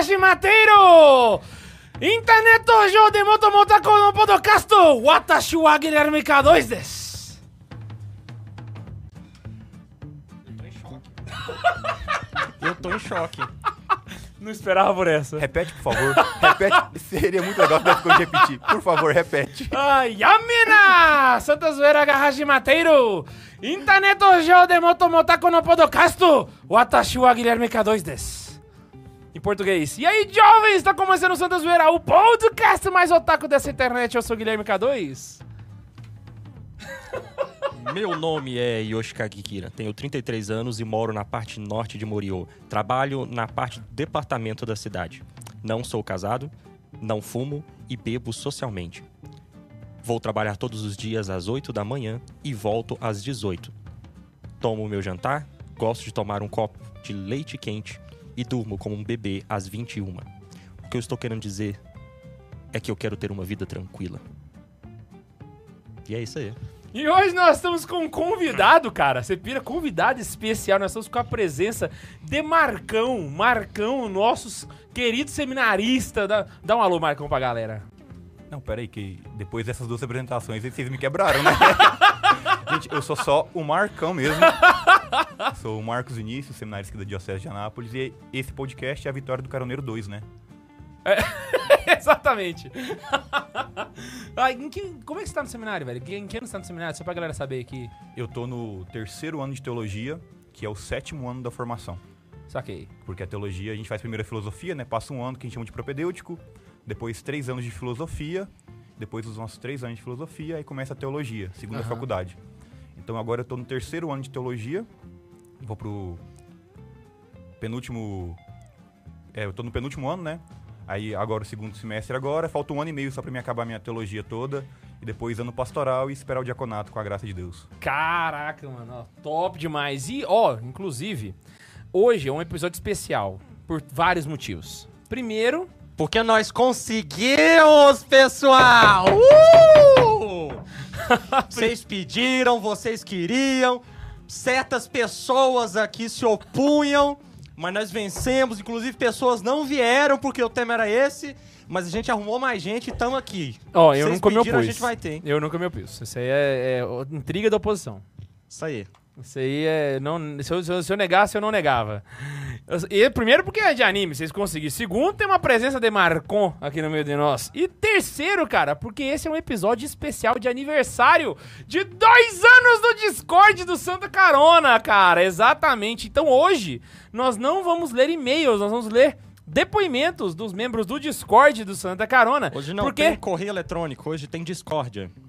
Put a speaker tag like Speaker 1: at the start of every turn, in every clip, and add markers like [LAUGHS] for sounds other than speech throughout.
Speaker 1: Garage Mateiro! Internet Dojo de Moto Motako no Podcast! Watashi wa Guilherme K2 desu!
Speaker 2: Eu tô em choque.
Speaker 1: Não esperava por essa.
Speaker 3: Repete, por favor. repete. [LAUGHS] Seria muito legal se coisa de repetir. Por favor, repete.
Speaker 1: Ah, Yamina! Santa Zoeira Garage Mateiro! Internet Dojo de Moto Motako no Podcast! Watashi wa Guilherme K2 desu! Em português. E aí, jovens? Está começando o Santa Zoeira, o podcast mais otaku dessa internet. Eu sou o Guilherme K2. [LAUGHS]
Speaker 2: Meu nome é Yoshikage Kira, tenho 33 anos e moro na parte norte de Moriô. Trabalho na parte do departamento da cidade. Não sou casado, não fumo e bebo socialmente. Vou trabalhar todos os dias às 8 da manhã e volto às 18. Tomo meu jantar, gosto de tomar um copo de leite quente e durmo como um bebê às 21. O que eu estou querendo dizer é que eu quero ter uma vida tranquila. E é isso aí.
Speaker 1: E hoje nós estamos com um convidado, cara. Você pira convidado especial. Nós estamos com a presença de Marcão. Marcão, nossos queridos seminaristas. Dá, dá um alô, Marcão, pra galera.
Speaker 3: Não, pera aí, que depois dessas duas apresentações vocês me quebraram, né? [LAUGHS] Gente, eu sou só o Marcão mesmo. [LAUGHS] Sou o Marcos Vinícius, seminarista da Diocese de Anápolis. E esse podcast é a Vitória do Caroneiro 2, né? [LAUGHS]
Speaker 1: Exatamente. [LAUGHS] ah, que- como é que você tá no seminário, velho? Em que ano você tá no seminário? Só pra galera saber aqui.
Speaker 3: Eu tô no terceiro ano de teologia, que é o sétimo ano da formação.
Speaker 1: Saquei.
Speaker 3: Porque a teologia, a gente faz primeiro a filosofia, né? Passa um ano que a gente chama de propedêutico, depois três anos de filosofia, depois dos nossos três anos de filosofia, aí começa a teologia, segunda
Speaker 1: Aham.
Speaker 3: faculdade. Então agora eu tô no terceiro ano de teologia, vou pro penúltimo... É, eu tô no penúltimo ano, né? Aí agora o segundo semestre agora, falta um ano e meio só pra mim acabar minha teologia toda, e depois ano pastoral e esperar o diaconato com a graça de Deus.
Speaker 1: Caraca, mano. ó, top demais. E, ó, inclusive, hoje é um episódio especial. Por vários motivos. Primeiro,
Speaker 2: Porque nós conseguimos, pessoal! Uh! [LAUGHS] Vocês pediram, vocês queriam, certas pessoas aqui se opunham, mas nós vencemos. Inclusive, pessoas não vieram porque o tema era esse, mas a gente arrumou mais gente e estamos aqui.
Speaker 1: ó, eu
Speaker 2: Vocês
Speaker 1: nunca me
Speaker 2: pediram,
Speaker 1: opus.
Speaker 2: a gente vai ter, hein?
Speaker 1: Eu nunca me opus. Isso aí é, é intriga da oposição.
Speaker 2: Isso aí.
Speaker 1: Isso aí é. Não, se, eu, se eu- se eu negasse, eu não negava. E, primeiro, porque é de anime, vocês conseguiram. Segundo, tem uma presença de Marcon aqui no meio de nós. E terceiro, cara, porque esse é um episódio especial de aniversário de dois anos do Discord do Santa Carona, cara. Exatamente. Então hoje, nós não vamos ler e-mails, nós vamos ler depoimentos dos membros do Discord do Santa Carona.
Speaker 2: Hoje não
Speaker 1: porque
Speaker 2: tem correio eletrônico, hoje tem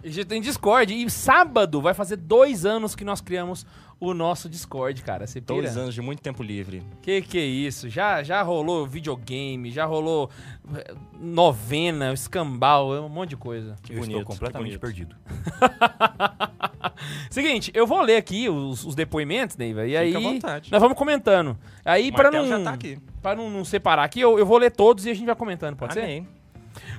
Speaker 1: a gente tem Discord. E sábado vai fazer dois anos que nós criamos o nosso Discord, cara. Você pira?
Speaker 2: Dois anos de muito tempo livre.
Speaker 1: Que que é isso? Já, já rolou videogame, já rolou eh, novena, escambau, um monte de coisa.
Speaker 2: Que
Speaker 3: eu
Speaker 2: bonito,
Speaker 3: estou completamente perdido. [LAUGHS]
Speaker 1: Seguinte, eu vou ler aqui os, os depoimentos, Neiva, e aí
Speaker 2: à vontade.
Speaker 1: nós vamos comentando. Aí para não
Speaker 2: tá
Speaker 1: para não, não separar aqui, eu, eu vou ler todos e a gente vai comentando, pode ser?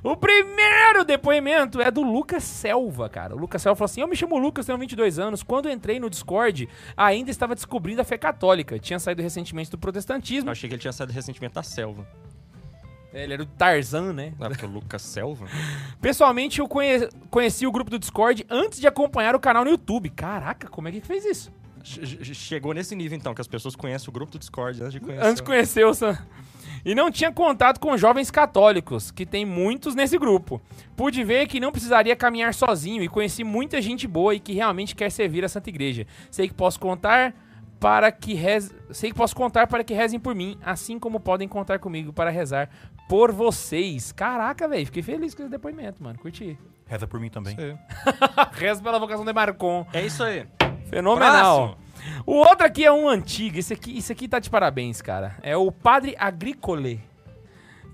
Speaker 1: O primeiro depoimento é do Lucas Selva, cara. O Lucas Selva falou assim: Eu me chamo Lucas, tenho 22 anos. Quando entrei no Discord, ainda estava descobrindo a fé católica. Tinha saído recentemente do protestantismo.
Speaker 2: Eu achei que ele tinha saído recentemente da selva.
Speaker 1: Ele era o Tarzan, né?
Speaker 2: É porque o Lucas Selva? [LAUGHS]
Speaker 1: Pessoalmente, eu conhe- conheci o grupo do Discord antes de acompanhar o canal no YouTube. Caraca, como é que fez isso?
Speaker 2: Che- che- Chegou nesse nível, então, que as pessoas conhecem o grupo do Discord antes de conhecer.
Speaker 1: Antes de conhecer o Sam. E não tinha contato com jovens católicos, que tem muitos nesse grupo. Pude ver que não precisaria caminhar sozinho e conheci muita gente boa e que realmente quer servir a Santa Igreja. Sei que posso contar para que rez... sei que posso contar para que rezem por mim, assim como podem contar comigo para rezar por vocês. Caraca, velho, fiquei feliz com esse depoimento, mano. Curti.
Speaker 3: Reza por mim também. [LAUGHS]
Speaker 1: Reza pela vocação de Marcon.
Speaker 2: É isso aí.
Speaker 1: Fenomenal.
Speaker 2: Próximo.
Speaker 1: O outro aqui é um antigo. Esse aqui, esse aqui tá de parabéns, cara. É o Padre Agricole.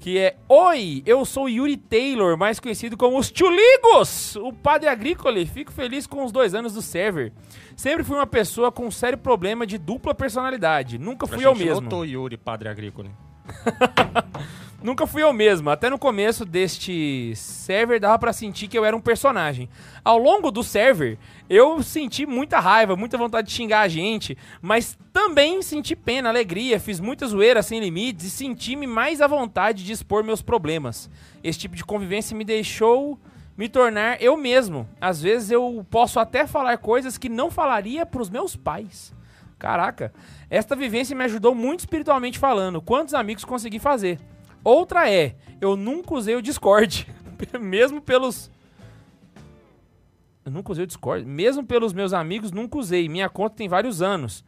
Speaker 1: Que é Oi, eu sou Yuri Taylor, mais conhecido como os Tchuligos. O Padre Agricole, fico feliz com os dois anos do server. Sempre fui uma pessoa com um sério problema de dupla personalidade. Nunca fui eu mesmo.
Speaker 2: notou Yuri, padre agrícola. [LAUGHS]
Speaker 1: Nunca fui eu mesmo. Até no começo deste server dava pra sentir que eu era um personagem. Ao longo do server, eu senti muita raiva, muita vontade de xingar a gente, mas também senti pena, alegria, fiz muita zoeira sem limites e senti-me mais à vontade de expor meus problemas. Esse tipo de convivência me deixou me tornar eu mesmo. Às vezes eu posso até falar coisas que não falaria pros meus pais. Caraca, esta vivência me ajudou muito espiritualmente falando. Quantos amigos consegui fazer? Outra é, eu nunca usei o Discord, [LAUGHS] mesmo pelos eu nunca usei o Discord, mesmo pelos meus amigos, nunca usei. Minha conta tem vários anos.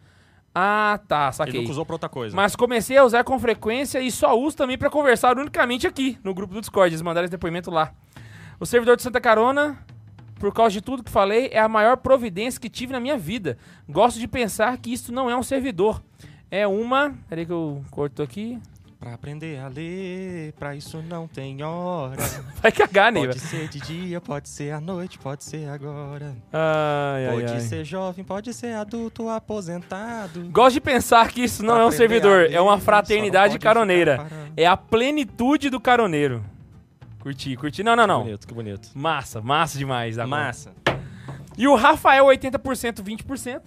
Speaker 1: Ah, tá,
Speaker 2: Ele
Speaker 1: saquei.
Speaker 2: nunca usou pra outra coisa.
Speaker 1: Mas comecei a usar com frequência e só uso também pra conversar unicamente aqui, no grupo do Discord. Eles mandaram esse depoimento lá. O servidor de Santa Carona, por causa de tudo que falei, é a maior providência que tive na minha vida. Gosto de pensar que isso não é um servidor. É uma. Peraí que eu corto aqui.
Speaker 2: Pra aprender a ler, pra isso não tem hora. [LAUGHS]
Speaker 1: Vai cagar, Neiva.
Speaker 2: Pode ser de dia, pode ser à noite, pode ser agora.
Speaker 1: Ai, ai,
Speaker 2: Pode
Speaker 1: ai.
Speaker 2: ser jovem, pode ser adulto, aposentado.
Speaker 1: Gosto de pensar que isso não
Speaker 2: Pra
Speaker 1: é um servidor, é uma
Speaker 2: ler,
Speaker 1: fraternidade
Speaker 2: só não pode
Speaker 1: caroneira. É a plenitude do caroneiro. Curti, curti. Não, não,
Speaker 2: Que
Speaker 1: não.
Speaker 2: bonito, que bonito.
Speaker 1: Massa, massa demais. agora.
Speaker 2: Massa.
Speaker 1: E o Rafael, 80%, 20%.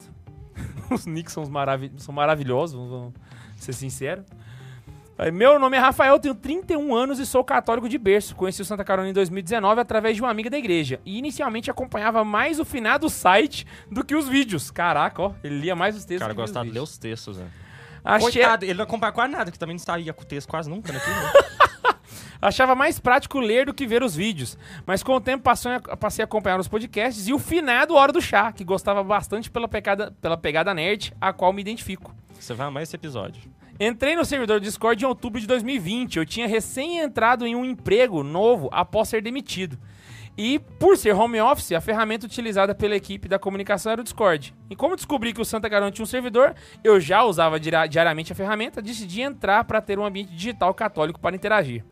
Speaker 1: [LAUGHS] Os nicks são, os maravi são maravilhosos, vamos ser sincero. Meu nome é Rafael, tenho 31 anos e sou católico de berço. Conheci o Santa Carolina em 2019 através de uma amiga da igreja. E inicialmente acompanhava mais o finado site do que os vídeos. Caraca, ó, ele lia mais os
Speaker 2: O
Speaker 1: textos
Speaker 2: cara
Speaker 1: que os
Speaker 2: gostava de ler os textos, né?
Speaker 1: Achei,
Speaker 2: Coitado, ele não acompanha quase nada, que também não saía com o texto quase nunca naquilo. né? [LAUGHS]
Speaker 1: Achava mais prático ler do que ver os vídeos. Mas com o tempo passei a acompanhar os podcasts e o finado Hora do Chá, que gostava bastante pela pegada, pela pegada nerd, a qual me identifico.
Speaker 2: Você vai amar esse episódio.
Speaker 1: Entrei no servidor do Discord em outubro de 2020. Eu tinha recém entrado em um emprego novo após ser demitido. E, por ser home office, a ferramenta utilizada pela equipe da comunicação era o Discord. E como descobri que o Santa Carona tinha um servidor, eu já usava diariamente a ferramenta, decidi entrar para ter um ambiente digital católico para interagir.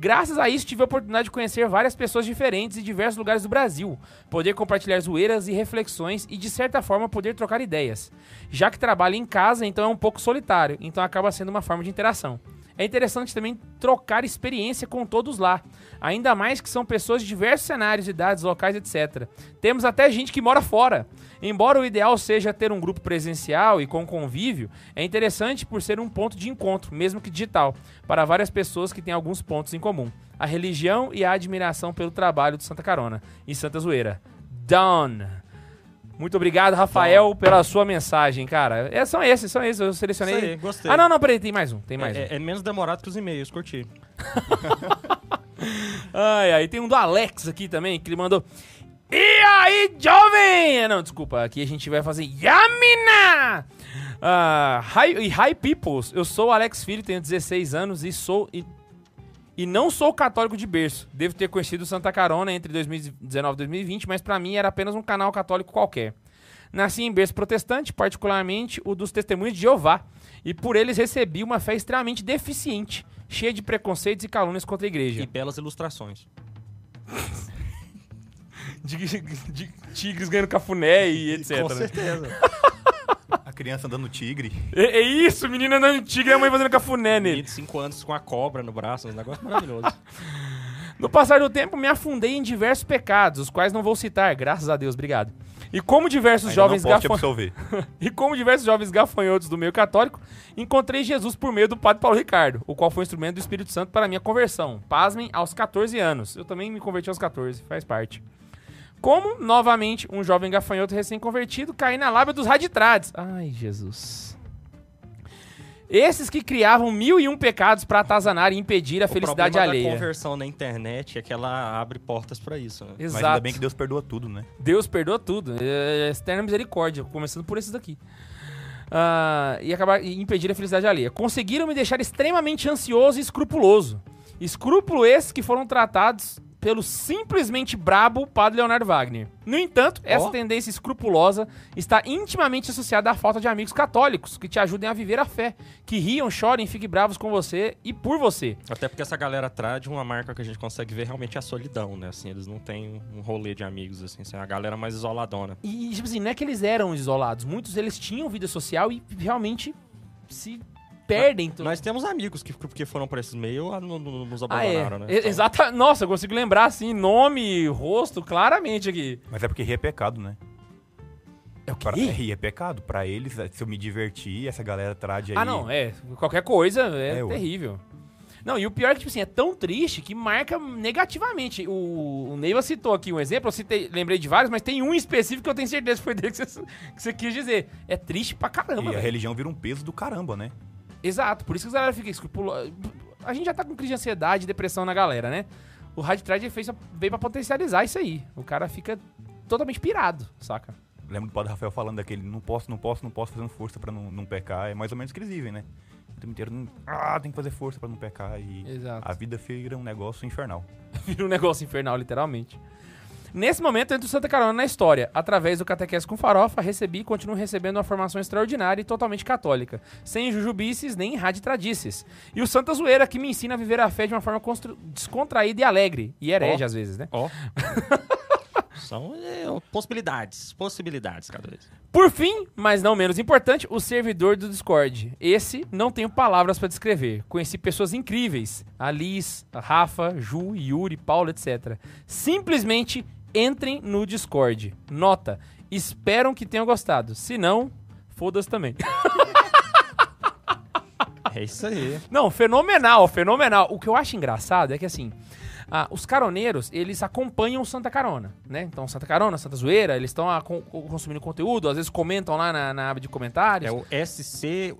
Speaker 1: Graças a isso, tive a oportunidade de conhecer várias pessoas diferentes em diversos lugares do Brasil, poder compartilhar zoeiras e reflexões e, de certa forma, poder trocar ideias. Já que trabalho em casa, então é um pouco solitário, então acaba sendo uma forma de interação. É interessante também trocar experiência com todos lá, ainda mais que são pessoas de diversos cenários, idades, locais, etc. Temos até gente que mora fora. Embora o ideal seja ter um grupo presencial e com convívio, é interessante por ser um ponto de encontro, mesmo que digital, para várias pessoas que têm alguns pontos em comum: a religião e a admiração pelo trabalho de Santa Carona e Santa Zoeira. Done. Muito obrigado, Rafael, pela sua mensagem, cara. É, são esses, são esses. Eu selecionei.
Speaker 2: Isso aí, gostei.
Speaker 1: Ah, não, não, peraí, tem mais um. Tem mais um.
Speaker 2: É, é menos demorado que os e-mails, curti. [LAUGHS]
Speaker 1: Ai, ai, tem um do Alex aqui também, que ele mandou. E aí, jovem? Ah, Não, desculpa, aqui a gente vai fazer Yamina! Ah, hi, e hi, peoples. Eu sou o Alex Filho, tenho 16 anos e sou. E, não sou católico de berço. Devo ter conhecido Santa Carona entre 2019 e 2020, mas pra mim era apenas um canal católico qualquer. Nasci em berço protestante, particularmente o dos Testemunhos de Jeová, e por eles recebi uma fé extremamente deficiente, cheia de preconceitos e calúnias contra a igreja.
Speaker 2: E belas ilustrações. [LAUGHS]
Speaker 1: de, de tigres ganhando cafuné e etc. [LAUGHS]
Speaker 2: Com certeza. [LAUGHS]
Speaker 3: criança andando tigre.
Speaker 1: É, é isso, menino andando de tigre e a mãe fazendo cafuné nele.
Speaker 2: 25 anos com a cobra no braço, um negócio maravilhoso. [LAUGHS]
Speaker 1: No passar do tempo, me afundei em diversos pecados, os quais não vou citar, graças a Deus, obrigado. E como diversos
Speaker 3: Ainda
Speaker 1: jovens
Speaker 3: não posso te
Speaker 1: gafan...
Speaker 3: absolver. [LAUGHS]
Speaker 1: E como diversos jovens gafanhotos do meio católico, encontrei Jesus por meio do Padre Paulo Ricardo, o qual foi instrumento do Espírito Santo para a minha conversão. Pasmem, aos 14 anos. Eu também me converti aos 14, faz parte. Como, novamente, um jovem gafanhoto recém-convertido, caí na lábia dos raditrades. Ai, Jesus. Esses que criavam mil e um pecados para atazanar e impedir a
Speaker 2: o
Speaker 1: felicidade
Speaker 2: problema
Speaker 1: alheia.
Speaker 2: da conversão na internet é que ela abre portas pra isso, né?
Speaker 3: Mas
Speaker 1: Exato.
Speaker 3: ainda bem que Deus perdoa tudo, né?
Speaker 1: Deus perdoa tudo. É, externa misericórdia, começando por esses daqui. Ah, e acabar e impedir a felicidade alheia. Conseguiram me deixar extremamente ansioso e escrupuloso. Escrúpulo esses que foram tratados pelo simplesmente brabo Padre Leonardo Wagner. No entanto, essa
Speaker 2: Ó.
Speaker 1: tendência escrupulosa está intimamente associada à falta de amigos católicos que te ajudem a viver a fé, que riam, chorem, fiquem bravos com você e por você.
Speaker 2: Até porque essa galera traz de uma marca que a gente consegue ver realmente a solidão, né? Assim, eles não têm um rolê de amigos, assim, assim, é uma galera mais isoladona.
Speaker 1: E, tipo assim, não é que eles eram isolados. Muitos eles tinham vida social e realmente se perdem tudo.
Speaker 2: Nós temos amigos que, que foram por esses meios ah, no- no- nos
Speaker 1: Ah, é.
Speaker 2: abandonaram, né? Então,
Speaker 1: Exata. Nossa, eu consigo lembrar assim, nome, rosto, claramente aqui.
Speaker 3: Mas é porque rir é pecado, né?
Speaker 1: É o
Speaker 3: Pra,
Speaker 1: quê?
Speaker 3: rir é pecado. Pra eles, se eu me divertir, essa galera trade aí.
Speaker 1: Ah, não, é. Qualquer coisa é,
Speaker 3: É,
Speaker 1: terrível. Não, e o pior é que, tipo assim, é tão triste que marca negativamente. O, o Neiva citou aqui um exemplo, eu citei, lembrei de vários, mas tem um específico que eu tenho certeza que foi dele que você, que você quis dizer. É triste pra caramba,
Speaker 3: E a
Speaker 1: velho.
Speaker 3: religião vira um peso do caramba, né?
Speaker 1: Exato, por isso que a galera fica escrupulosa. A gente já tá com crise de ansiedade e depressão na galera, né? O Hard Trade fez, veio pra potencializar isso aí. O cara fica totalmente pirado, saca?
Speaker 3: Lembro do Padre Rafael falando daquele não posso, não posso, não posso, fazendo força pra não, não pecar. É mais ou menos que eles vivem, né? O tempo inteiro, não- ah, tem que fazer força pra não pecar. E
Speaker 1: Exato.
Speaker 3: a vida vira um negócio infernal. [LAUGHS]
Speaker 1: Vira um negócio infernal, literalmente. Nesse momento, entra o Santa Carona na história. Através do Catequese com Farofa, recebi e continuo recebendo uma formação extraordinária e totalmente católica. Sem jujubices nem raditradices. E o Santa Zoeira, que me ensina a viver a fé de uma forma descontraída e alegre. E herege,
Speaker 2: Ó.
Speaker 1: às vezes, né?
Speaker 2: Ó. [LAUGHS] São é, possibilidades. Possibilidades cada vez.
Speaker 1: Por fim, mas não menos importante, o servidor do Discord. Esse não tenho palavras pra descrever. Conheci pessoas incríveis: a Liz, a Rafa, Ju, Yuri, Paulo, etc. Simplesmente entrem no Discord. Nota: esperam que tenham gostado. Se não, foda-se também. [LAUGHS]
Speaker 2: É isso aí.
Speaker 1: Não, fenomenal, fenomenal. O que eu acho engraçado é que assim. ah, os caroneiros, eles acompanham o Santa Carona, né? Então, Santa Carona, Santa Zoeira, eles estão ah, con- consumindo conteúdo, às vezes comentam lá na, na aba de comentários.
Speaker 2: É o SC,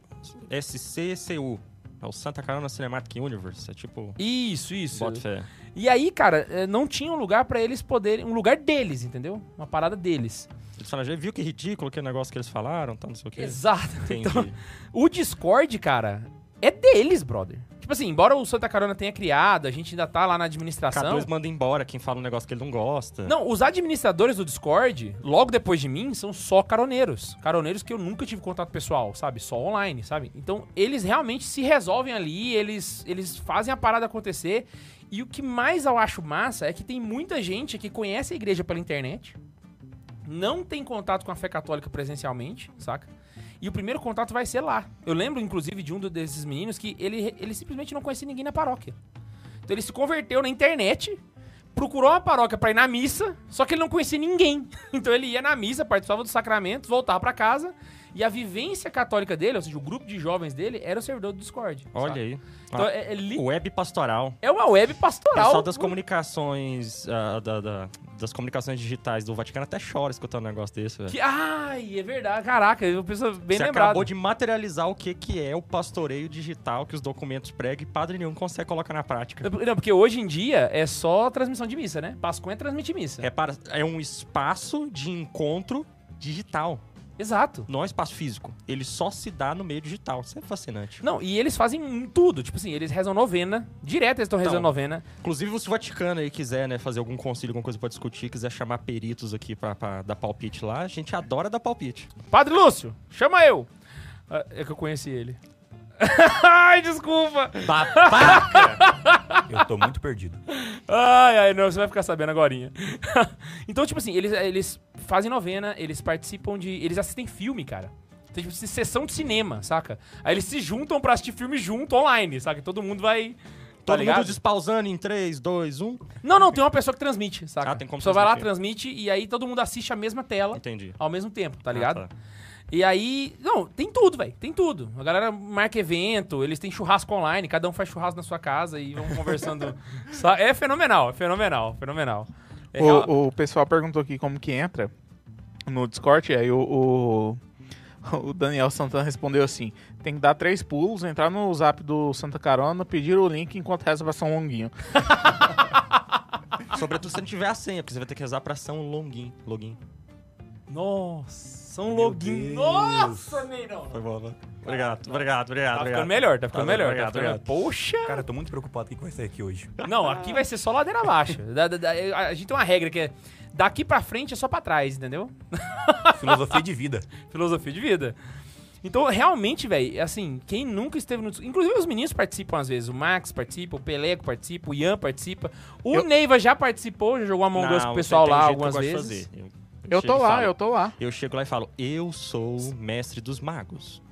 Speaker 2: SCCU. É o Santa Carona Cinematic Universe. É tipo.
Speaker 1: Isso, isso.
Speaker 2: Bota fé.
Speaker 1: E aí, cara, eh, não tinha um lugar pra eles poderem. Um lugar deles, entendeu? Uma parada deles.
Speaker 2: Eles falam, já viu que ridículo aquele negócio que eles falaram? Tá, não sei o quê.
Speaker 1: Exato. [LAUGHS]
Speaker 2: Entendi.
Speaker 1: Então, o Discord, cara, é deles, brother. Tipo assim, embora o Santa Carona tenha criado, a gente ainda tá lá na administração.
Speaker 2: K2 manda embora quem fala um negócio que ele não gosta.
Speaker 1: Não, os administradores do Discord, logo depois de mim, são só caroneiros. Caroneiros que eu nunca tive contato pessoal, sabe? Só online, sabe? Então, eles realmente se resolvem ali, eles, eles fazem a parada acontecer. E o que mais eu acho massa é que tem muita gente que conhece a igreja pela internet, não tem contato com a fé católica presencialmente, saca? E o primeiro contato vai ser lá. Eu lembro, inclusive, de um desses meninos que ele, ele simplesmente não conhecia ninguém na paróquia. Então ele se converteu na internet, procurou uma paróquia pra ir na missa, só que ele não conhecia ninguém. [LAUGHS] Então ele ia na missa, participava dos sacramentos, voltava pra casa. E a vivência católica dele, ou seja, o grupo de jovens dele, era o servidor do Discord.
Speaker 2: Olha
Speaker 1: sabe?
Speaker 2: aí.
Speaker 1: Então
Speaker 2: Ah,
Speaker 1: é, é li-
Speaker 2: Web pastoral.
Speaker 1: é uma web
Speaker 2: O
Speaker 1: pastoral.
Speaker 2: pessoal das comunicações, ah, da- da- das comunicações digitais do Vaticano até chora escutando um negócio desse.
Speaker 1: Que, ai, é verdade. Caraca, eu penso bem
Speaker 2: Você
Speaker 1: lembrado.
Speaker 2: acabou de materializar o que, que é o pastoreio digital que os documentos pregam e padre nenhum consegue colocar na prática.
Speaker 1: Não, porque hoje em dia é só transmissão de missa, né? Pascom é transmitir missa.
Speaker 2: Repara, é um espaço de encontro digital,
Speaker 1: Exato.
Speaker 2: não é um espaço físico. Ele só se dá no meio digital. Isso é fascinante.
Speaker 1: Não, e eles fazem tudo. Tipo assim, eles rezam novena. Direto eles estão rezando
Speaker 2: Então,
Speaker 1: novena.
Speaker 2: Inclusive, se o Vaticano aí quiser, né, fazer algum concílio, alguma coisa pra discutir, quiser chamar peritos aqui pra, pra dar palpite lá, a gente adora dar palpite.
Speaker 1: Padre Lúcio, chama eu. Ah, É que eu conheci ele. [LAUGHS] ai, desculpa.
Speaker 2: Babaca! [LAUGHS]
Speaker 3: Eu tô muito perdido.
Speaker 1: Ai, ai, não, você vai ficar sabendo agora. [LAUGHS] então, tipo assim, eles, eles fazem novena, eles participam de. Eles assistem filme, cara. Tem tipo sessão de cinema, saca? Aí eles se juntam pra assistir filme junto online, saca? Todo mundo vai. Tá
Speaker 2: Todo
Speaker 1: ligado?
Speaker 2: mundo despausando em 3, 2, 1.
Speaker 1: Não, não, tem uma pessoa que transmite, saca?
Speaker 2: Ah, tem como
Speaker 1: pessoa vai lá, transmite, e aí todo mundo assiste a mesma tela
Speaker 2: Entendi.
Speaker 1: ao mesmo tempo, tá ligado?
Speaker 2: Ah, tá.
Speaker 1: E aí, não, tem tudo, velho, tem tudo. A galera marca evento, eles têm churrasco online, cada um faz churrasco na sua casa e vão conversando. [LAUGHS] Sa- é fenomenal, é fenomenal, fenomenal. É real-
Speaker 4: O, o pessoal perguntou aqui como que entra no Discord, aí o, o, o Daniel Santana respondeu assim: tem que dar três pulos, entrar no zap do Santa Carona, pedir o link enquanto reza pra São Longuinho. [LAUGHS]
Speaker 2: Sobretudo se não tiver a senha, porque você vai ter que rezar pra São Login. Login.
Speaker 1: Nossa, um
Speaker 3: Meu
Speaker 1: login. Nossa, Neirão.
Speaker 2: Foi bom, né? Obrigado, obrigado, obrigado.
Speaker 1: Tá
Speaker 2: obrigado.
Speaker 1: ficando melhor, tá ficando
Speaker 2: Tá,
Speaker 1: melhor. tá
Speaker 2: obrigado,
Speaker 1: ficando melhor.
Speaker 2: obrigado.
Speaker 1: Poxa!
Speaker 3: Cara, eu tô muito preocupado com o que vai sair aqui hoje.
Speaker 1: Não, aqui vai ser só ladeira abaixo. Da- da- da- a gente tem uma regra que é daqui pra frente é só pra trás, entendeu? [LAUGHS]
Speaker 3: Filosofia de vida.
Speaker 1: Filosofia de vida. Então, realmente, velho, assim, quem nunca esteve no. Inclusive, os meninos participam às vezes. O Max participa, o Peleco participa, o Ian participa. O
Speaker 4: Eu-
Speaker 1: Neiva já participou, já jogou Among Us com o pessoal lá algumas vezes.
Speaker 2: Eu,
Speaker 4: Eu tô lá,
Speaker 2: falo-
Speaker 4: eu tô lá.
Speaker 2: Eu chego lá e falo, eu sou o mestre dos magos.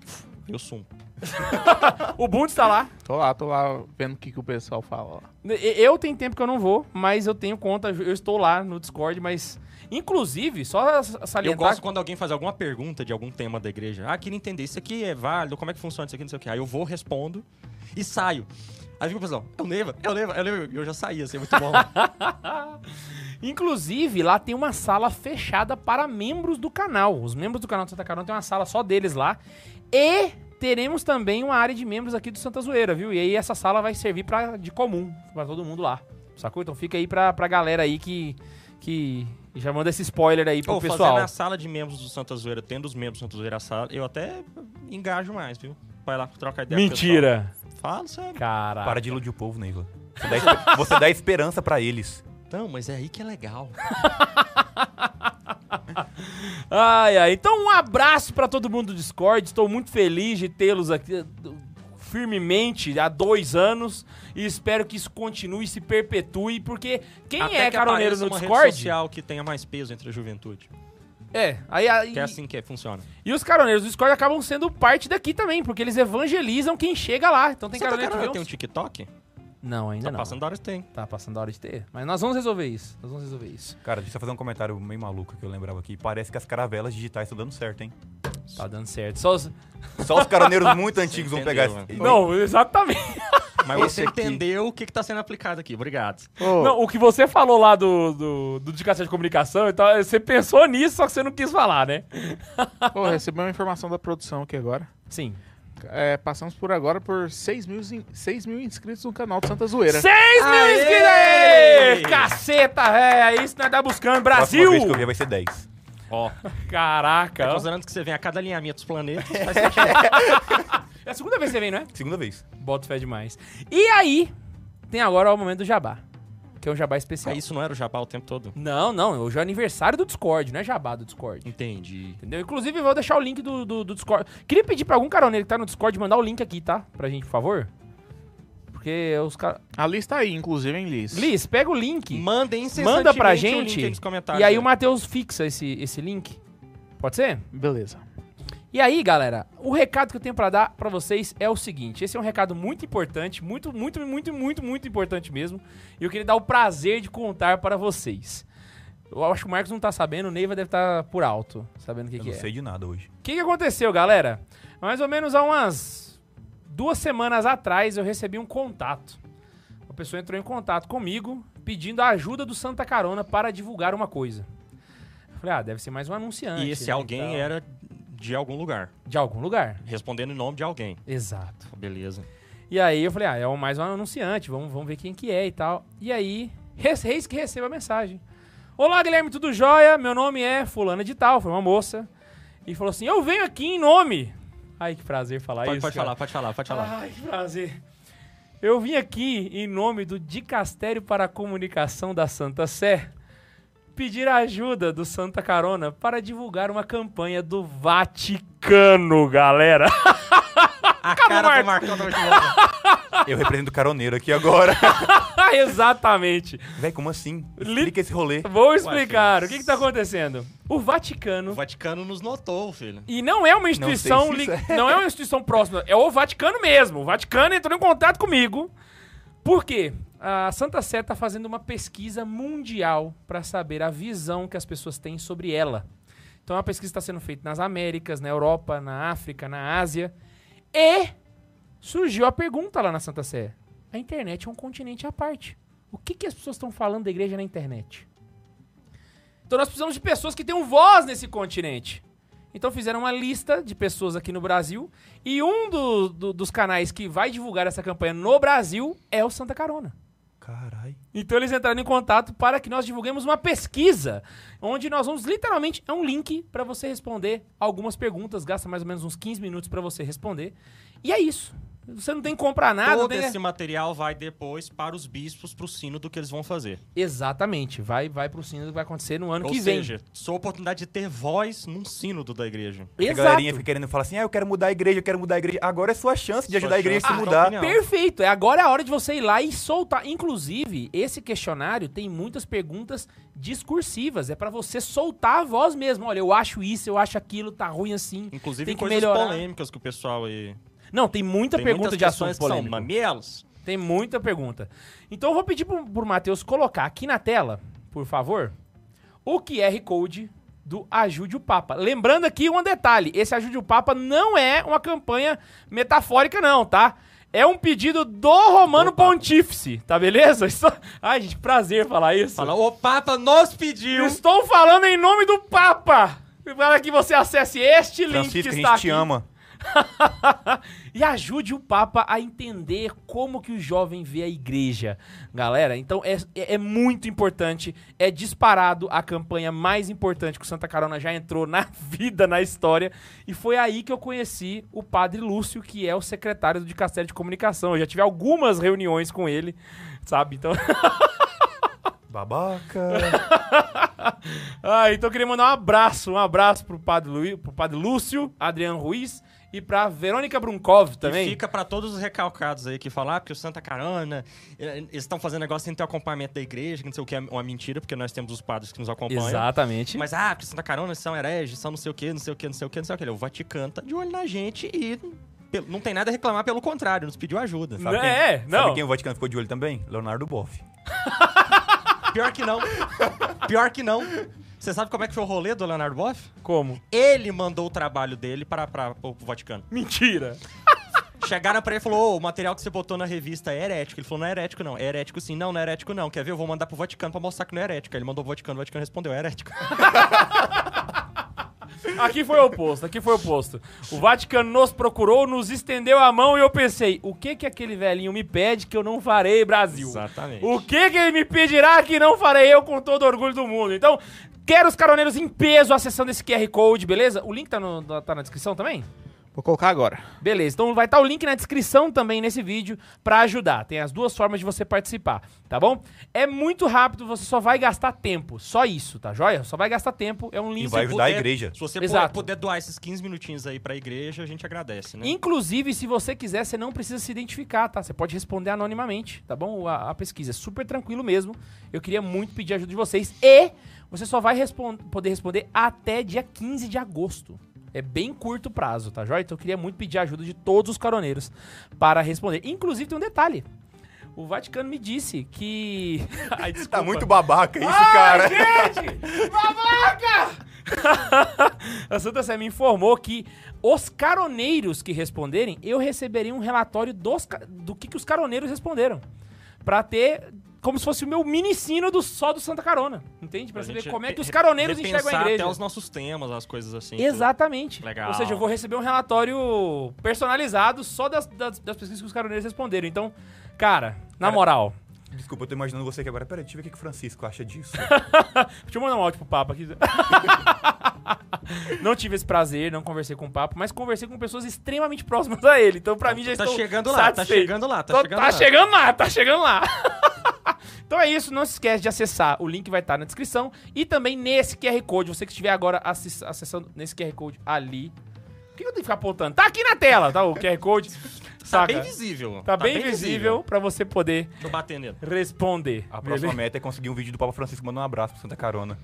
Speaker 2: Eu sumo. [LAUGHS]
Speaker 1: O Bundes tá lá.
Speaker 4: Tô lá, tô lá vendo o que, que o pessoal fala lá.
Speaker 1: Eu tenho tempo que eu não vou, mas eu tenho conta, eu estou lá no Discord, mas. Inclusive, só
Speaker 2: Eu
Speaker 1: salientar.
Speaker 2: gosto quando alguém faz alguma pergunta de algum tema da igreja. Ah, queria entender, isso aqui é válido, como é que funciona isso aqui, não sei o que. Aí eu vou, respondo e saio. Aí fica o pessoal, é o Neiva, é o Neiva, é o Neiva. E eu já saí, assim, muito bom. [LAUGHS]
Speaker 1: Inclusive, lá tem uma sala fechada para membros do canal. Os membros do canal do Santa Carona tem uma sala só deles lá. E teremos também uma área de membros aqui do Santa Zoeira, viu? E aí essa sala vai servir pra, de comum para todo mundo lá. Sacou? Então fica aí pra, pra galera aí que, que já manda esse spoiler aí pro
Speaker 2: Pô,
Speaker 1: pessoal.
Speaker 2: fazendo a sala de membros do Santa Zoeira, tendo os membros do Santa Zoeira a sala, eu até engajo mais, viu? Vai lá trocar ideia
Speaker 1: Mentira!
Speaker 2: Fala, sério.
Speaker 1: Caraca.
Speaker 3: Para de iludir o povo, Neiva. Você dá, [LAUGHS] você dá esperança pra eles.
Speaker 2: Não, mas é aí que é legal. [LAUGHS]
Speaker 1: Ai, ai. Então, um abraço pra todo mundo do Discord. Estou muito feliz de tê-los aqui eh, firmemente há dois anos. E espero que isso continue e se perpetue. Porque quem
Speaker 2: Até
Speaker 1: é
Speaker 2: que
Speaker 1: caroneiro no
Speaker 2: uma
Speaker 1: Discord.
Speaker 2: rede social que tenha mais peso entre a juventude.
Speaker 1: É, aí, aí
Speaker 2: Que é assim que é, funciona.
Speaker 1: E os caroneiros do Discord acabam sendo parte daqui também, porque eles evangelizam quem chega lá. Então tem
Speaker 2: Santa
Speaker 1: caroneiro que
Speaker 2: tem um. TikTok?
Speaker 1: Não, ainda
Speaker 2: Tá
Speaker 1: não.
Speaker 2: passando da hora que tem.
Speaker 1: Tá passando a hora de ter. Mas nós vamos resolver isso. Nós vamos resolver isso.
Speaker 3: Cara, deixa eu fazer um comentário meio maluco que eu lembrava aqui. Parece que as caravelas digitais estão dando certo, hein?
Speaker 1: Tá dando certo. Só os...
Speaker 3: Só os caroneiros [LAUGHS] muito antigos vão
Speaker 2: entendeu,
Speaker 3: pegar esse...
Speaker 1: Não, exatamente. [LAUGHS]
Speaker 2: Mas você
Speaker 3: aqui.
Speaker 2: entendeu o que, que tá sendo aplicado aqui. Obrigado.
Speaker 4: Ô,
Speaker 1: Não, o que você falou lá do, do, do Dicação de Comunicação, então, você pensou nisso, só que você não quis falar, né?
Speaker 4: ô, recebi uma informação da produção aqui agora.
Speaker 1: Sim.
Speaker 4: É, passamos por agora por 6 mil, in- 6 mil inscritos no canal do Santa Zoeira.
Speaker 1: 6 mil inscritos! Aê! Caceta, véia! É isso que nós tá buscando.
Speaker 3: Próxima
Speaker 1: Brasil!
Speaker 3: vez que eu ver vai ser 10.
Speaker 2: Ó,
Speaker 1: Caraca.
Speaker 2: considerando que você vem a cada alinhamento dos planetas, [LAUGHS] faz.
Speaker 1: É a segunda vez que você vem, não é?
Speaker 3: Segunda vez.
Speaker 1: Boto fé demais. E aí, tem agora o momento do jabá. Que é um jabá especial.
Speaker 2: Ah, isso não era o jabá o tempo todo?
Speaker 1: Não, não. Hoje é aniversário do Discord, não é jabá do Discord.
Speaker 2: Entendi.
Speaker 1: Entendeu? Inclusive, eu vou deixar o link do, do, do Discord. Queria pedir pra algum caroneiro que tá no Discord mandar o link aqui, tá? Pra gente, por favor. Porque os caras.
Speaker 4: A lista aí, inclusive, hein, Liz?
Speaker 1: Liz, pega o link.
Speaker 2: Mandem
Speaker 1: Manda pra gente.
Speaker 2: link aí nos comentários.
Speaker 1: E aí
Speaker 2: né?
Speaker 1: o Matheus fixa esse, esse link. Pode ser?
Speaker 4: Beleza.
Speaker 1: E aí, galera, o recado que eu tenho pra dar pra vocês é o seguinte: esse é um recado muito importante, muito, muito, muito, muito, muito importante mesmo. E eu queria dar o prazer de contar para vocês. Eu acho que o Marcos não tá sabendo, o Neiva deve estar por alto, sabendo o que,
Speaker 3: Eu
Speaker 1: que
Speaker 3: não
Speaker 1: é.
Speaker 3: sei de nada hoje.
Speaker 1: O que, que aconteceu, galera? Mais ou menos há umas duas semanas atrás eu recebi um contato. Uma pessoa entrou em contato comigo pedindo a ajuda do Santa Carona para divulgar uma coisa. Eu falei, ah, deve ser mais um anunciante.
Speaker 2: E esse
Speaker 1: né,
Speaker 2: alguém era de algum lugar.
Speaker 1: De algum lugar.
Speaker 2: Respondendo em nome de alguém.
Speaker 1: Exato.
Speaker 2: Beleza.
Speaker 1: E aí eu falei, ah, é mais um anunciante, vamos, vamos ver quem que é e tal. E aí, res- eis que recebo a mensagem. Olá, Guilherme, tudo jóia? Meu nome é fulana de tal, foi uma moça. E falou assim, eu venho aqui em nome... Ai, que prazer falar
Speaker 2: Pode,
Speaker 1: isso,
Speaker 2: pode
Speaker 1: cara.
Speaker 2: falar, pode falar, pode falar.
Speaker 1: Ai, que prazer. Eu vim aqui em nome do Dicastério para a Comunicação da Santa Sé pedir a ajuda do Santa Carona para divulgar uma campanha do Vaticano, galera.
Speaker 2: A cara do Marcão volta.
Speaker 3: Eu represento o caroneiro aqui agora. [LAUGHS]
Speaker 1: Exatamente.
Speaker 3: Véi, como assim?
Speaker 1: Li-
Speaker 3: Explica esse rolê.
Speaker 1: Vou explicar.
Speaker 2: filho.
Speaker 1: o que está acontecendo? O Vaticano
Speaker 2: O Vaticano nos notou, filho.
Speaker 1: E não é uma instituição,
Speaker 3: Não se
Speaker 1: li-
Speaker 3: isso
Speaker 1: não é uma instituição próxima, é o Vaticano mesmo. O Vaticano entrou em contato comigo. Por quê? A Santa Sé está fazendo uma pesquisa mundial para saber a visão que as pessoas têm sobre ela. Então a pesquisa está sendo feita nas Américas, na Europa, na África, na Ásia. E surgiu a pergunta lá na Santa Sé: a internet é um continente à parte. O que, que as pessoas estão falando da igreja na internet? Então nós precisamos de pessoas que tenham voz nesse continente. Então fizeram uma lista de pessoas aqui no Brasil e um do- do- dos canais que vai divulgar essa campanha no Brasil é o Santa Carona.
Speaker 3: Carai.
Speaker 1: Então eles entraram em contato para que nós divulguemos uma pesquisa, onde nós vamos literalmente é um link para você responder algumas perguntas, gasta mais ou menos uns 15 minutos para você responder. E é isso. Você não tem que comprar nada.
Speaker 2: Todo
Speaker 1: que-
Speaker 2: esse material vai depois para os bispos, pro sino do que eles vão fazer.
Speaker 1: Exatamente. Vai, vai pro sino que vai acontecer no ano
Speaker 2: Ou
Speaker 1: que
Speaker 2: seja, sua oportunidade de ter voz num sínodo da igreja.
Speaker 1: vem.
Speaker 3: A
Speaker 1: Exato.
Speaker 3: galerinha fica querendo falar assim, ah, eu quero mudar a igreja, eu quero mudar a igreja. Agora é sua chance de
Speaker 2: Sua
Speaker 3: ajudar a igreja a se mudar.
Speaker 2: opinião.
Speaker 1: Perfeito. É agora é a hora de você ir lá e soltar. Inclusive, esse questionário tem muitas perguntas discursivas. É pra você soltar a voz mesmo. Olha, eu acho isso, eu acho aquilo, tá ruim assim.
Speaker 2: Inclusive
Speaker 1: Tem que
Speaker 2: coisas
Speaker 1: melhorar.
Speaker 2: polêmicas que o pessoal aí.
Speaker 1: Não, tem muita
Speaker 2: Tem
Speaker 1: pergunta de
Speaker 2: questões que são mamelos.
Speaker 1: Tem muita pergunta. Então eu vou pedir pro, pro Matheus colocar aqui na tela, por favor, o QR Code do Ajude o Papa. Lembrando aqui um detalhe: esse Ajude o Papa não é uma campanha metafórica, não, tá? É um pedido do Romano
Speaker 2: Do Papa.
Speaker 1: Pontífice, tá beleza? [LAUGHS] Isso- Ai, gente, prazer falar isso.
Speaker 2: Fala, o Papa nos pediu.
Speaker 1: Estou falando em nome do Papa! Para que você acesse este link
Speaker 3: Francisco,
Speaker 1: que
Speaker 3: a
Speaker 1: está
Speaker 3: gente
Speaker 1: aqui.
Speaker 3: te ama. [LAUGHS]
Speaker 1: e ajude o Papa a entender como que o jovem vê a igreja, galera. Então é, é é muito importante, é disparado a campanha mais importante que o Santa Carona já entrou na [LAUGHS] vida, na história. E foi aí que eu conheci o Padre Lúcio, que é o secretário do Dicastério de Comunicação. Eu já tive algumas reuniões com ele, sabe? Então, [LAUGHS]
Speaker 3: Babaca.
Speaker 1: ah, então eu queria mandar um abraço, um abraço pro Padre, Lu, pro padre Lúcio, Adriano Ruiz e pra Verônica Brunkov também.
Speaker 2: E fica pra todos os recalcados aí que falam, ah, porque o Santa Carona, eh, eles estão fazendo negócio sem ter o acompanhamento da igreja, que não sei o que é uma mentira, porque nós temos os padres que nos acompanham.
Speaker 1: Exatamente.
Speaker 2: Mas, ah, porque Santa Carona são hereges, são não sei o que, não sei o que, não sei o que, não sei o que. O Vaticano tá de olho na gente e não tem nada a reclamar, pelo contrário, nos pediu ajuda.
Speaker 3: Sabe quem,
Speaker 1: É, não.
Speaker 3: Sabe quem o Vaticano ficou de olho também? Leonardo Boff. [LAUGHS]
Speaker 2: Pior que não. Pior que não. Você sabe como é que foi o rolê do Leonardo Boff?
Speaker 1: Como?
Speaker 2: Ele mandou o trabalho dele para, para, pro Vaticano.
Speaker 1: Mentira.
Speaker 2: Chegaram pra ele e falou: "Ô, o material que você botou na revista é herético. Ele falou: não é herético, não. É herético sim. Não, não é herético, não. Quer ver? Eu vou mandar pro Vaticano pra mostrar que não é herético. Aí ele mandou pro Vaticano, o Vaticano respondeu: é herético. [LAUGHS]
Speaker 1: Aqui foi o oposto, aqui foi o oposto. O Vaticano nos procurou, nos estendeu a mão e eu pensei, o que que aquele velhinho me pede que eu não farei, Brasil?
Speaker 2: Exatamente.
Speaker 1: O que que ele me pedirá que não farei eu com todo orgulho do mundo? Então, quero os caroneiros em peso acessando esse QR Code, beleza? O link tá, no- tá na descrição também?
Speaker 4: Vou colocar agora.
Speaker 1: Beleza, então vai estar o link na descrição também nesse vídeo pra ajudar. Tem as duas formas de você participar, tá bom? É muito rápido, você só vai gastar tempo. Só isso, tá joia? Só vai gastar tempo. É um link.
Speaker 3: E vai ajudar a igreja.
Speaker 2: Se você
Speaker 1: Exato.
Speaker 2: puder, doar esses 15 minutinhos aí pra igreja, a gente agradece, né?
Speaker 1: Inclusive, se você quiser, você não precisa se identificar, tá? Você pode responder anonimamente, tá bom? A, a pesquisa é super tranquilo mesmo. Eu queria muito pedir ajuda de vocês. E você só vai respon- poder responder até dia 15 de agosto. É bem curto prazo, tá joia? Então eu queria muito pedir a ajuda de todos os caroneiros para responder. Inclusive, tem um detalhe. O Vaticano me disse que. [LAUGHS] Ai,
Speaker 3: Tá muito babaca isso,
Speaker 1: Ai,
Speaker 3: cara.
Speaker 1: gente! [LAUGHS] Babaca! [LAUGHS] a Santa Sé me informou que os caroneiros que responderem, eu receberia um relatório dos, do que, que os caroneiros responderam. Pra ter como se fosse o meu mini sino do, só do Santa Carona. Entende? Pra, saber
Speaker 2: gente
Speaker 1: como é que os caroneiros enxergam a igreja.
Speaker 2: até os nossos temas, as coisas assim.
Speaker 1: Exatamente.
Speaker 2: Legal.
Speaker 1: Ou seja, eu vou receber um relatório personalizado só das, das, das pesquisas que os caroneiros responderam. Então, cara, na
Speaker 3: Cara,
Speaker 1: moral,
Speaker 3: Desculpa, eu tô imaginando você aqui agora. Peraí, deixa eu ver o que o Francisco acha disso. [LAUGHS]
Speaker 1: Deixa eu mandar um áudio pro Papa aqui. [LAUGHS] não tive esse prazer, não conversei com o Papa, mas conversei com pessoas extremamente próximas a ele. Então, pra mim, já
Speaker 2: Tá
Speaker 1: estou
Speaker 2: chegando lá, tá chegando lá, tá
Speaker 1: Tô-
Speaker 2: chegando
Speaker 1: tá
Speaker 2: lá.
Speaker 1: chegando lá, tá chegando lá. [LAUGHS] então é isso, não se esquece de acessar. O link vai estar na descrição. E também nesse QR Code, você que estiver agora acessando nesse QR Code ali. Por que eu tenho que ficar apontando? Tá aqui na tela, tá? O QR Code.
Speaker 2: Tá
Speaker 1: Saca?
Speaker 2: bem visível.
Speaker 1: Tá, bem, visível pra você poder
Speaker 2: bater nele.
Speaker 1: responder.
Speaker 3: A próxima
Speaker 1: beleza?
Speaker 3: meta é conseguir um vídeo do Papa Francisco mandando um abraço pro Santa Carona.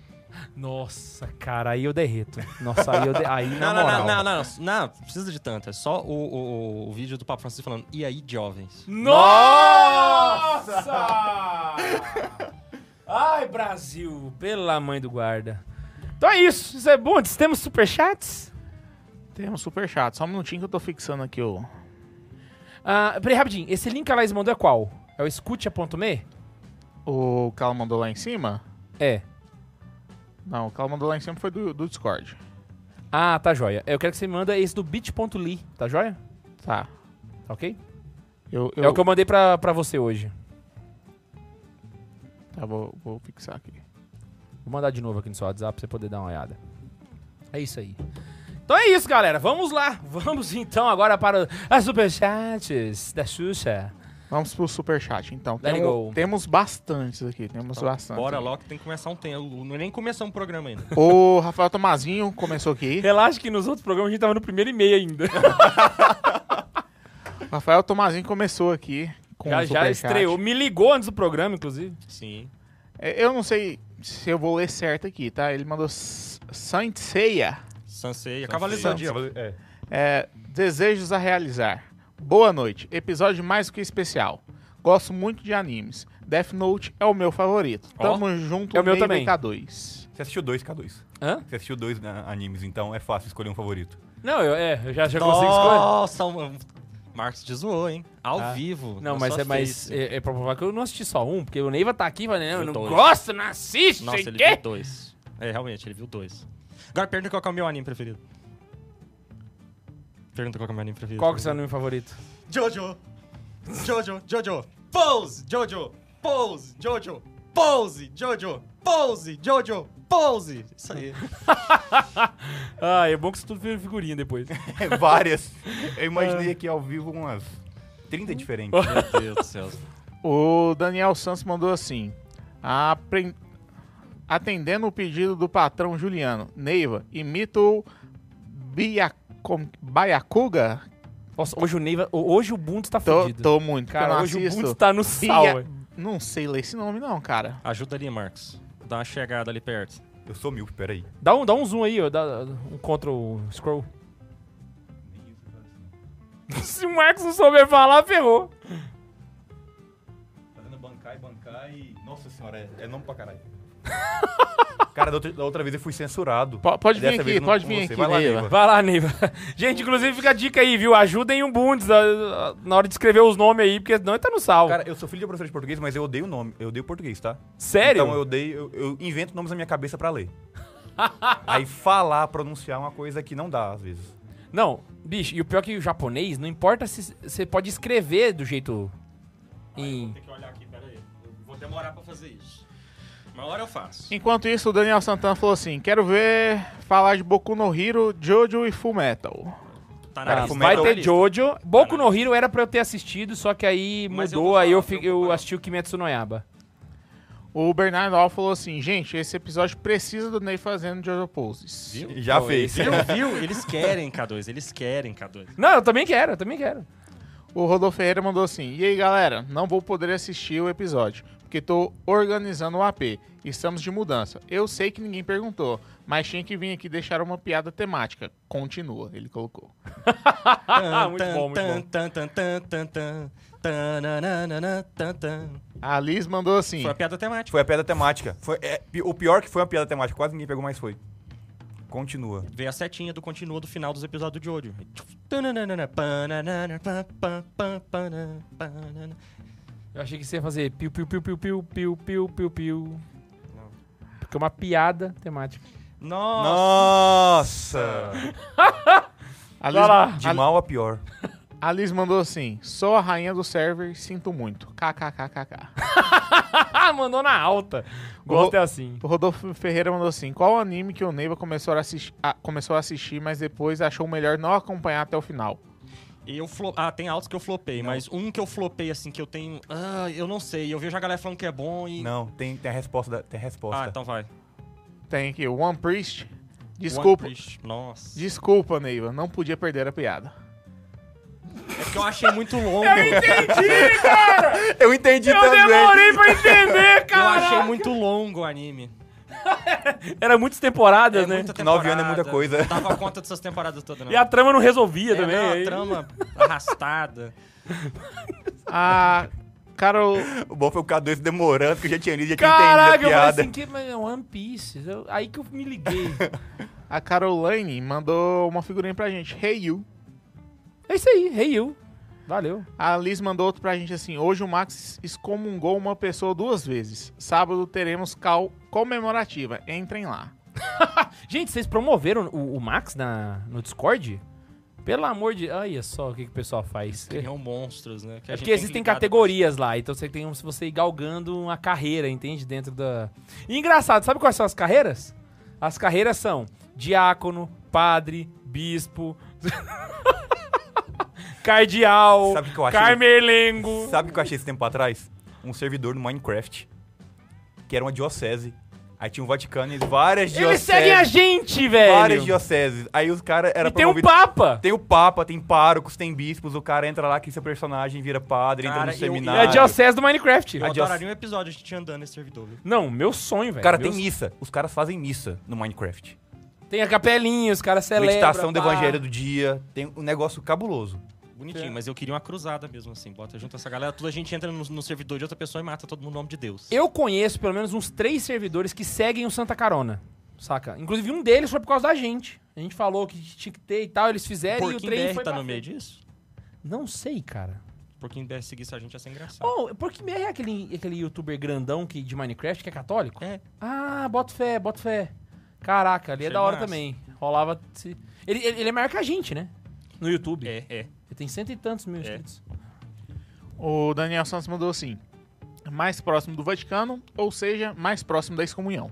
Speaker 1: Nossa, cara, aí eu derreto. Nossa, aí eu de... aí [LAUGHS] na
Speaker 2: Não, não,
Speaker 1: moral.
Speaker 2: não, não, não, não, não, precisa de tanto. É só o, o, o vídeo do Papa Francisco falando, e aí, jovens?
Speaker 1: Nossa! [LAUGHS] Ai, Brasil, pela mãe do guarda. Então é isso, isso é bom. Temos superchats?
Speaker 4: Temos super chat. Só um minutinho que eu tô fixando aqui o.
Speaker 1: Ah, peraí, rapidinho. Esse link que a Laís mandou é qual? É o escute.me?
Speaker 4: O que ela mandou lá em cima?
Speaker 1: É.
Speaker 4: Não, o que ela mandou lá em cima foi do, do Discord.
Speaker 1: Ah, tá joia. Eu quero que você me manda esse do bit.ly, tá joia?
Speaker 4: Tá.
Speaker 1: Ok?
Speaker 4: Eu,
Speaker 1: É o que eu mandei pra, pra você hoje.
Speaker 4: Tá, vou, vou fixar aqui.
Speaker 1: Vou mandar de novo aqui no seu WhatsApp pra você poder dar uma olhada. É isso aí. Então é isso, galera. Vamos lá. [LAUGHS] Vamos então agora para as superchats da Xuxa.
Speaker 4: Vamos pro superchat, então.
Speaker 1: Let it
Speaker 4: Temos,
Speaker 1: go.
Speaker 4: temos bastantes aqui, temos
Speaker 2: Então,
Speaker 4: bastante.
Speaker 2: Bora logo que tem que começar um tempo. Não nem começou um programa ainda.
Speaker 4: O Rafael Tomazinho começou aqui. [LAUGHS]
Speaker 1: Relaxa que nos outros programas a gente tava no primeiro e-mail ainda.
Speaker 4: O [LAUGHS] Rafael Tomazinho começou aqui com
Speaker 1: já
Speaker 4: o
Speaker 1: já estreou. Me ligou antes do programa, inclusive.
Speaker 2: Sim.
Speaker 4: É, Eu não sei se eu vou ler certo aqui, tá? Ele mandou S- Saint Seiya.
Speaker 2: Sansei,
Speaker 3: Sanseia.
Speaker 2: Cavaleiro do Zodíaco.
Speaker 3: É.
Speaker 4: É, desejos a realizar. Boa noite. Episódio mais do que especial. Gosto muito de animes. Death Note é o meu favorito.
Speaker 2: Ó,
Speaker 4: Tamo junto,
Speaker 1: é o meu também.
Speaker 4: e K2.
Speaker 3: Você assistiu dois K2.
Speaker 1: Hã?
Speaker 3: Você assistiu dois né, animes, então é fácil escolher um favorito.
Speaker 1: Não, eu, é, eu já, já consigo escolher.
Speaker 2: Nossa, o Marcos te zoou, hein? Ao
Speaker 1: Ah.
Speaker 2: vivo.
Speaker 1: Não, mas é mais. É, é pra provar que eu não assisti só um, porque o Neiva tá aqui falando, eu não
Speaker 2: dois.
Speaker 1: gosto, não assiste,
Speaker 2: Nossa,
Speaker 1: sei
Speaker 2: ele
Speaker 1: quê?
Speaker 2: viu dois. É, realmente, ele viu dois. Agora pergunta qual que é o meu anime preferido. Pergunta qual que é o meu anime preferido.
Speaker 1: Qual que é o seu anime favorito?
Speaker 2: Jojo! Jojo, Jojo! Pose! Jojo! Pose! Jojo! Pose! Jojo! Pose! Jojo! Pose! Isso aí. [LAUGHS]
Speaker 1: Ah, é bom que isso tudo vira figurinha depois. [LAUGHS]
Speaker 3: Várias. Eu imaginei aqui ao vivo umas 30 diferentes.
Speaker 2: Meu Deus do céu.
Speaker 4: O Daniel Santos mandou assim: "Apren- Atendendo o pedido do patrão Juliano, Neiva, imita o Biacom- Baiacuga?
Speaker 1: Nossa, hoje o Neiva. Hoje o Bundes tá
Speaker 4: Tô,
Speaker 1: fudido.
Speaker 4: tô muito,
Speaker 1: Cara, hoje o
Speaker 4: assisto.
Speaker 1: Bundes tá no sal,
Speaker 4: Bia-
Speaker 1: ué.
Speaker 4: Não sei ler esse nome não, cara.
Speaker 2: Ajuda ali, Marcos. Dá uma chegada ali perto.
Speaker 3: Eu sou míope, peraí.
Speaker 1: Dá um, dá um zoom aí, ó. Dá um Ctrl Scroll. [LAUGHS] Se o Marcos não souber falar, ferrou.
Speaker 3: Fazendo bancar e bancar e. Nossa senhora, é, é nome pra caralho. [LAUGHS] Cara, da outra, da outra vez eu fui censurado.
Speaker 4: Po- pode vir
Speaker 3: Dessa
Speaker 4: aqui,
Speaker 3: não
Speaker 4: pode vir aqui,
Speaker 3: Vai lá,
Speaker 4: Neiva.
Speaker 1: Vai lá, Neiva. [LAUGHS] Gente, inclusive fica a dica aí, viu? Ajudem o Bundes ah, na hora de escrever os nomes aí, porque senão ele tá no sal.
Speaker 3: Cara, eu sou filho de professor de português, mas eu odeio o nome. Eu odeio português, tá?
Speaker 1: Sério?
Speaker 3: Então eu odeio. Eu, eu invento nomes na minha cabeça pra ler. [LAUGHS] Aí falar, pronunciar é uma coisa que não dá, às vezes.
Speaker 1: Não, bicho, e o pior é que o japonês, não importa se você pode escrever do jeito. Em...
Speaker 2: que olhar aqui, peraí. Vou demorar pra fazer isso. Uma hora eu faço.
Speaker 4: Enquanto isso, o Daniel Santana falou assim: Quero ver falar de Boku no Hero, Jojo e Full Metal.
Speaker 2: Tá
Speaker 1: Cara,
Speaker 2: lista,
Speaker 1: vai
Speaker 2: tá na
Speaker 1: ter. Jojo. Boku no Hero era pra eu ter assistido, só que aí
Speaker 2: Mas eu
Speaker 1: mudou,
Speaker 2: vou
Speaker 1: aí eu,
Speaker 2: falar,
Speaker 1: fi-
Speaker 2: eu
Speaker 1: assisti o Kimetsu no Yaba.
Speaker 4: O Bernardo Al falou assim: Gente, esse episódio precisa do Ney fazendo Jojo Poses.
Speaker 2: Viu?
Speaker 3: Já
Speaker 1: Pô,
Speaker 3: fez.
Speaker 1: esse-
Speaker 2: Viu? Viu? Eles querem K2, eles querem K2.
Speaker 1: Não, eu também quero, eu também quero.
Speaker 4: O Rodolfo Ferreira mandou assim: E aí, galera, não vou poder assistir o episódio, porque tô organizando o AP. Estamos de mudança. Eu sei que ninguém perguntou, mas tinha que vir aqui deixar uma piada temática. Continua, ele colocou.
Speaker 1: Ah, [LAUGHS] muito bom, muito bom.
Speaker 2: Tan, tan, tan, tan, tan, tananana, tan, tan.
Speaker 4: A Liz mandou assim:
Speaker 2: Foi a piada temática.
Speaker 3: Foi a piada temática. Foi, é, pi- o pior que foi a piada temática. Quase ninguém pegou, mas foi. Continua.
Speaker 2: Veio a setinha do continua do final dos episódios de panana.
Speaker 1: Eu achei que você ia fazer piu, piu, piu, piu, piu, piu, piu, piu, piu. Porque é uma piada temática.
Speaker 2: Nossa!
Speaker 3: Nossa!
Speaker 4: A Liz,
Speaker 1: Vai lá.
Speaker 3: De mal a pior.
Speaker 4: a Liz mandou assim: Sou a rainha do server, sinto muito. KKKKK.
Speaker 1: Ah, [LAUGHS] mandou na alta. Gosto é assim.
Speaker 4: O Rodolfo Ferreira mandou assim: Qual anime que o Neiva começou a, assistir, a- começou a assistir, mas depois achou melhor não acompanhar até o final?
Speaker 2: Eu flo... Ah, tem altos que eu flopei, mas um que eu flopei, assim, que eu tenho. Ah, eu não sei. Eu vejo a galera falando que é bom e.
Speaker 3: Não, tem, tem a resposta. Da, tem a resposta.
Speaker 2: Ah, então vai.
Speaker 4: Tem aqui, o One Priest. Desculpa,
Speaker 2: One Piece. Nossa.
Speaker 4: desculpa, Neiva, não podia perder a piada.
Speaker 2: É porque eu achei muito longo. [LAUGHS]
Speaker 3: Eu entendi
Speaker 1: Eu
Speaker 3: também.
Speaker 1: demorei pra entender,
Speaker 2: Eu
Speaker 1: cara.
Speaker 2: achei muito longo o anime. [LAUGHS]
Speaker 1: Era muitas temporadas,
Speaker 2: É
Speaker 1: né?
Speaker 2: muita
Speaker 3: Nove anos é muita
Speaker 2: temporada.
Speaker 3: coisa.
Speaker 2: Não dava conta dessas temporadas todas, não.
Speaker 1: E a trama não resolvia
Speaker 2: É,
Speaker 1: também.
Speaker 2: não,
Speaker 1: aí-
Speaker 2: a trama [LAUGHS] arrastada.
Speaker 4: A Carol,
Speaker 3: O bom foi o K2 demorando, que eu já tinha lido, já tinha
Speaker 1: Caraca,
Speaker 3: entendido
Speaker 1: eu
Speaker 3: a
Speaker 1: falei
Speaker 3: piada.
Speaker 1: assim, que mas é One Piece. Eu- aí que eu me liguei.
Speaker 4: a Caroline mandou uma figurinha pra gente. Hey you.
Speaker 1: é isso aí, Hey You. Valeu.
Speaker 4: A Liz mandou outro pra gente assim: Hoje o Max excomungou uma pessoa duas vezes. Sábado teremos cal comemorativa. Entrem lá. [LAUGHS]
Speaker 1: Gente, vocês promoveram o, o Max na, no Discord? Pelo amor de... Olha só o que, que o pessoal faz.
Speaker 2: Criam monstros, né? Que a
Speaker 1: É
Speaker 2: gente
Speaker 1: porque
Speaker 2: tem que
Speaker 1: existem categorias lá, então você tem um, se você ir galgando uma carreira, entende? Dentro da. E engraçado, sabe quais são as carreiras? As carreiras são diácono, padre, bispo, [LAUGHS] cardeal,
Speaker 3: Sabe o que eu achei?
Speaker 1: carmelengo.
Speaker 3: Sabe o que eu achei esse tempo atrás? Um servidor no Minecraft, que era uma diocese. Aí tinha o Vaticano e várias
Speaker 1: Eles
Speaker 3: dioceses.
Speaker 1: seguem a gente, velho.
Speaker 3: Várias dioceses. Aí os caras era
Speaker 1: e tem um
Speaker 3: promovido-
Speaker 1: papa.
Speaker 3: Tem o Papa, tem párocos, tem bispos, o cara entra lá, cria seu personagem, vira padre, entra
Speaker 2: Cara,
Speaker 3: no
Speaker 2: eu-
Speaker 1: É a
Speaker 3: seminário.
Speaker 1: diocese do Minecraft.
Speaker 2: Eu
Speaker 3: A
Speaker 2: adoraria um episódio de te andando nesse servidor, viu?
Speaker 1: Não, meu sonho, velho.
Speaker 3: Cara,
Speaker 1: Meu
Speaker 3: tem missa. Os caras fazem missa no Minecraft.
Speaker 1: Tem a capelinha, os caras celebram.
Speaker 3: Meditação do evangelho do dia. Tem um negócio cabuloso.
Speaker 2: Bonitinho,
Speaker 1: É.
Speaker 2: mas eu queria uma cruzada mesmo, assim. Bota junto essa galera, toda a gente entra no, no servidor de outra pessoa e mata todo mundo no nome de Deus.
Speaker 1: Eu conheço pelo menos uns três servidores que seguem o Santa Carona. Saca? Inclusive um deles foi por causa da gente. A gente falou que tinha que ter e tal, eles
Speaker 2: o
Speaker 1: fizeram e o
Speaker 2: Porquinho
Speaker 1: trem
Speaker 2: BR
Speaker 1: foi
Speaker 2: tá no meio disso?
Speaker 1: Não sei, cara.
Speaker 2: Porquinho BR seguisse a gente ia ser engraçado.
Speaker 1: Oh, porque BR é aquele, aquele youtuber grandão que, de Minecraft que é católico?
Speaker 2: É.
Speaker 1: Ah, bota fé, bota fé. Caraca, ali é da hora
Speaker 2: massa.
Speaker 1: também. Rolava. Ele, ele, ele é maior que a gente, né? No YouTube.
Speaker 2: É, é.
Speaker 1: Ele tem cento e tantos mil
Speaker 2: É.
Speaker 1: inscritos.
Speaker 4: O Daniel Santos mandou assim: mais próximo do Vaticano, ou seja, mais próximo da excomunhão.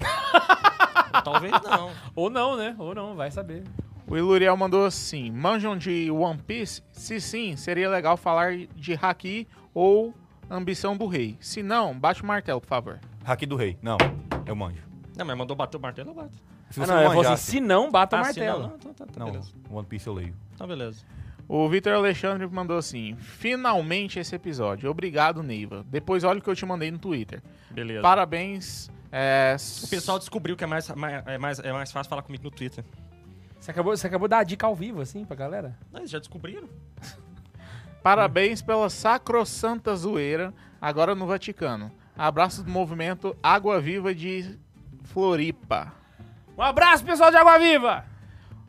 Speaker 4: [LAUGHS]
Speaker 2: Talvez não.
Speaker 1: Ou não, né? Ou não, vai saber.
Speaker 4: O Iluriel mandou assim: manjam de One Piece? Se sim, seria legal falar de Haki ou Ambição do Rei. Se não, bate o martelo, por favor.
Speaker 3: Hack do rei. Não, eu manjo.
Speaker 2: Não, mas mandou bater o martelo, eu bato.
Speaker 3: Se
Speaker 1: Ah,
Speaker 3: você
Speaker 1: não, eu vou assim,
Speaker 3: manjasse-
Speaker 1: se não, bata o
Speaker 2: Ah, se
Speaker 1: martelo.
Speaker 2: Não, não, então tá, tá
Speaker 3: Não,
Speaker 2: beleza.
Speaker 3: One Piece eu leio.
Speaker 2: Então beleza.
Speaker 4: O Vitor Alexandre mandou assim: finalmente esse episódio. Obrigado, Neiva. Depois olha o que eu te mandei no Twitter.
Speaker 2: Beleza.
Speaker 4: Parabéns. é,
Speaker 2: O pessoal descobriu que é mais, mais- é, mais, é mais fácil falar comigo no Twitter.
Speaker 1: Você acabou, você acabou de dar a dica ao vivo, assim, pra galera?
Speaker 2: Não, eles já descobriram.
Speaker 4: Parabéns pela sacrossanta zoeira, agora no Vaticano. Abraço do movimento Água Viva de Floripa.
Speaker 1: Um abraço, pessoal de Água Viva!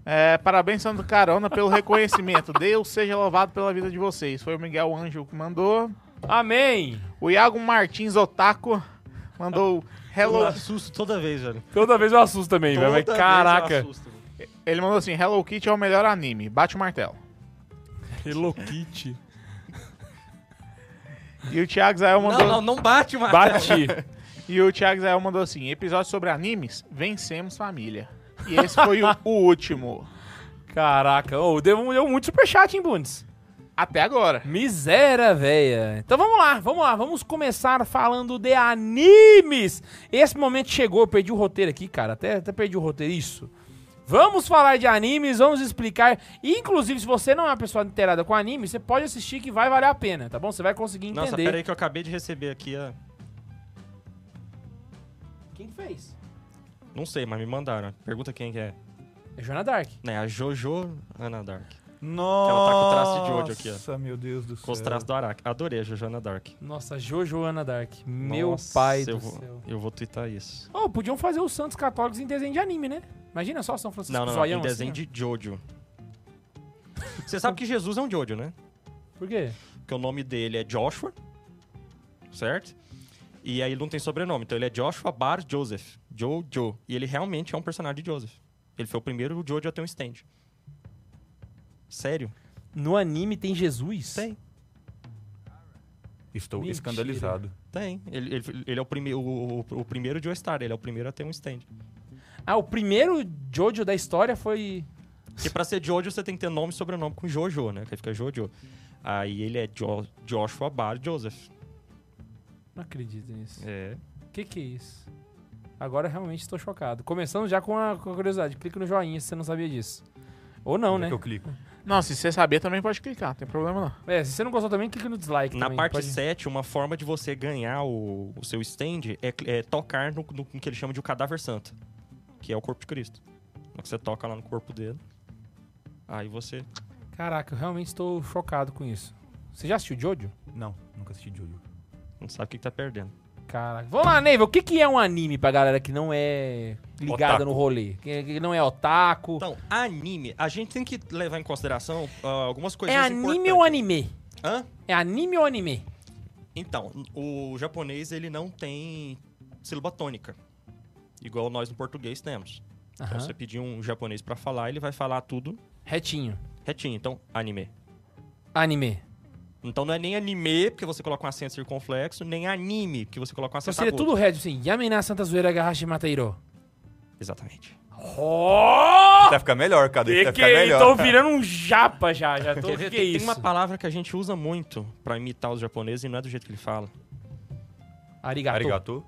Speaker 4: É, parabéns, Santo Carona, pelo reconhecimento. Deus seja louvado pela vida de vocês. Foi o Miguel Ângelo que mandou.
Speaker 1: Amém!
Speaker 4: O Iago Martins Otaco mandou
Speaker 2: Eu
Speaker 4: Hello.
Speaker 2: assusto toda vez, velho.
Speaker 1: Toda vez eu assusto também, velho.
Speaker 2: Toda eu
Speaker 1: caraca.
Speaker 2: assusto.
Speaker 4: Ele mandou assim: Hello Kitty é o melhor anime. Bate o martelo.
Speaker 1: Hello Kitty.
Speaker 4: E o Thiago Zael mandou.
Speaker 2: Não, não, não bate o martelo.
Speaker 1: Bati. [LAUGHS]
Speaker 4: E o Thiago Zael mandou assim: episódio sobre animes, vencemos família. E esse foi o, o último.
Speaker 1: Caraca. Ô, deu, deu muito superchat, hein, Bundes?
Speaker 4: Até agora.
Speaker 1: Miséria, véia. Então vamos lá, vamos lá. Vamos começar falando de animes. Esse momento chegou, eu perdi o roteiro aqui, cara. Até, até perdi o roteiro. Isso. Vamos falar de animes, vamos explicar. E, inclusive, se você não é uma pessoa inteirada com anime, você pode assistir que vai valer a pena, tá bom? Você vai conseguir entender.
Speaker 2: Nossa, pera aí que eu acabei de receber aqui a...
Speaker 1: Quem que fez?
Speaker 2: Não sei, mas me mandaram. Pergunta quem que é.
Speaker 1: É Joana Dark.
Speaker 2: Né, a Jojo Ana Dark.
Speaker 3: Nossa,
Speaker 2: ela tá com o traço de Jojo aqui, ó.
Speaker 3: Nossa, meu Deus do céu.
Speaker 2: Com os traços do Araki. Adorei a Jojo Ana Dark.
Speaker 1: Nossa, Jojo Ana Dark. Meu
Speaker 2: Nossa,
Speaker 1: pai
Speaker 2: eu
Speaker 1: do
Speaker 2: vou,
Speaker 1: céu.
Speaker 2: Eu vou twittar isso.
Speaker 1: Oh, podiam fazer os Santos Católicos em desenho de anime, né? Imagina só São Francisco
Speaker 2: Não, não, não.
Speaker 1: zoião
Speaker 2: Em desenho
Speaker 1: assim,
Speaker 2: de Jojo. Você sabe que Jesus é um Jojo, né?
Speaker 1: Por quê?
Speaker 2: Porque o nome dele é Joshua, certo? E aí ele não tem sobrenome, então ele é Joshua Bar Joseph. Jojo. E ele realmente é um personagem de Joseph. Ele foi o primeiro Jojo a ter um stand. Sério?
Speaker 1: No anime tem Jesus?
Speaker 2: Tem.
Speaker 3: Estou
Speaker 1: Mentira.
Speaker 3: escandalizado.
Speaker 2: Tem. Ele, ele, ele é o, prime o, o, o primeiro Joestar, ele é o primeiro a ter um stand.
Speaker 1: Ah, o primeiro Jojo da história foi.
Speaker 2: Porque pra ser Jojo você tem que ter nome e sobrenome com Jojo, né? Que aí fica Jojo. Aí ele é jo Joshua Bar Joseph.
Speaker 1: Não acredito nisso.
Speaker 2: É.
Speaker 1: O que, que é isso? Agora eu realmente estou chocado. Começando já com a, com a curiosidade. Clica no joinha se você não sabia disso. Ou não,
Speaker 3: Onde é
Speaker 1: né?
Speaker 3: que eu clico?
Speaker 4: Não, se você saber também pode clicar, não tem problema não.
Speaker 1: É, se você não gostou também, clica no dislike.
Speaker 2: Na
Speaker 1: também.
Speaker 2: parte
Speaker 1: Pode-
Speaker 2: 7, uma forma de você ganhar o, o seu stand é, é tocar no, no que ele chama de o cadáver santo, que é o corpo de Cristo. Então, Você toca lá no corpo dele, aí você...
Speaker 1: Caraca, eu realmente estou chocado com isso. Você já assistiu Jojo?
Speaker 3: Não, nunca assisti Jojo.
Speaker 2: Não sabe o que, que tá perdendo.
Speaker 1: Caraca. Vamos lá, Neiva. O que, que é um anime pra galera que não é ligada
Speaker 3: Otaku.
Speaker 1: no rolê? Que, que não é otaku?
Speaker 2: Então, anime, a gente tem que levar em consideração ah, algumas
Speaker 1: é
Speaker 2: coisinhas
Speaker 1: anime
Speaker 2: importantes.
Speaker 1: ou anime?
Speaker 2: Hã?
Speaker 1: É anime ou anime?
Speaker 2: Então, o japonês, ele não tem sílaba tônica, igual nós no português temos. Então,
Speaker 1: Aham.
Speaker 2: você pedir um japonês pra falar, ele vai falar tudo
Speaker 1: Retinho.
Speaker 2: retinho. Então, anime.
Speaker 1: Anime.
Speaker 2: Então não é nem anime, porque você coloca um acento circunflexo, nem anime, porque você coloca um
Speaker 1: Então
Speaker 2: acento
Speaker 1: seria
Speaker 2: agudo.
Speaker 1: tudo reto, assim. Yamina Santa Zoeira Gahashi Mateiro.
Speaker 2: Exatamente.
Speaker 1: Oh!
Speaker 3: Vai ficar melhor,
Speaker 1: Que
Speaker 3: vai
Speaker 1: que
Speaker 3: ficar
Speaker 1: é?
Speaker 3: melhor.
Speaker 1: Tô virando um japa já, já tô... [LAUGHS] Que
Speaker 2: tem, tem
Speaker 1: isso?
Speaker 2: uma palavra que a gente usa muito pra imitar os japoneses e não é do jeito que ele fala.
Speaker 1: Arigato.
Speaker 3: Arigato.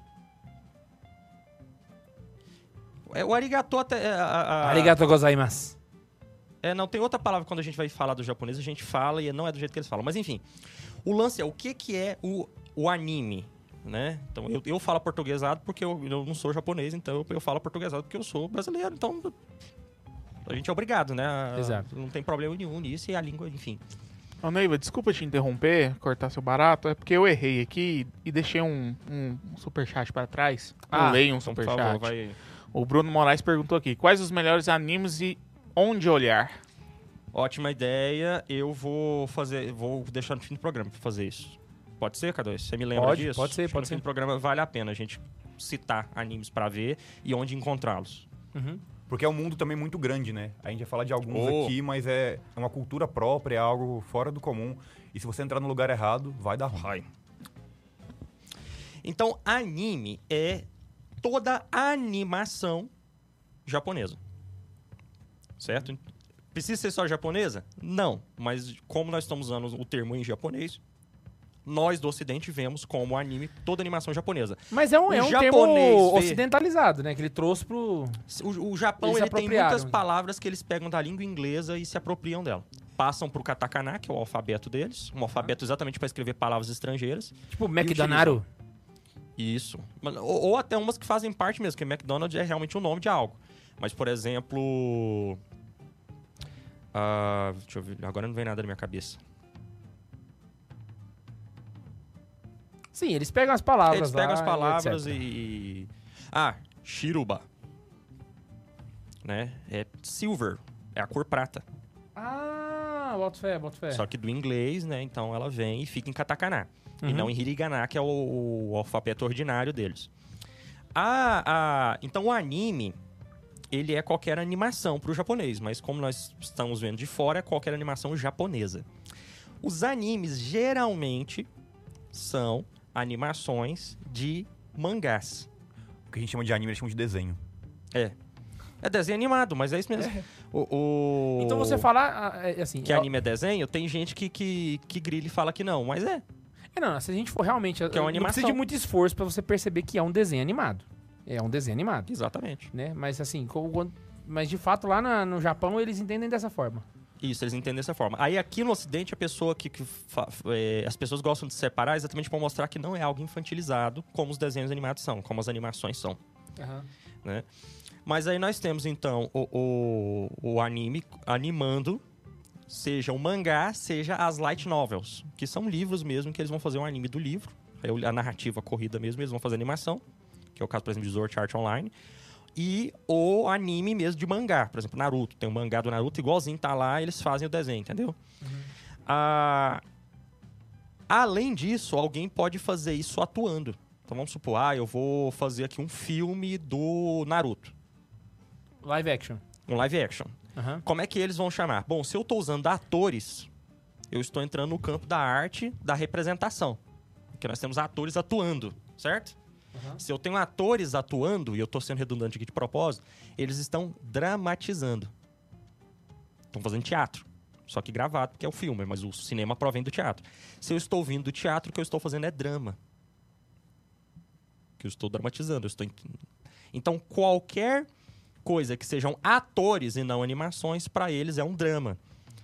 Speaker 2: É, o arigato até... é, a- a-
Speaker 1: Arigato gozaimasu.
Speaker 2: É, não, tem outra palavra quando a gente vai falar do japonês, a gente fala e não é do jeito que eles falam. Mas enfim, o lance é o que, que é o, o anime, né? Então eu, eu falo portuguesado porque eu, eu não sou japonês, então eu, eu falo portuguesado porque eu sou brasileiro. Então a gente é obrigado, né? A-
Speaker 1: Exato.
Speaker 2: Não tem problema nenhum nisso e a língua, enfim.
Speaker 4: Ô, Neiva, desculpa te interromper, cortar seu barato, é porque eu errei aqui e deixei um, um superchat pra trás.
Speaker 1: Ah,
Speaker 4: eu leio um
Speaker 2: Então, por
Speaker 4: superchat.
Speaker 2: favor, vai.
Speaker 4: O Bruno Moraes perguntou aqui: quais os melhores animes e onde olhar?
Speaker 2: Ótima ideia. Eu vou fazer, vou deixar no fim do programa pra fazer isso. Pode ser, K2? Você me lembra
Speaker 1: Pode,
Speaker 2: disso?
Speaker 1: pode ser,
Speaker 2: Acho
Speaker 1: pode
Speaker 2: no fim
Speaker 1: ser.
Speaker 2: do programa vale a pena a gente citar animes pra ver e onde encontrá-los.
Speaker 1: Uhum.
Speaker 3: Porque é um mundo também muito grande, né? A gente vai falar de alguns
Speaker 2: Oh.
Speaker 3: aqui, mas é é uma cultura própria, é algo fora do comum. E se você entrar no lugar errado, vai dar ruim.
Speaker 2: Então, anime é toda a animação japonesa. Certo? Precisa ser só japonesa? Não. Mas como nós estamos usando o termo em japonês, nós do ocidente vemos como anime toda animação japonesa.
Speaker 1: Mas é um,
Speaker 2: O
Speaker 1: é um termo
Speaker 2: vê-
Speaker 1: ocidentalizado, né? Que ele trouxe pro...
Speaker 2: O, o Japão ele tem muitas palavras que eles pegam da língua inglesa e se apropriam dela. Passam pro katakana, que é o alfabeto deles, um alfabeto exatamente para escrever palavras estrangeiras.
Speaker 1: Tipo, McDonald's.
Speaker 2: Isso. Ou, ou até umas que fazem parte mesmo, que McDonald's é realmente o nome de algo. Mas, por exemplo. Ah, deixa eu ver. Agora não vem nada na minha cabeça.
Speaker 1: Sim, eles pegam as palavras
Speaker 2: Eles pegam
Speaker 1: lá,
Speaker 2: as palavras
Speaker 1: etc.
Speaker 2: e. Ah, Shiruba. Né? É silver. É a cor prata.
Speaker 1: Ah, boto fé, boto fé.
Speaker 2: Só que do inglês, né? Então ela vem e fica em katakana. E
Speaker 1: Uhum.
Speaker 2: não em hiragana, que é o, o alfabeto ordinário deles. A, a, então o anime, ele é qualquer animação para o japonês, mas como nós estamos vendo de fora, é qualquer animação japonesa. Os animes geralmente são animações de mangás.
Speaker 3: O que a gente chama de anime, eles chamam de desenho.
Speaker 2: É. É desenho animado, mas é isso mesmo. [LAUGHS] O, o-
Speaker 1: Então você falar, ah, é, assim...
Speaker 2: que
Speaker 1: ó,
Speaker 2: anime é desenho, tem gente que, que, que grita e fala que não, mas é.
Speaker 1: É, não, se a gente for realmente...
Speaker 2: Que é uma
Speaker 1: não
Speaker 2: animação.
Speaker 1: precisa de muito esforço pra você perceber que é um desenho animado. É um desenho animado,
Speaker 2: Exatamente.
Speaker 1: né? Mas assim, quando- mas de fato lá na- no Japão eles entendem dessa forma.
Speaker 2: Isso, eles entendem dessa forma. Aí aqui no Ocidente, a pessoa que. que fa- é, as pessoas gostam de separar exatamente para mostrar que não é algo infantilizado, como os desenhos animados são, como as animações são. né? Mas aí nós temos então o, o, o anime animando, seja o mangá, seja as light novels, que são livros mesmo, que eles vão fazer um anime do livro, a narrativa corrida mesmo, eles vão fazer animação, que é o caso, por exemplo, de Sword Art Online. E o anime mesmo de mangá, por exemplo, Naruto. Tem um mangá do Naruto igualzinho, tá lá, eles fazem o desenho, entendeu? Ah, além disso, alguém pode fazer isso atuando. Então vamos supor, ah, eu vou fazer aqui um filme do Naruto,
Speaker 1: Live action.
Speaker 2: um live action.
Speaker 1: Aham.
Speaker 2: Como é que eles vão chamar? Bom, se eu estou usando atores, eu estou entrando no campo da arte da representação. Porque nós temos atores atuando, certo?
Speaker 1: Aham.
Speaker 2: Se eu tenho atores atuando, e eu estou sendo redundante aqui de propósito, eles estão dramatizando. Estão fazendo teatro. Só que gravado, porque é o filme, mas o cinema provém do teatro. Se eu estou vindo do teatro, o que eu estou fazendo é drama. Que eu estou dramatizando. Eu estou... ent- Então, qualquer coisa que sejam atores e não animações, para eles é um drama.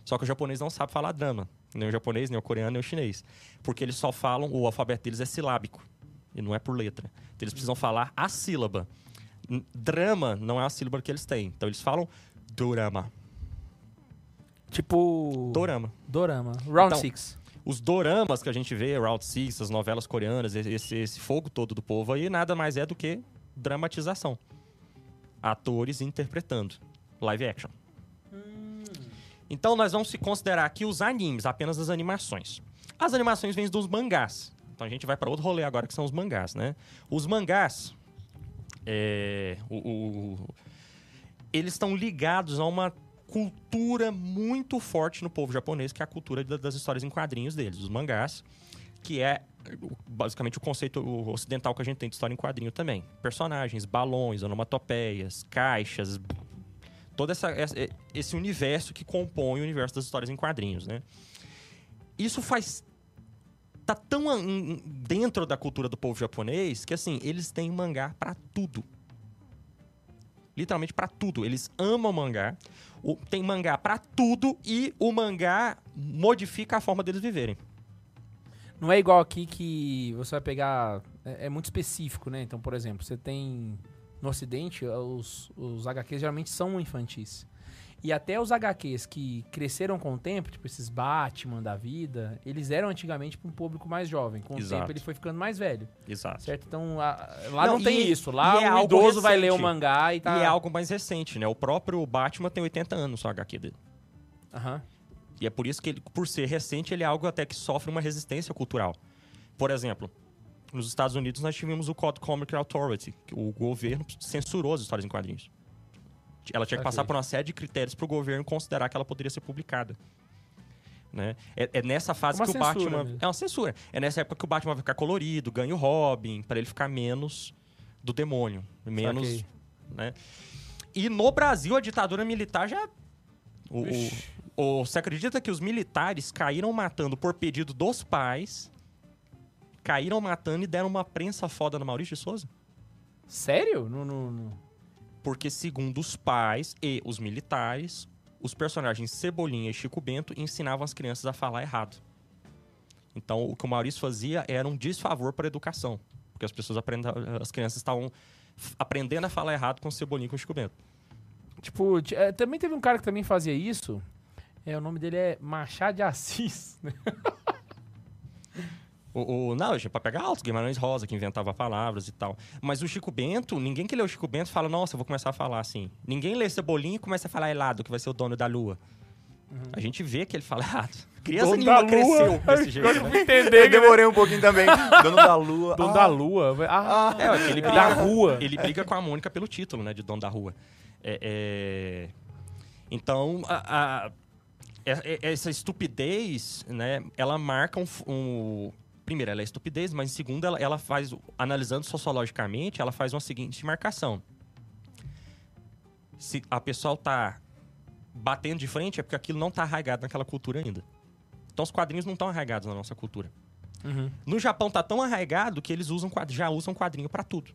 Speaker 2: Só que o japonês não sabe falar drama. Nem o japonês, nem o coreano, nem o chinês. Porque eles só falam, o alfabeto deles é silábico. E não é por letra. Então eles precisam falar a sílaba. Drama não é a sílaba que eles têm. Então eles falam dorama.
Speaker 1: Tipo...
Speaker 2: Dorama.
Speaker 1: Dorama. Round
Speaker 2: Então,
Speaker 1: 6.
Speaker 2: Os doramas que a gente vê, Round Six, as novelas coreanas, esse, esse fogo todo do povo aí, nada mais é do que dramatização. Atores interpretando. Live action. Então nós vamos se considerar aqui os animes, apenas as animações. As animações vêm dos mangás. Então a gente vai para outro rolê agora que são os mangás, né? Os mangás, é, o- o- eles estão ligados a uma cultura muito forte no povo japonês, que é a cultura da- das histórias em quadrinhos deles, os mangás. que é basicamente o conceito ocidental que a gente tem de história em quadrinho também. Personagens, balões, onomatopeias, caixas, todo essa- esse universo que compõe o universo das histórias em quadrinhos, né? Isso faz tá tão dentro da cultura do povo japonês que assim, eles têm mangá pra tudo. Literalmente pra tudo. Eles amam mangá. O- tem mangá pra tudo e o mangá modifica a forma deles viverem.
Speaker 1: Não é igual aqui que você vai pegar. É, é muito específico, né? Então, por exemplo, você tem. No Ocidente, os, os HQs geralmente são infantis. E até os HQs que cresceram com o tempo, tipo esses Batman da vida, eles eram antigamente para um público mais jovem. Com o
Speaker 2: Exato.
Speaker 1: tempo ele foi ficando mais velho.
Speaker 2: Exato.
Speaker 1: Certo? Então, a- lá
Speaker 2: Não,
Speaker 1: não, tem
Speaker 2: e-
Speaker 1: isso. Lá
Speaker 2: é
Speaker 1: o
Speaker 2: algo
Speaker 1: idoso vai ler o
Speaker 2: recente.
Speaker 1: mangá e tá.
Speaker 2: E é algo mais recente, né? O próprio Batman tem 80 anos só HQ dele.
Speaker 1: Aham.
Speaker 2: E é por isso que ele, por ser recente, ele é algo até que sofre uma resistência cultural. Por exemplo, nos Estados Unidos nós tivemos o Code Comic Authority, que o governo censurou as histórias em quadrinhos. Ela tinha que passar
Speaker 1: Ok.
Speaker 2: por uma série de critérios para o governo considerar que ela poderia ser publicada. Né? É, é nessa fase
Speaker 1: Uma
Speaker 2: que o Batman.
Speaker 1: mesmo.
Speaker 2: É uma censura. É nessa época que o Batman vai ficar colorido, ganha o Robin, para ele ficar menos do demônio. Menos. Né? E no Brasil, a ditadura militar já. O, o- o- você acredita que os militares caíram matando por pedido dos pais? Caíram matando e deram uma prensa foda no Maurício de Souza?
Speaker 1: Sério? No, no- no-
Speaker 2: Porque, segundo os pais e os militares, os personagens Cebolinha e Chico Bento ensinavam as crianças a falar errado. Então, o que o Maurício fazia era um desfavor para a educação. Porque as pessoas aprendam, as crianças estavam aprendendo a falar errado com Cebolinha e com Chico Bento.
Speaker 1: Tipo, é, também teve um cara que também fazia isso. É, o nome dele é Machado de Assis. né? [LAUGHS]
Speaker 2: O, o, não, gente, pra pegar altos, Guimarães Rosa, que inventava palavras e tal. Mas o Chico Bento, ninguém que lê o Chico Bento fala, nossa, eu vou começar a falar assim. Ninguém lê Cebolinha e começa a falar helado, que vai ser o dono da lua. A gente vê que ele fala errado. [LAUGHS] Criança
Speaker 1: Dono
Speaker 2: nenhuma
Speaker 1: da lua.
Speaker 2: cresceu [LAUGHS] desse jeito,
Speaker 1: eu
Speaker 2: né?
Speaker 1: entender.
Speaker 3: Eu demorei um pouquinho também. [LAUGHS] Dono da lua.
Speaker 1: Dono
Speaker 3: Ah,
Speaker 1: da lua. Ah,
Speaker 2: É, porque ele
Speaker 1: da
Speaker 2: briga,
Speaker 1: rua.
Speaker 2: ele briga com a Mônica pelo título, né, de dono da rua. É, é, Então, a- a- é- é- essa estupidez, né, ela marca um, um- Primeiro, ela é estupidez, mas em segundo, ela, ela faz, analisando sociologicamente, ela faz uma seguinte marcação. Se a pessoa tá batendo de frente, é porque aquilo não tá arraigado naquela cultura ainda. Então, os quadrinhos não estão arraigados na nossa cultura.
Speaker 1: Uhum.
Speaker 2: No Japão tá tão arraigado que eles usam já usam quadrinho pra tudo.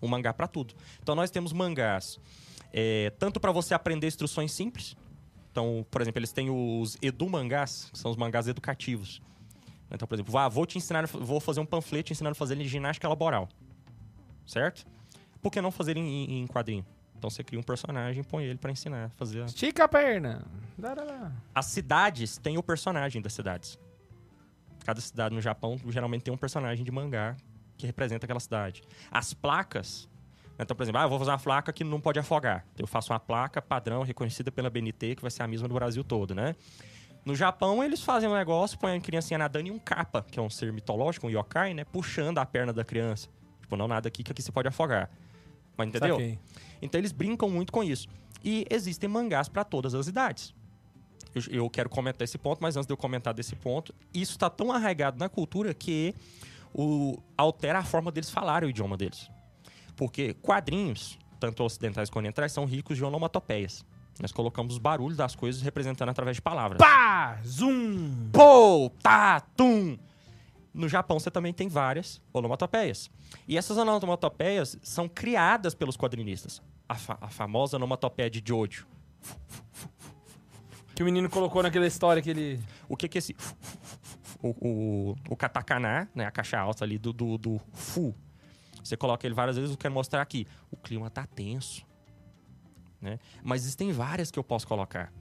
Speaker 2: O mangá pra tudo. Então nós temos mangás é, tanto pra você aprender instruções simples. Então, por exemplo, eles têm os edu mangás, que são os mangás educativos. Então, por exemplo, vá, vou te ensinar, vou fazer um panfleto ensinando a fazer ginástica laboral. Certo? Por que não fazer em, em- quadrinho? Então você cria um personagem e põe ele pra ensinar a fazer. a-
Speaker 1: Estica a perna.
Speaker 2: As cidades têm o personagem das cidades. Cada cidade no Japão geralmente tem um personagem de mangá que representa aquela cidade. As placas. né, Então, por exemplo, ah, eu vou fazer uma placa que não pode afogar. Eu faço uma placa padrão reconhecida pela BNT, que vai ser a mesma no Brasil todo, né? No Japão, eles fazem um negócio, põem a criancinha nadando em um capa, que é um ser mitológico, um yokai, né? Puxando a perna da criança. Tipo, não nada aqui, que aqui você pode afogar. Mas entendeu?
Speaker 1: Saquei.
Speaker 2: Então eles brincam muito com isso. E existem mangás para todas as idades. Eu, eu quero comentar esse ponto, mas antes de eu comentar desse ponto, isso está tão arraigado na cultura que o, altera a forma deles falarem o idioma deles. Porque quadrinhos, tanto ocidentais quanto orientais, são ricos de onomatopeias. Nós colocamos os barulhos das coisas representando através de palavras.
Speaker 1: Pá! Zum!
Speaker 2: Pô, tá, tum. No Japão você também tem várias onomatopeias. E essas onomatopeias são criadas pelos quadrinistas. A, fa- a famosa onomatopeia de Jojo.
Speaker 1: Que o menino colocou naquela história que ele.
Speaker 2: O que que é esse... O, o, o katakana, né, a caixa alta ali do, do, do fu. Você coloca ele várias vezes, eu quero mostrar aqui. O clima tá tenso. Né? Mas existem várias que eu posso colocar.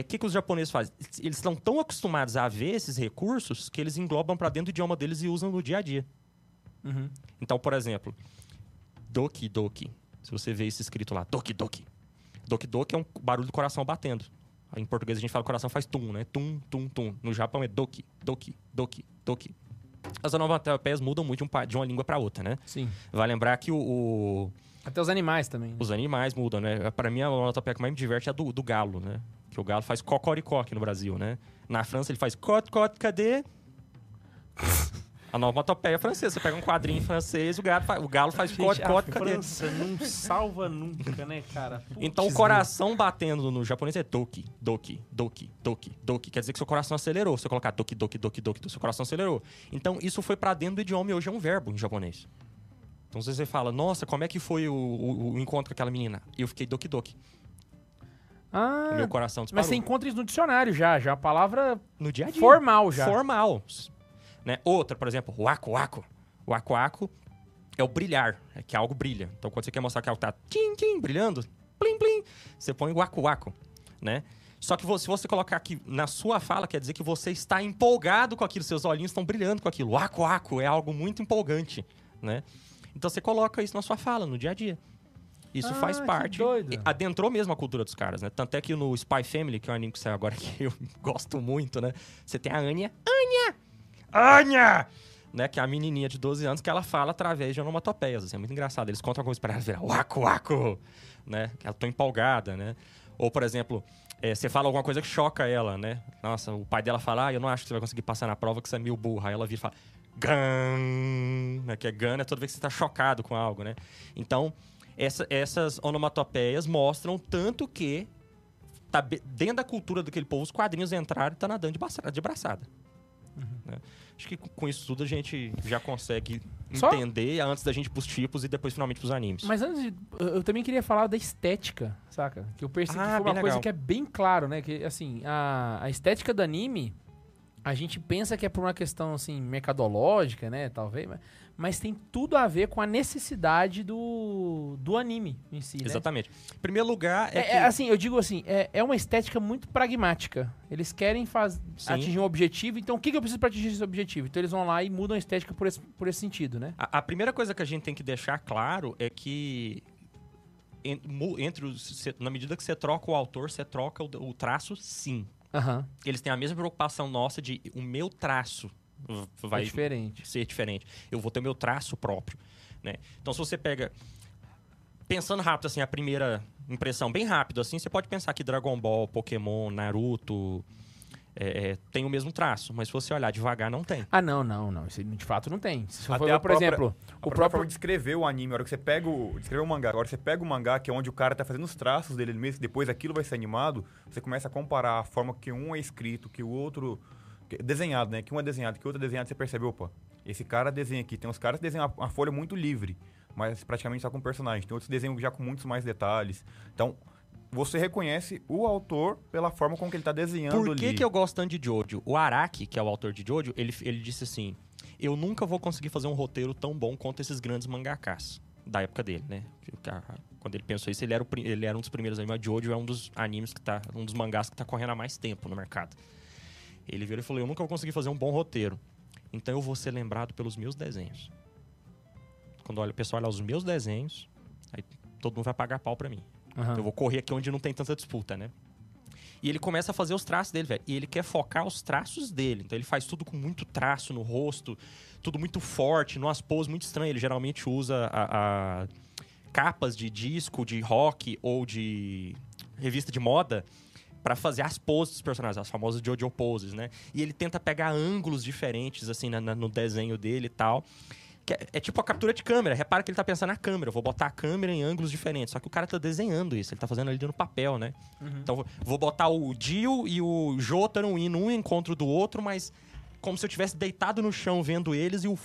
Speaker 2: O que, que os japoneses fazem? Eles estão tão acostumados a ver esses recursos que eles englobam para dentro do idioma deles e usam no dia a dia.
Speaker 1: Uhum.
Speaker 2: Então, por exemplo, Doki Doki. Se você vê isso escrito lá, Doki Doki. Doki Doki é um barulho do coração batendo. Em português a gente fala coração faz tum, né? Tum, tum, tum. No Japão é Doki, Doki, Doki, Doki. As onomatopeias mudam muito um de uma língua para outra, né?
Speaker 1: Sim.
Speaker 2: Vai lembrar que o- o,
Speaker 1: Até os animais também. né?
Speaker 2: os animais mudam, né? Para mim, a onomatopeia que mais me diverte é a do, do galo, né? Que o galo faz cocoricó aqui no Brasil, né? Na França ele faz cot, cot, cadê? [LAUGHS] A onomatopeia francesa. Você pega um quadrinho francês, o galo faz, o galo faz
Speaker 5: a
Speaker 2: código, cadê?
Speaker 5: França não salva nunca, né, cara?
Speaker 2: Então o
Speaker 5: Putz,
Speaker 2: coração batendo no japonês é doki, doki, doki, doki, doki. Quer dizer que seu coração acelerou. Se você colocar doki, doki, doki, doki, seu coração acelerou. Então isso foi pra dentro do idioma e hoje é um verbo em japonês. Então se você fala, nossa, como é que foi o, o- o encontro com aquela menina? Eu fiquei doki, doki.
Speaker 1: Ah,
Speaker 2: O meu coração disparou.
Speaker 1: mas você encontra isso no dicionário já, já a palavra
Speaker 2: No dia a dia.
Speaker 1: formal já.
Speaker 2: Formal. Né? Outra, por exemplo, o aco aco. O aco aco é o brilhar, é que algo brilha. Então quando você quer mostrar que algo tá tim, tim, brilhando, plim, plim, você põe o aco aco, né? Só que se você colocar aqui na sua fala, quer dizer que você está empolgado com aquilo, seus olhinhos estão brilhando com aquilo. O aco aco é algo muito empolgante, né? Então você coloca isso na sua fala, no dia a dia. Isso
Speaker 1: Ah,
Speaker 2: faz
Speaker 1: que
Speaker 2: parte.
Speaker 1: doido.
Speaker 2: Adentrou mesmo a cultura dos caras, né? Tanto é que no Spy Family, que é um anime que saiu agora [LAUGHS] que eu gosto muito, né? Você tem a Anya. Anya! Anya! Né, que é a menininha de 12 anos que ela fala através de onomatopeias. Assim, é muito engraçado. Eles contam alguma coisa pra ela waco, waco, né? Que ela tá empolgada, né? Ou, por exemplo, eh, você fala alguma coisa que choca ela, né? Nossa, o pai dela fala, ah, eu não acho que você vai conseguir passar na prova que você é meio burra. Aí ela vira e fala, gan, né? Que é gan é toda vez que você tá chocado com algo, né? Então, essa- essas onomatopeias mostram tanto que tá dentro da cultura daquele povo, os quadrinhos entraram e tá nadando de, braça- de braçada. né? Acho que com isso tudo a gente já consegue
Speaker 1: Só-
Speaker 2: entender antes da gente ir pros tipos e depois finalmente pros animes.
Speaker 1: Mas antes, de, eu também queria falar da estética, saca? Que eu percebi
Speaker 2: Ah,
Speaker 1: que foi uma coisa
Speaker 2: legal.
Speaker 1: que é bem claro, né? Que, assim, a, a estética do anime, a gente pensa que é por uma questão, assim, mercadológica, né? Talvez, mas, mas tem tudo a ver com a necessidade do, do anime em si, né?
Speaker 2: Exatamente. Em primeiro lugar, é,
Speaker 1: É,
Speaker 2: que...
Speaker 1: é, assim, eu digo assim, é, é uma estética muito pragmática. Eles querem faz,
Speaker 2: Sim.
Speaker 1: atingir um objetivo, então o que, que eu preciso para atingir esse objetivo? Então eles vão lá e mudam a estética por esse, por esse sentido, né?
Speaker 2: A, a primeira coisa que a gente tem que deixar claro é que entre os, na medida que você troca o autor, você troca o, o traço, sim.
Speaker 1: Aham.
Speaker 2: Eles têm a mesma preocupação nossa de o meu traço v- vai
Speaker 1: É diferente.
Speaker 2: ser diferente. Eu vou ter o meu traço próprio, né? Então se você pega pensando rápido assim, a primeira impressão bem rápido assim, você pode pensar que Dragon Ball, Pokémon, Naruto é, é, tem o mesmo traço, mas se você olhar devagar não tem.
Speaker 1: Ah, não, não, não. Isso de fato não tem. Se for
Speaker 3: a
Speaker 1: por
Speaker 3: própria-
Speaker 1: exemplo,
Speaker 3: A
Speaker 1: o próprio.
Speaker 3: forma de escrever o anime, a hora que você pega o. Descrever o mangá, agora você pega o mangá, que é onde o cara tá fazendo os traços dele mesmo, depois aquilo vai ser animado, você começa a comparar a forma que um é escrito, que o outro. que- desenhado, né? Que um é desenhado, que o outro é desenhado, você percebe, opa, esse cara desenha aqui. Tem uns caras que desenham uma folha muito livre, mas praticamente só com personagem. Tem outros que desenham já com muitos mais detalhes. Então, você reconhece o autor pela forma com que ele tá desenhando
Speaker 2: Por que,
Speaker 3: ali.
Speaker 2: que eu gosto tanto de Jojo? O Araki, que é o autor de Jojo, ele, ele disse assim: Eu nunca vou conseguir fazer um roteiro tão bom quanto esses grandes mangakas da época dele, né? Quando ele pensou isso, ele era, o ele era um dos primeiros animes. Jojo é um dos animes que tá. um dos mangás que tá correndo há mais tempo no mercado. Ele virou e falou: Eu nunca vou conseguir fazer um bom roteiro. Então eu vou ser lembrado pelos meus desenhos. Quando olha, o pessoal olha os meus desenhos, aí todo mundo vai pagar pau pra mim.
Speaker 1: Aham.
Speaker 2: Eu vou correr aqui onde não tem tanta disputa, né? E ele começa a fazer os traços dele, velho. E ele quer focar os traços dele. Então ele faz tudo com muito traço no rosto, tudo muito forte, numas poses muito estranhas. Ele geralmente usa a, a capas de disco, de rock ou de revista de moda pra fazer as poses dos personagens, as famosas Jojo poses, né? E ele tenta pegar ângulos diferentes, assim, na- na- no desenho dele e tal. É, é tipo a captura de câmera. Repara que ele tá pensando na câmera. Eu vou botar a câmera em ângulos diferentes. Só que o cara tá desenhando isso. Ele tá fazendo ali no papel, né? Então, vou- botar o Dio e o Jotaro indo um encontro do outro, mas como se eu tivesse deitado no chão vendo eles e o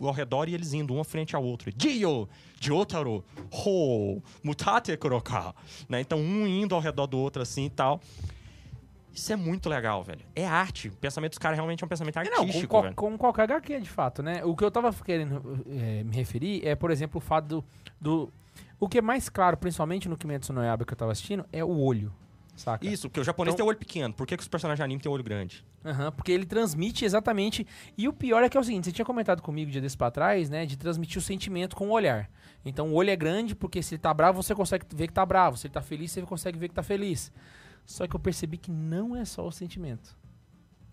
Speaker 2: ao redor e eles indo um frente ao outro. Dio, Jotaro, Ho, Mutate Kuroka. Né? Então, um indo ao redor do outro assim e tal. Isso é muito legal, velho. É arte. O pensamento dos caras realmente é um pensamento
Speaker 1: É, Não,
Speaker 2: artístico,
Speaker 1: com,
Speaker 2: velho.
Speaker 1: com qualquer HQ, de fato, né? O que eu tava querendo é, me referir é, por exemplo, o fato do, do... O que é mais claro, principalmente no Kimetsu no Yaiba que eu tava assistindo, é o olho, saca?
Speaker 2: Isso, porque o japonês
Speaker 1: Então-
Speaker 2: tem olho pequeno. Por que, que os personagens de anime têm olho grande?
Speaker 1: Aham, porque ele transmite exatamente. E o pior é que é o seguinte: você tinha comentado comigo dia desse pra trás, né? De transmitir o sentimento com o olhar. Então o olho é grande porque se ele tá bravo, você consegue ver que tá bravo. Se ele tá feliz, você consegue ver que tá feliz. Só que eu percebi que não é só o sentimento.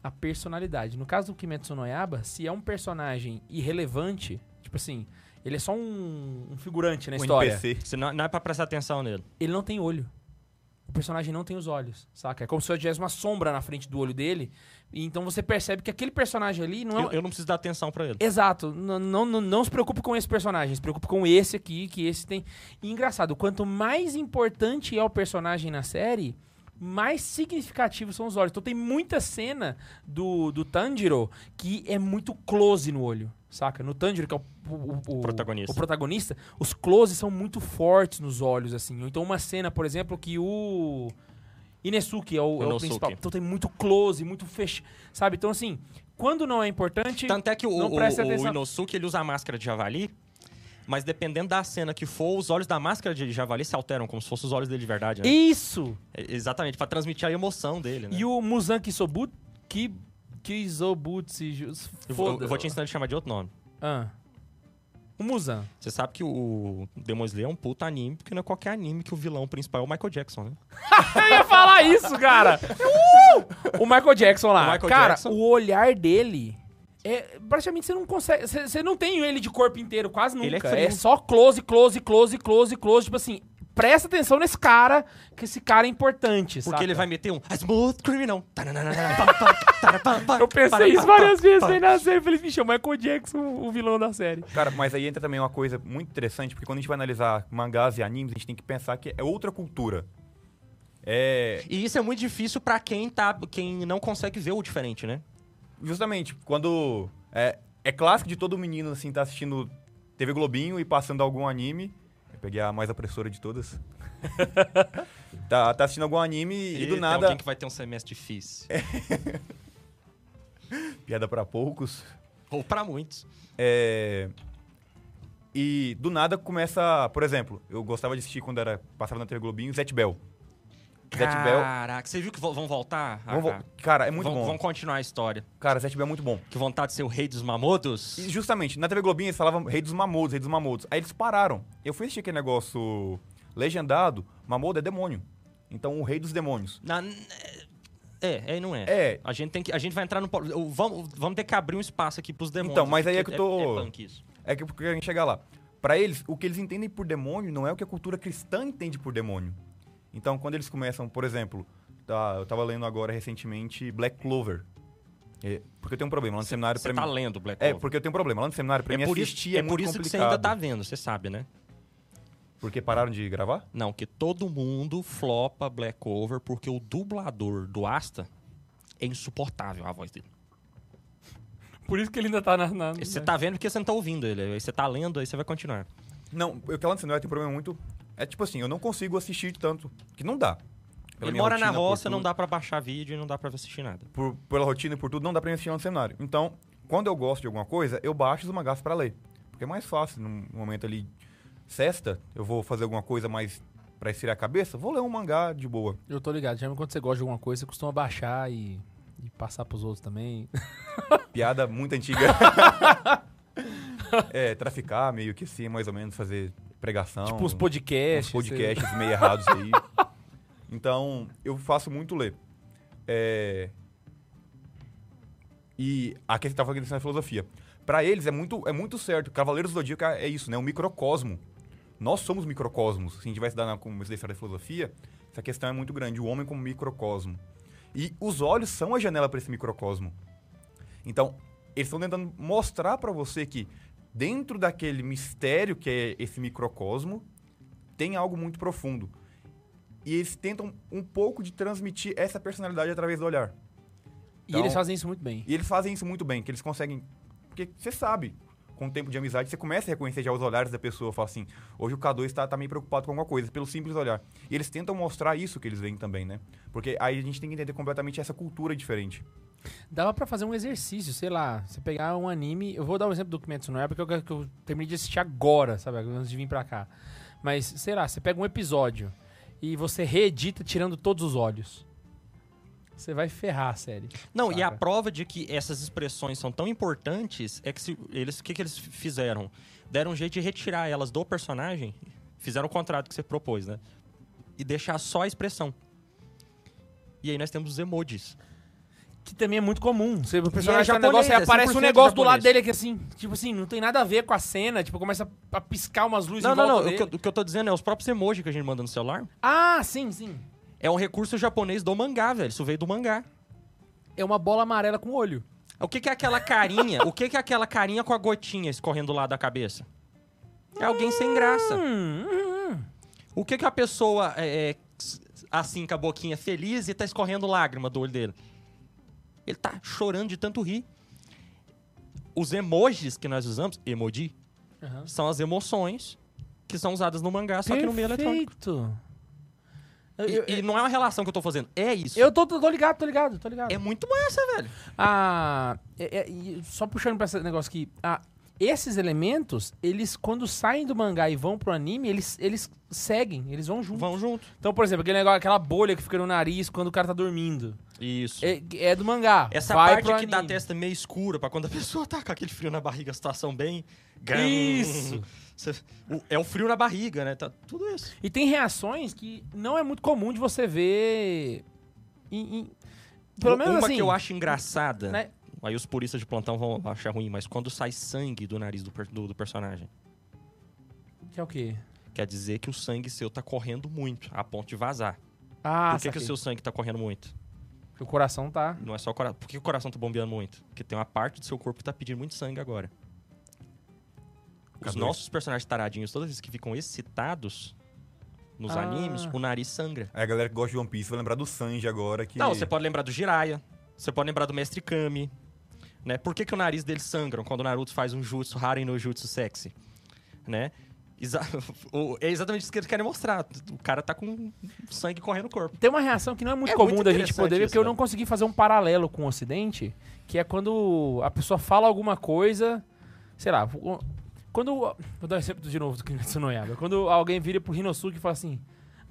Speaker 1: A personalidade. No caso do Kimetsu no Yaiba, se é um personagem irrelevante, tipo assim, ele é só um, um figurante na
Speaker 3: Um
Speaker 1: história.
Speaker 3: NPC.
Speaker 2: Você não, não é pra prestar atenção nele.
Speaker 1: Ele não tem olho. o personagem não tem os olhos, saca? É como se eu tivesse uma sombra na frente do olho dele. E então você percebe que aquele personagem ali não é.
Speaker 2: Eu, eu não preciso dar atenção pra ele.
Speaker 1: Exato. N- Não, não, não se preocupe com esse personagem, se preocupe com esse aqui, que esse tem. E engraçado, quanto mais importante é o personagem na série, mais significativos são os olhos. Então tem muita cena do, do Tanjiro que é muito close no olho, saca? No Tanjiro, que é o, o- o-
Speaker 2: Protagonista.
Speaker 1: o protagonista, os closes são muito fortes nos olhos, assim. Então uma cena, por exemplo, que o. Inesuke é o, é o principal. Então tem muito close, muito fech... Sabe? Então, assim, quando não é importante.
Speaker 2: Tanto é que o, o, o. Inosuke ele usa a máscara de javali, mas dependendo da cena que for, os olhos da máscara de javali se alteram, como se fossem os olhos dele de verdade. Né?
Speaker 1: Isso!
Speaker 2: É, Exatamente, pra transmitir a emoção dele, né?
Speaker 1: E o Muzan Kisobut... Ki... Kizobutsu...
Speaker 2: Eu, eu
Speaker 1: Foda.
Speaker 2: vou te ensinar a chamar de outro nome.
Speaker 1: Ah. O Muzan.
Speaker 2: Você sabe que o Demon Slayer é um puta anime, porque não é qualquer anime que o vilão principal é o Michael Jackson, né? [LAUGHS]
Speaker 1: Eu ia falar isso, cara! [LAUGHS] Uh! O Michael Jackson lá.
Speaker 2: O Michael
Speaker 1: cara,
Speaker 2: Jackson.
Speaker 1: o olhar dele... É, praticamente você não consegue. Você você não tem ele de corpo inteiro, quase nunca.
Speaker 2: Ele é frio.
Speaker 1: só close, close, close, close, close. Tipo assim, presta atenção nesse cara, que esse cara é importante.
Speaker 2: Porque
Speaker 1: saca?
Speaker 2: ele vai meter um "A Smooth Criminal.
Speaker 1: Eu pensei isso várias vezes aí na série. Falei, bicho, é o Michael Jackson, o vilão da série.
Speaker 3: Cara, mas aí entra também uma coisa muito interessante, porque quando a gente vai analisar mangás e animes, a gente tem que pensar que é outra cultura. É.
Speaker 2: E isso é muito difícil pra quem, tá, quem não consegue ver o diferente, né?
Speaker 3: Justamente, quando. É, é clássico de todo menino, assim, tá assistindo TV Globinho e passando algum anime. Eu peguei a mais opressora de todas. [LAUGHS] tá, tá assistindo algum anime e, do
Speaker 2: tem
Speaker 3: nada.
Speaker 2: alguém que vai ter um semestre difícil. [LAUGHS]
Speaker 3: Piada pra poucos.
Speaker 2: Ou pra muitos.
Speaker 3: É, E do nada começa, por exemplo, eu gostava de assistir quando era passava na TV Globinho, Zet Bell. Zet Bell.
Speaker 2: Caraca, você viu que vão voltar?
Speaker 3: Vamos vo-
Speaker 2: Ah,
Speaker 3: Cara, é muito
Speaker 2: vão,
Speaker 3: bom.
Speaker 2: vão continuar a história.
Speaker 3: Cara, Zet Bell é muito bom.
Speaker 2: Que vontade de ser o rei dos mamodos.
Speaker 3: E justamente, na TV Globinho eles falavam Rei dos Mamodos, Rei dos Mamodos. Aí eles pararam. Eu fui assistir aquele negócio legendado, Mamodo é demônio. Então o Rei dos Demônios.
Speaker 2: Na- é, é, não é.
Speaker 3: É.
Speaker 2: A gente, tem que, a gente vai entrar no. Vamos, vamos ter que abrir um espaço aqui pros demônios.
Speaker 3: Então, mas aí é que eu tô-
Speaker 2: É, punk isso.
Speaker 3: É que porque a gente chegar lá. Pra eles, o que eles entendem por demônio não é o que a cultura cristã entende por demônio. Então, quando eles começam, por exemplo, tá, eu tava lendo agora recentemente Black Clover. É, porque eu tenho um problema lá no seminário
Speaker 2: Você
Speaker 3: pra
Speaker 2: tá
Speaker 3: mim.
Speaker 2: lendo Black
Speaker 3: É,
Speaker 2: Clover.
Speaker 3: porque eu tenho um problema. Lá no seminário, pra mim,
Speaker 2: é por isso,
Speaker 3: assistir
Speaker 2: é
Speaker 3: é,
Speaker 2: por
Speaker 3: muito
Speaker 2: isso que
Speaker 3: complicado.
Speaker 2: você ainda tá vendo, você sabe, né?
Speaker 3: Porque pararam de gravar?
Speaker 2: Não, que todo mundo flopa Black Clover porque o dublador do Asta é insuportável a voz dele.
Speaker 1: Por isso que ele ainda tá na. na-
Speaker 2: Você tá vendo porque você não tá ouvindo ele. Aí você tá lendo, aí você vai continuar.
Speaker 3: Não, eu que lá no seminário tem um problema muito... É tipo assim, eu não consigo assistir tanto. Que não dá. Pela
Speaker 2: ele mora na
Speaker 3: rotina, por
Speaker 2: roça, não dá pra baixar vídeo e não dá pra assistir nada.
Speaker 3: por, pela rotina e por tudo, não dá pra assistir no seminário. Então, quando eu gosto de alguma coisa, eu baixo os mangás pra ler. Porque é mais fácil, num momento ali, sexta, eu vou fazer alguma coisa mais pra esfriar a cabeça, vou ler um mangá de boa.
Speaker 1: Eu tô ligado. Já quando você gosta de alguma coisa, você costuma baixar e, e passar pros outros também. [LAUGHS]
Speaker 3: Piada muito antiga. [LAUGHS] é, traficar meio que assim, mais ou menos, fazer pregação.
Speaker 1: tipo os podcasts.
Speaker 3: uns podcasts meio errados aí. [LAUGHS] Então, eu faço muito ler. É... E aqui você tava falando da filosofia. Pra eles é muito, é muito certo. Cavaleiros do Zodíaco é isso, né? Um microcosmo. Nós somos microcosmos. Se a gente vai estudar na como da história da filosofia, essa questão é muito grande. O homem como microcosmo. E os olhos são a janela para esse microcosmo. Então, eles estão tentando mostrar pra você que dentro daquele mistério que é esse microcosmo, tem algo muito profundo. E eles tentam um pouco de transmitir essa personalidade através do olhar.
Speaker 1: E
Speaker 3: Então-
Speaker 1: eles fazem isso muito bem.
Speaker 3: E eles fazem isso muito bem, que eles conseguem. Porque você sabe, com o tempo de amizade, você começa a reconhecer já os olhares da pessoa. Fala assim, hoje o K2 está tá meio preocupado com alguma coisa, pelo simples olhar. E eles tentam mostrar isso que eles veem também, né? Porque aí a gente tem que entender completamente essa cultura diferente.
Speaker 1: Dava pra fazer um exercício, sei lá. Você pegar um anime. Eu vou dar um exemplo do Kimetsu no Yaiba, porque eu, que eu terminei de assistir agora, sabe? Antes de vir pra cá. Mas, sei lá, você pega um episódio e você reedita tirando todos os olhos. Você vai ferrar a série.
Speaker 2: Não, e a
Speaker 1: Saca?
Speaker 2: prova de que essas expressões são tão importantes é que se eles, o que, que eles fizeram? Deram um jeito de retirar elas do personagem, fizeram o contrato que você propôs, né? E deixar só a expressão. E aí nós temos os emojis.
Speaker 1: Que também é muito comum. Você, o
Speaker 2: é
Speaker 1: personagem no
Speaker 2: japonês,
Speaker 1: negócio e
Speaker 2: é
Speaker 1: aparece um
Speaker 2: 100%
Speaker 1: negócio do lado
Speaker 2: japonês.
Speaker 1: dele aqui assim. Tipo assim, não tem nada a ver com a cena. Tipo, começa a, piscar umas luzes
Speaker 2: Não,
Speaker 1: em
Speaker 2: não,
Speaker 1: volta
Speaker 2: não. O
Speaker 1: dele.
Speaker 2: que, eu, o que eu tô dizendo é os próprios emojis que a gente manda no celular.
Speaker 1: Ah, sim, sim.
Speaker 2: É um recurso japonês do mangá, velho. Isso veio do mangá.
Speaker 1: É uma bola amarela com olho.
Speaker 2: O que, que é aquela carinha? o que, que é aquela carinha com a gotinha escorrendo lá da cabeça? É alguém sem graça. O que, que a pessoa é, é, assim com a boquinha feliz e tá escorrendo lágrima do olho dele? Ele tá chorando de tanto rir. Os emojis que nós usamos, emoji,
Speaker 1: Aham.
Speaker 2: são as emoções que são usadas no mangá, só que no meio eletrônico.
Speaker 1: Perfeito. Eu,
Speaker 2: E,
Speaker 1: eu,
Speaker 2: e não é uma relação que eu tô fazendo, é isso.
Speaker 1: eu tô, tô, ligado, tô ligado, tô ligado.
Speaker 2: É muito massa, velho.
Speaker 1: Ah, é- é- só puxando pra esse negócio aqui. Ah, esses elementos, eles, quando saem do mangá e vão pro anime, eles, eles seguem, eles vão junto.
Speaker 2: Vão junto.
Speaker 1: Então, por exemplo, aquele negócio, aquela bolha que fica no nariz quando o cara tá dormindo.
Speaker 2: Isso.
Speaker 1: É, é do mangá.
Speaker 2: Essa
Speaker 1: vai
Speaker 2: parte aqui da
Speaker 1: anime.
Speaker 2: testa meio escura, pra quando a pessoa tá com aquele frio na barriga, a situação bem...
Speaker 1: Isso.
Speaker 2: É o frio na barriga, né? Tá tudo isso.
Speaker 1: E tem reações que não é muito comum de você ver. Em, em- pelo menos
Speaker 2: Uma
Speaker 1: assim.
Speaker 2: que eu acho engraçada,
Speaker 1: né?
Speaker 2: Aí os puristas de plantão vão achar ruim, mas quando sai sangue do nariz do, do- do personagem,
Speaker 1: Que é o quê?
Speaker 2: quer dizer que o sangue seu tá correndo muito, a ponto de vazar.
Speaker 1: Ah,
Speaker 2: Por que, que o seu sangue tá correndo muito?
Speaker 1: Porque o coração tá.
Speaker 2: Não é só o coração. Por que o coração tá bombeando muito? Porque tem uma parte do seu corpo que tá pedindo muito sangue agora. Os
Speaker 3: Cadê?
Speaker 2: nossos personagens taradinhos, todas as vezes que ficam excitados nos
Speaker 1: Ah.
Speaker 2: animes, o nariz sangra.
Speaker 3: Aí a galera que gosta de One Piece vai lembrar do Sanji agora que.
Speaker 2: Não, você pode lembrar do Jiraiya, você pode lembrar do Mestre Kami, né? Por que, que o nariz deles sangram quando o Naruto faz um jutsu Haren no jutsu sexy, né? Exa- [LAUGHS] o- é exatamente isso que eles querem mostrar. O cara tá com sangue correndo no corpo.
Speaker 1: Tem uma reação que não é muito
Speaker 2: É
Speaker 1: comum
Speaker 2: muito
Speaker 1: da gente poder ver,
Speaker 2: isso,
Speaker 1: porque eu
Speaker 2: né?
Speaker 1: não consegui fazer um paralelo com o Ocidente, que é quando a pessoa fala alguma coisa, sei lá, quando. Vou dar um exemplo de novo do Kimetsu no Yaiba. Quando alguém vira pro Rinosuke e fala assim: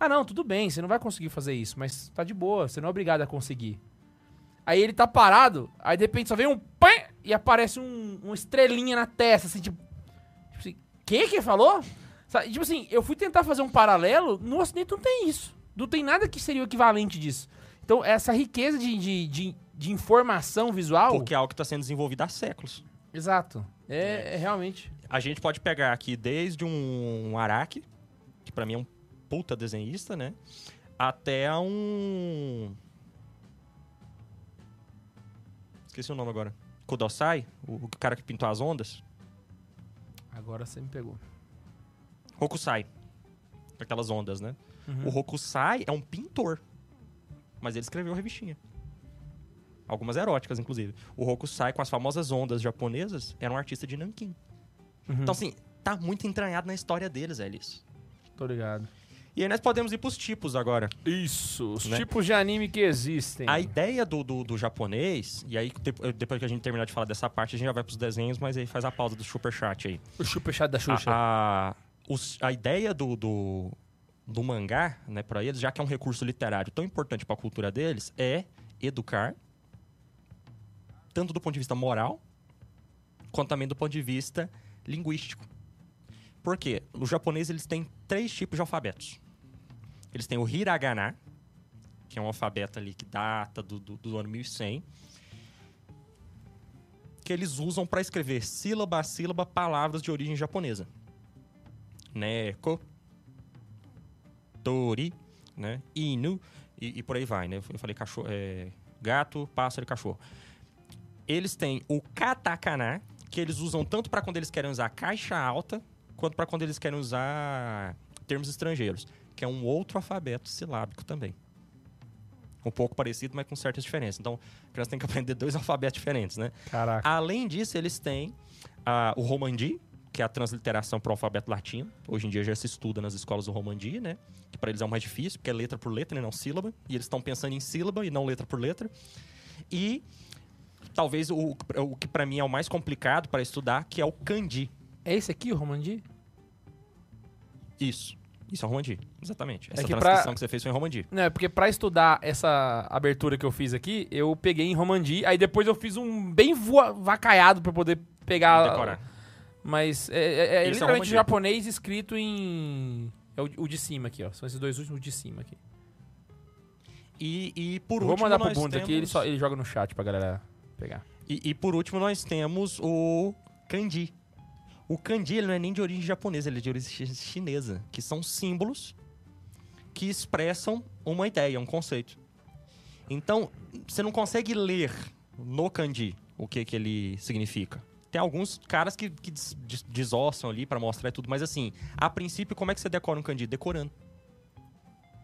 Speaker 1: Ah, não, tudo bem, você não vai conseguir fazer isso, mas tá de boa, você não é obrigado a conseguir. Aí ele tá parado, aí de repente só vem um pã e aparece um, uma estrelinha na testa, assim, tipo. Tipo assim, que que falou? Sabe, tipo assim, eu fui tentar fazer um paralelo, no Ocidente não tem isso. Não tem nada que seria o equivalente disso. Então, essa riqueza de, de, de, de informação visual.
Speaker 2: Porque é algo que tá sendo desenvolvido há séculos.
Speaker 1: Exato. É, é realmente.
Speaker 2: A gente pode pegar aqui desde um Araki, que pra mim é um puta desenhista, né? Até um. Esqueci o nome agora. Kudosai, o o cara que pintou as ondas.
Speaker 1: Agora você me pegou.
Speaker 2: Hokusai. Aquelas ondas, né?
Speaker 1: Uhum.
Speaker 2: O Hokusai é um pintor. Mas ele escreveu revistinha. Algumas eróticas, inclusive. O Hokusai, com as famosas ondas japonesas, era um artista de Nankin.
Speaker 1: Uhum.
Speaker 2: Então, assim, tá muito entranhado na história deles, é isso.
Speaker 1: Tô ligado.
Speaker 2: E aí nós podemos ir pros tipos agora.
Speaker 1: Isso, os
Speaker 2: Né?
Speaker 1: tipos de anime que existem.
Speaker 2: A ideia do, do, do japonês, e aí de- depois que a gente terminar de falar dessa parte, a gente já vai pros desenhos, mas aí faz a pausa do superchat aí.
Speaker 1: O superchat da Xuxa.
Speaker 2: A, a, os- a ideia do, do, do mangá, né, pra eles, já que é um recurso literário tão importante pra cultura deles, é educar, tanto do ponto de vista moral, quanto também do ponto de vista linguístico. Por quê? No japonês, eles têm três tipos de alfabetos. Eles têm o hiragana, que é um alfabeto ali que data do, do, do ano 1100, que eles usam para escrever sílaba a sílaba palavras de origem japonesa. Neko, tori, né? inu e, e por aí vai, né? Eu falei cachorro, é, gato, pássaro e cachorro. Eles têm o katakana, que eles usam tanto para quando eles querem usar caixa alta, quanto para quando eles querem usar termos estrangeiros, que é um outro alfabeto silábico também. Um pouco parecido, mas com certas diferenças. Então, a criança tem que aprender dois alfabetos diferentes, né?
Speaker 1: Caraca.
Speaker 2: Além disso, eles têm ah, o Romandi, que é a transliteração para o alfabeto latino. Hoje em dia já se estuda nas escolas o Romandi, né? Que para eles é o mais difícil, porque é letra por letra e não sílaba. E eles estão pensando em sílaba e não letra por letra. E talvez o, o que para mim é o mais complicado para estudar, que é o Kanji.
Speaker 1: É esse aqui, o Romandi?
Speaker 2: Isso. Isso é Romandi, exatamente. Essa
Speaker 1: que pra-
Speaker 2: transcrição que você fez foi em Romandi.
Speaker 1: Não, é porque pra estudar essa abertura que eu fiz aqui, eu peguei em Romandi, aí depois eu fiz um bem voa- vacaiado pra poder pegar.
Speaker 2: Decorar.
Speaker 1: Mas é, é- é
Speaker 2: é
Speaker 1: literalmente
Speaker 2: Romandi.
Speaker 1: japonês escrito em. É o, o de cima aqui, ó. São esses dois últimos de cima aqui.
Speaker 2: E, e por
Speaker 1: Vou
Speaker 2: último,
Speaker 1: mandar pro Bundes aqui, ele,
Speaker 2: temos-
Speaker 1: só, ele joga no chat pra galera pegar.
Speaker 2: E, e por último, nós temos o kanji. O kanji ele não é nem de origem japonesa, ele é de origem chi- chinesa, que são símbolos que expressam uma ideia, um conceito. Então, você não consegue ler no kanji o que, que ele significa. Tem alguns caras que, que des- des- desossam ali pra mostrar tudo, mas assim, a princípio, como é que você decora um kanji? Decorando.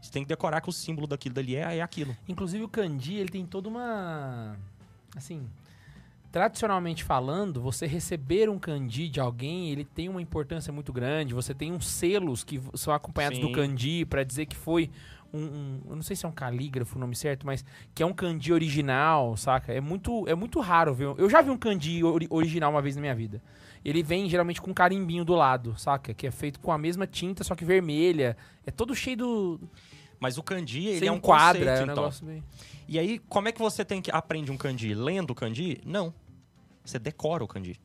Speaker 2: Você tem que decorar que o símbolo daquilo dali é, é aquilo.
Speaker 1: Inclusive o kanji, ele tem toda uma... Assim, tradicionalmente falando, você receber um kanji de alguém, ele tem uma importância muito grande. Você tem uns selos que são acompanhados
Speaker 2: Sim.
Speaker 1: do kanji pra dizer que foi um, um- Eu não sei se é um calígrafo o nome certo, mas que é um kanji original, saca? É muito, é muito raro ver. Eu já vi um kanji ori- original uma vez na minha vida. Ele vem geralmente com um carimbinho do lado, saca? Que é feito com a mesma tinta, só que vermelha. É todo cheio do.
Speaker 2: Mas o kanji, ele
Speaker 1: sem
Speaker 2: é um conceito,
Speaker 1: é um
Speaker 2: então.
Speaker 1: negócio meio.
Speaker 2: E aí, como é que você tem que aprende um kanji? Lendo o kanji? Não. Você decora o kanji.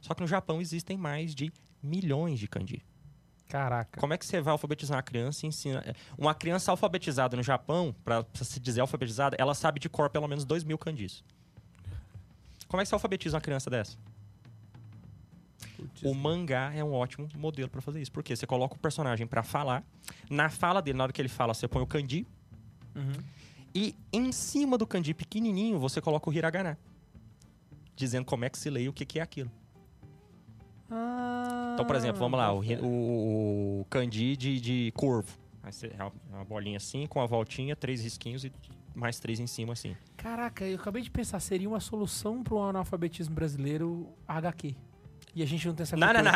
Speaker 2: Só que no Japão existem mais de milhões de kanji.
Speaker 1: Caraca.
Speaker 2: Como é que você vai alfabetizar uma criança e ensina... Uma criança alfabetizada no Japão, pra pra se dizer alfabetizada, ela sabe de cor pelo menos 2 mil kanjis. Como é que você alfabetiza uma criança dessa? O mangá é um ótimo modelo pra fazer isso. Porque você coloca o personagem pra falar. Na fala dele, na hora que ele fala, você põe o kanji.
Speaker 1: Uhum.
Speaker 2: E em cima do kanji pequenininho, você coloca o hiragana. Dizendo como é que se lê e o que, que é aquilo. Então, por exemplo, vamos lá, o, o- o kanji de, de corvo. É uma- é uma bolinha assim, com a voltinha, três risquinhos e mais três em cima assim.
Speaker 1: Caraca, eu acabei de pensar, seria uma solução pro analfabetismo brasileiro HQ. E a gente não tem essa
Speaker 2: Não, não, não.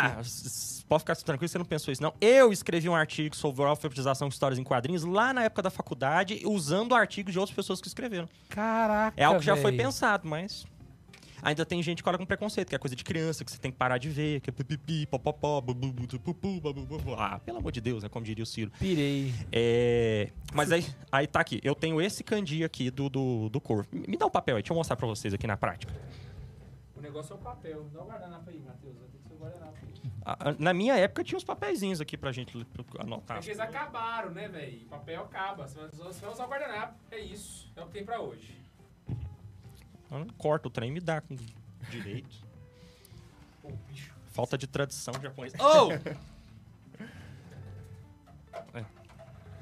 Speaker 2: Pode ficar tranquilo, você não pensou isso, não. Eu escrevi um artigo sobre alfabetização de histórias em quadrinhos lá na época da faculdade, usando artigos de outras pessoas que escreveram.
Speaker 1: Caraca,
Speaker 2: É algo que já foi pensado, mas. Ainda tem gente que olha com preconceito, que é coisa de criança, que você tem que parar de ver, que é pipipi, popopó. Ah, pelo amor de Deus, né? Como diria o Ciro.
Speaker 1: Pirei.
Speaker 2: É. Mas aí, aí tá aqui. Eu tenho esse kanji aqui do, do, do corvo. Me dá o papel aí, deixa eu mostrar pra vocês aqui na prática.
Speaker 1: O negócio é o papel. Dá o guardanapo aí, Matheus. Vai ter que ser o guardanapo aí.
Speaker 2: Ah, Na minha época tinha uns papeizinhos aqui pra gente anotar.
Speaker 1: Porque eles acabaram, né, velho? Papel acaba. Você vai você vai usar o guardanapo. É isso. É o que tem pra hoje.
Speaker 2: Corta o trem e me dá com direito. [LAUGHS] Falta de tradição japonesa. [LAUGHS] Oh! É,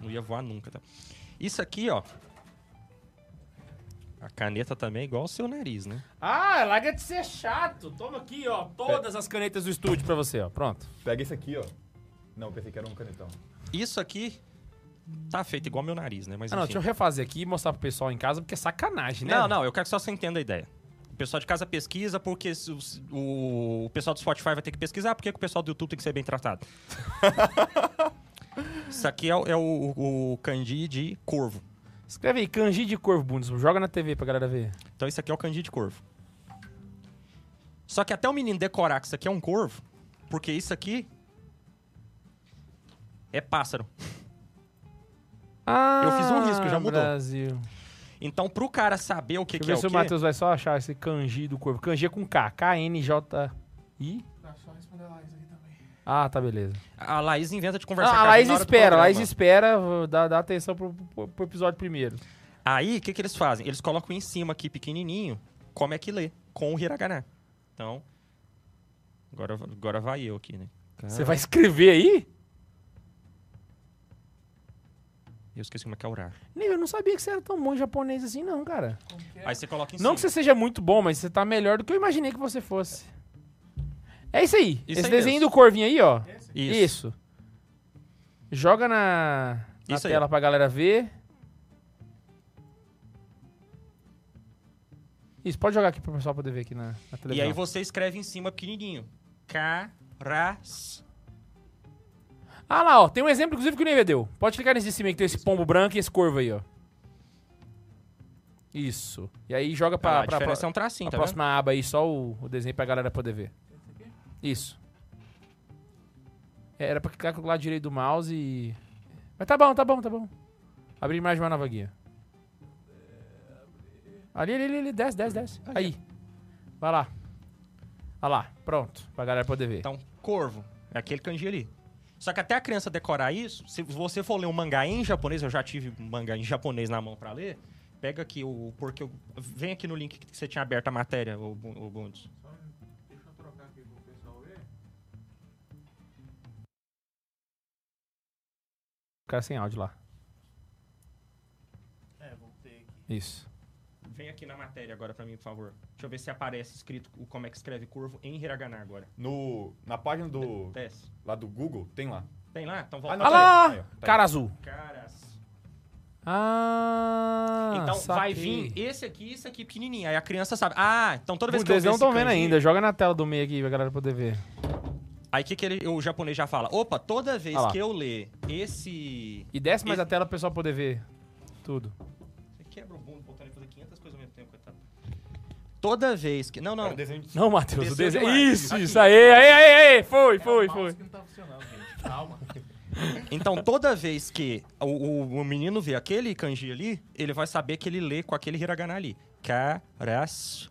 Speaker 2: não ia voar nunca, tá? Isso aqui, ó. A caneta também é igual ao seu nariz, né?
Speaker 1: Ah, larga de ser chato. Toma aqui, ó. Todas as canetas do estúdio pra você, ó. Pronto.
Speaker 3: Pega esse aqui, ó. Não, pensei que era um canetão.
Speaker 2: Isso aqui tá feito igual meu nariz, né? Mas
Speaker 1: Ah, não,
Speaker 2: enfim.
Speaker 1: deixa eu refazer aqui e mostrar pro pessoal em casa, porque é sacanagem, né?
Speaker 2: Não, não, eu quero que só você entenda a ideia. O pessoal de casa pesquisa porque o, o pessoal do Spotify vai ter que pesquisar, porque que o pessoal do YouTube tem que ser bem tratado. [LAUGHS] Isso aqui é, o- é o, o kanji de corvo.
Speaker 1: Escreve aí, kanji de corvo, Bundes. Joga na TV pra galera ver.
Speaker 2: Então isso aqui é o kanji de corvo. Só que até o menino decorar que isso aqui é um corvo, porque isso aqui é pássaro.
Speaker 1: Ah,
Speaker 2: Eu fiz um risco, já mudou.
Speaker 1: Brasil.
Speaker 2: Então pro cara saber o que,
Speaker 1: Deixa
Speaker 2: que
Speaker 1: eu
Speaker 2: é
Speaker 1: ver se
Speaker 2: o
Speaker 1: o
Speaker 2: quê...
Speaker 1: Matheus vai só achar esse kanji do corvo. Kanji é com K. K-N-J-I.
Speaker 4: Dá só responder lá isso aqui também.
Speaker 1: Ah, tá, beleza.
Speaker 2: A Laís inventa de conversar
Speaker 1: Ah,
Speaker 2: com
Speaker 1: a
Speaker 2: a
Speaker 1: Laís espera, a. Laís espera. Dá, dá atenção pro, pro, pro episódio primeiro.
Speaker 2: Aí, o que, que eles fazem? Eles colocam em cima aqui, pequenininho, como é que lê, com o hiragana. Então, agora, agora vai eu aqui, né?
Speaker 1: Você vai escrever aí?
Speaker 2: Eu esqueci como é que é orar.
Speaker 1: Nem, Eu não sabia que você era tão bom em japonês assim, não, cara.
Speaker 2: Aí você coloca em
Speaker 1: Não
Speaker 2: cima.
Speaker 1: que você seja muito bom, mas você tá melhor do que eu imaginei que você fosse. É isso aí.
Speaker 2: Isso
Speaker 1: Esse
Speaker 2: aí
Speaker 1: desenho
Speaker 2: mesmo.
Speaker 1: do corvinho aí, ó.
Speaker 2: Isso.
Speaker 1: Isso. Joga na, na
Speaker 2: Isso aí,
Speaker 1: tela
Speaker 2: ó.
Speaker 1: pra galera ver. Isso, pode jogar aqui pro pessoal poder ver aqui na, na
Speaker 2: E
Speaker 1: televisão.
Speaker 2: aí você escreve em cima pequenininho. Caras.
Speaker 1: Ah lá, ó. Tem um exemplo, inclusive, que o Neve deu. Pode clicar nesse de cima aí, que tem esse pombo branco e esse corvo aí, ó. Isso. E aí joga pra,
Speaker 2: Ah, a
Speaker 1: pra, pra,
Speaker 2: é um tracinho, tá vendo?
Speaker 1: próxima aba aí, só o, o desenho pra galera poder ver. Isso. É, Era pra clicar com o lado direito do mouse e... Mas tá bom, tá bom, tá bom. Abrir mais uma nova guia. Ali, ali, ali, ali, desce, desce, desce. Aí. Vai lá. Vai lá, pronto. Pra galera poder ver.
Speaker 2: Então, corvo. É aquele kanji ali. Só que até a criança decorar isso, se você for ler um mangá em japonês, eu já tive um mangá em japonês na mão pra ler, pega aqui o... Porque eu, vem aqui no link que você tinha aberto a matéria, o, o Bundes.
Speaker 4: Deixa eu trocar aqui pro pessoal ver.
Speaker 1: O cara sem áudio lá. Isso.
Speaker 2: Vem aqui na matéria agora pra mim, por favor. Deixa eu ver se aparece escrito o como é que escreve curvo em hiragana agora.
Speaker 3: No, na página do,
Speaker 2: Desce.
Speaker 3: lá do Google, tem lá.
Speaker 2: Tem lá? Então volta.
Speaker 3: não,
Speaker 1: Olha
Speaker 3: tá
Speaker 1: lá!
Speaker 3: aí, ó, tá aí.
Speaker 1: Cara azul.
Speaker 2: Caras.
Speaker 1: Ah,
Speaker 2: Então vai
Speaker 1: saquei.
Speaker 2: vir esse aqui e esse aqui pequenininho. Aí a criança sabe. Ah, então toda vez
Speaker 1: Os
Speaker 2: que eu ver
Speaker 1: não estão vendo ainda. Joga na tela do meio aqui pra galera poder ver.
Speaker 2: Aí o que, que ele, o japonês já fala? Opa, toda vez
Speaker 1: Ah
Speaker 2: que eu ler esse...
Speaker 1: E desce mais
Speaker 2: Esse-
Speaker 1: a tela pro pessoal poder ver tudo.
Speaker 2: Toda vez que... Não, não.
Speaker 3: Era desenho de
Speaker 1: Não, Matheus, o desenho. Isso,
Speaker 2: Aqui.
Speaker 1: isso aí, aí, aí, aí. Foi, foi,
Speaker 4: É
Speaker 1: foi.
Speaker 4: que não tá funcionando, gente. Calma. [LAUGHS]
Speaker 2: Então, toda vez que o, o- o menino vê aquele kanji ali, ele vai saber que ele lê com aquele hiragana ali. Karas.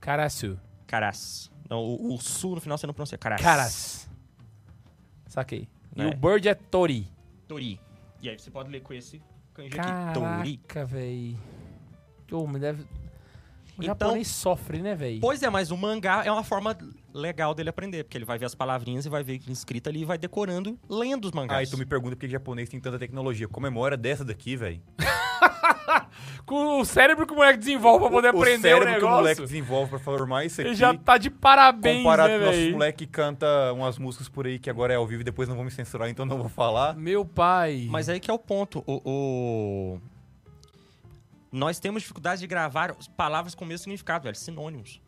Speaker 1: Caraçu.
Speaker 2: Karas. Não, o, o su no final você não pronuncia. Karas.
Speaker 1: Caras. Saquei. E
Speaker 2: Né?
Speaker 1: o bird é Tori.
Speaker 2: Tori. E aí você pode ler com esse kanji aqui. Tori.
Speaker 1: Caraca, véi. Ô, mas deve... O
Speaker 2: Então-
Speaker 1: japonês sofre, né, véi?
Speaker 2: Pois é, mas o mangá é uma forma legal dele aprender, porque ele vai ver as palavrinhas e vai ver escrita ali e vai decorando, lendo os mangás.
Speaker 3: Aí tu me pergunta por que japonês tem tanta tecnologia. Comemora dessa daqui, velho. [LAUGHS]
Speaker 1: Com o cérebro que o moleque desenvolve pra poder aprender o,
Speaker 3: cérebro que o
Speaker 1: negócio.
Speaker 3: moleque desenvolve pra formar isso aqui.
Speaker 1: Ele já tá de parabéns,
Speaker 3: comparado
Speaker 1: né,
Speaker 3: com nossos
Speaker 1: véi?
Speaker 3: moleque que canta umas músicas por aí que agora é ao vivo e depois não vão me censurar, então não vou falar.
Speaker 1: Meu pai.
Speaker 2: Mas aí que é o ponto. O, o- Nós temos dificuldade de gravar palavras com o mesmo significado, velho. Sinônimos.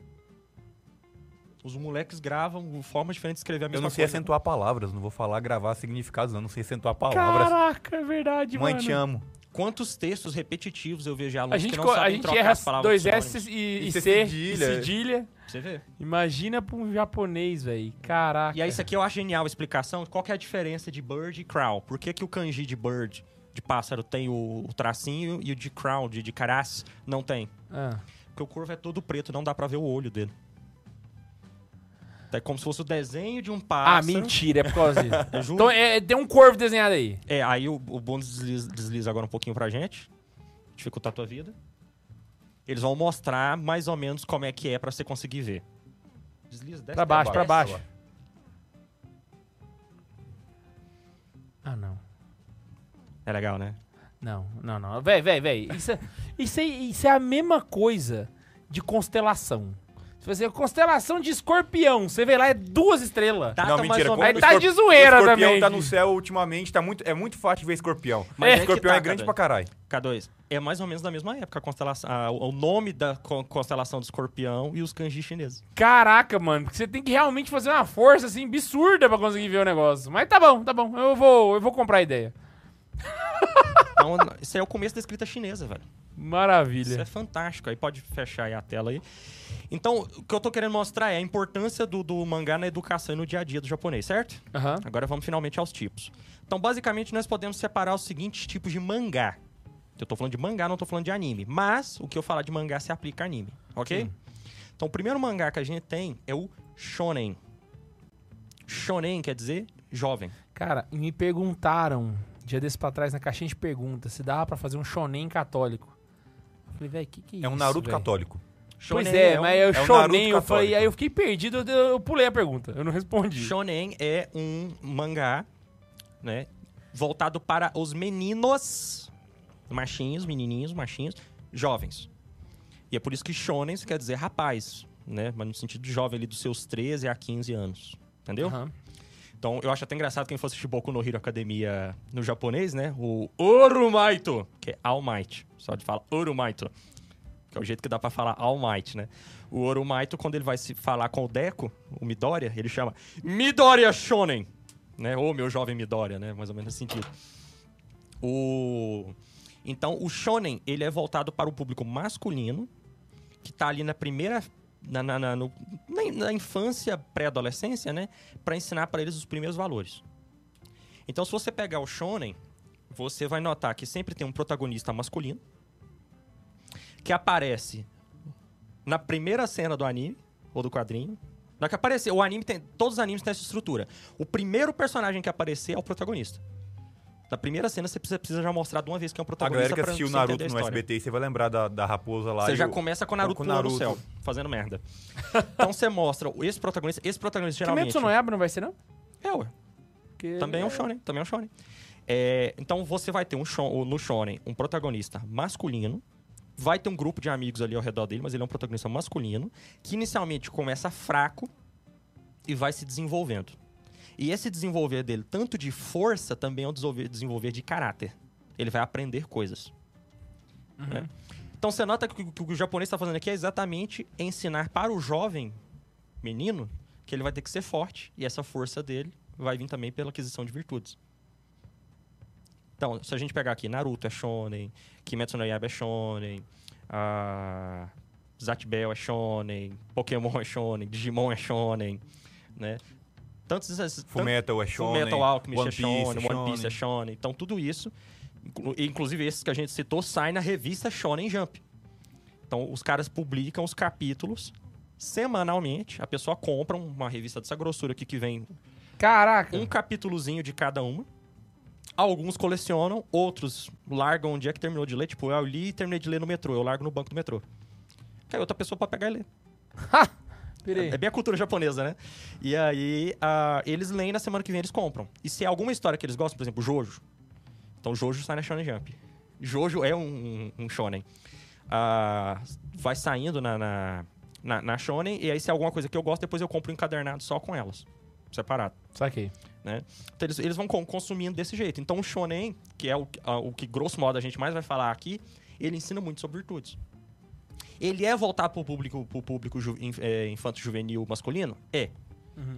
Speaker 2: Os moleques gravam formas diferentes de escrever a
Speaker 3: Eu
Speaker 2: mesma
Speaker 3: não sei
Speaker 2: coisa.
Speaker 3: acentuar palavras, não vou falar gravar significados, não, não sei acentuar palavras.
Speaker 1: Caraca, é verdade,
Speaker 3: Mãe,
Speaker 1: mano.
Speaker 3: te amo.
Speaker 2: Quantos textos repetitivos eu vejo de
Speaker 1: A
Speaker 2: alunos
Speaker 1: gente,
Speaker 2: que não sabem
Speaker 1: gente
Speaker 2: trocar
Speaker 1: erra
Speaker 2: as palavras
Speaker 1: dois S e, e
Speaker 3: Isso é
Speaker 1: C
Speaker 3: cedilha.
Speaker 1: e cedilha.
Speaker 2: Você vê?
Speaker 1: Imagina pra um japonês, velho. Caraca.
Speaker 2: E aí, isso aqui eu acho genial a explicação. Qual que é a diferença de bird e crow? Por que, que o kanji de bird, de pássaro, tem o, o tracinho e o de crow, de, de caras, não tem?
Speaker 1: Ah.
Speaker 2: Porque o curvo é todo preto, não dá pra ver o olho dele. É como se fosse o desenho de um pássaro.
Speaker 1: Ah, mentira, é por causa disso. [LAUGHS] Então é, tem um corvo desenhado aí.
Speaker 2: É, aí o, o bônus desliza, desliza agora um pouquinho pra gente. Dificultar a tua vida. Eles vão mostrar mais ou menos como é que é pra você conseguir ver. Desliza, desce
Speaker 1: Pra baixo, pra
Speaker 3: baixo.
Speaker 1: baixo. Ah, não.
Speaker 2: É legal, né?
Speaker 1: Não, não, não. Véi, véi, véi. Isso, é- isso, é, isso é a mesma coisa de constelação. Se você constelação de escorpião, você vê lá, é duas estrelas.
Speaker 2: Data
Speaker 3: não,
Speaker 2: mais
Speaker 3: mentira.
Speaker 1: Aí
Speaker 2: menos-
Speaker 1: tá de zoeira
Speaker 3: escorpião
Speaker 1: também.
Speaker 3: tá no céu ultimamente, tá muito, é muito fácil de ver escorpião.
Speaker 2: Mas
Speaker 1: É.
Speaker 3: escorpião
Speaker 2: tá,
Speaker 3: é grande
Speaker 2: cara.
Speaker 3: pra caralho.
Speaker 2: K2, é mais ou menos da mesma época a constelação, a- o nome da co- constelação do escorpião e os kanji chineses.
Speaker 1: Caraca, mano, porque você tem que realmente fazer uma força assim absurda pra conseguir ver o negócio. Mas tá bom, tá bom. Eu vou, eu vou comprar a ideia.
Speaker 2: Então, isso é o começo da escrita chinesa, velho. Isso
Speaker 1: Maravilha.
Speaker 2: é fantástico. Aí pode fechar aí a tela aí. Então, o que eu tô querendo mostrar é a importância do, do mangá na educação e no dia a dia do japonês, certo?
Speaker 1: Aham.
Speaker 2: Agora vamos finalmente aos tipos. Então, basicamente, nós podemos separar os seguintes tipos de mangá. Eu tô falando de mangá, não tô falando de anime. Mas, o que eu falar de mangá se aplica a anime, ok?
Speaker 1: Sim.
Speaker 2: Então, o primeiro mangá que a gente tem é o shonen. Shonen quer dizer jovem.
Speaker 1: Cara, me perguntaram, dia desse pra trás, na caixinha de perguntas, se dava pra fazer um shonen católico. Eu falei, velho, que que é isso,
Speaker 3: É um Naruto
Speaker 1: véi?
Speaker 3: católico.
Speaker 1: Pois
Speaker 2: Shonen
Speaker 1: é,
Speaker 2: um-
Speaker 1: mas eu
Speaker 3: é um
Speaker 1: shonen, eu falei, aí eu fiquei perdido, eu, eu pulei a pergunta, eu não respondi.
Speaker 2: Shonen é um mangá, né, voltado para os meninos, machinhos, menininhos, machinhos, jovens. E é por isso que shonen quer dizer rapaz, né, mas no sentido de jovem ali dos seus 13 a 15 anos, entendeu?
Speaker 1: Aham.
Speaker 2: Então, eu acho até engraçado quem fosse Shiboku no Hero Academia no japonês, né, o Orumaito, que é All Might, só de falar Orumaito, que é o jeito que dá pra falar All Might, né? O Orumaito, quando ele vai se falar com o Deco, o Midoriya, ele chama Midoriya Shonen, né? Ou meu jovem Midoriya, né? Mais ou menos nesse sentido. O... Então, o Shonen, ele é voltado para o público masculino, que tá ali na primeira... Na, na, na, no- na, infância, pré-adolescência, né? Pra ensinar para eles os primeiros valores. Então, se você pegar o Shonen, você vai notar que sempre tem um protagonista masculino, que aparece na primeira cena do anime, ou do quadrinho. Na que aparecer, o anime tem. Todos os animes têm essa estrutura. O primeiro personagem que aparecer é o protagonista. Na primeira cena, você precisa, precisa já mostrar de uma vez que é um
Speaker 3: A
Speaker 2: protagonista.
Speaker 3: galera que
Speaker 2: pra
Speaker 3: assistiu Naruto
Speaker 2: a
Speaker 3: no. SBT, você vai lembrar da, da raposa lá.
Speaker 2: Você já
Speaker 3: o-
Speaker 2: começa com o Naruto
Speaker 3: com o
Speaker 2: pulando no
Speaker 3: Naruto.
Speaker 2: céu, fazendo merda. então você mostra esse protagonista. Esse protagonista geralmente.
Speaker 1: Kimetsu no Yaiba não vai ser, não?
Speaker 2: É, ué.
Speaker 1: Porque-
Speaker 2: Também é um shonen, também é um shonen. É, então você vai ter um shon- no shonen um protagonista masculino vai ter um grupo de amigos ali ao redor dele, mas ele é um protagonista masculino, que inicialmente começa fraco e vai se desenvolvendo. E esse desenvolver dele, tanto de força, também é um desenvolver, desenvolver de caráter. Ele vai aprender coisas. né? Então você nota que o que o japonês está fazendo aqui é exatamente ensinar para o jovem menino que ele vai ter que ser forte e essa força dele vai vir também pela aquisição de virtudes. Então, se a gente pegar aqui, Naruto é shonen, Kimetsu no Yaiba é shonen, a Zatch Bell é shonen, Pokémon é shonen, Digimon é shonen, né? Tantos esses...
Speaker 3: Fullmetal é shonen,
Speaker 2: Fullmetal Alchemist
Speaker 3: One
Speaker 2: é shonen,
Speaker 3: Piece é
Speaker 2: One Piece é
Speaker 3: shonen.
Speaker 2: Então, tudo isso, inclu- inclusive esses que a gente citou, sai na revista Shonen Jump. Então, os caras publicam os capítulos semanalmente. A pessoa compra uma revista dessa grossura aqui que vem
Speaker 1: Caraca.
Speaker 2: um capítulozinho de cada uma. Alguns colecionam, outros largam onde é que terminou de ler. Tipo, eu li e terminei de ler no metrô, eu largo no banco do metrô. Aí outra pessoa pode pegar e ler. [LAUGHS]
Speaker 1: Peraí.
Speaker 2: É bem a cultura japonesa, né? E aí, ah, eles leem na semana que vem, eles compram. E se é alguma história que eles gostam, por exemplo, Jojo. Então, Jojo sai na Shonen Jump. Jojo é um, um shonen. Ah, vai saindo na, na, na, na Shonen, e aí se é alguma coisa que eu gosto, depois eu compro um encadernado só com elas. Separado.
Speaker 1: Saquei.
Speaker 2: Então, eles, eles vão con- consumindo desse jeito. Então, o shonen, que é o, a- o que grosso modo a gente mais vai falar aqui, ele ensina muito sobre virtudes. Ele é voltado para o público, pro público ju, é, infanto-juvenil masculino? É.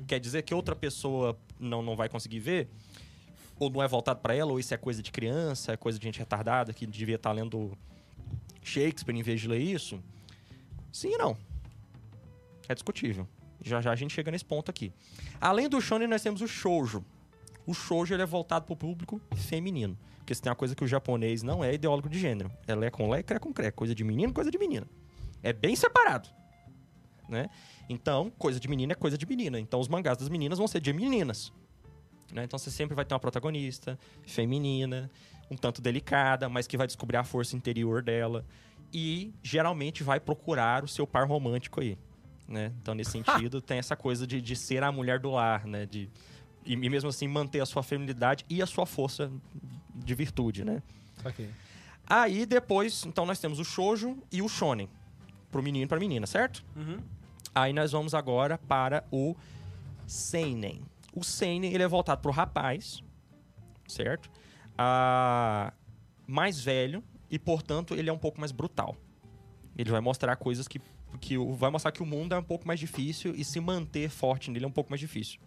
Speaker 2: Quer dizer que outra pessoa não, não vai conseguir ver? Ou não é voltado para ela? Ou isso é coisa de criança? É coisa de gente retardada que devia estar lendo Shakespeare em vez de ler isso? Sim e não. É discutível. Já já a gente chega nesse ponto aqui. Além do shonen, nós temos o shoujo. O shoujo ele é voltado para o público feminino. Porque se tem uma coisa que o japonês não é ideólogo de gênero. Ela é com lé e cré com cré. Coisa de menino, coisa de menina. É bem separado. Né? Então, coisa de menina é coisa de menina. Então, os mangás das meninas vão ser de meninas. Né? Então, você sempre vai ter uma protagonista feminina, um tanto delicada, mas que vai descobrir a força interior dela. E, geralmente, vai procurar o seu par romântico aí. Né? Então, nesse [LAUGHS] sentido, tem essa coisa de, de ser a mulher do lar, né? De, e, e mesmo assim manter a sua feminilidade e a sua força de virtude, né?
Speaker 1: Saquei.
Speaker 2: Aí depois, então nós temos o shoujo e o shonen, pro menino e pra menina, certo?
Speaker 1: Uhum.
Speaker 2: Aí nós vamos agora para o seinen. O seinen ele é voltado pro rapaz, certo? Ah, mais velho e portanto ele é um pouco mais brutal. Ele vai mostrar coisas que, que vai mostrar que o mundo é um pouco mais difícil e se manter forte nele é um pouco mais difícil.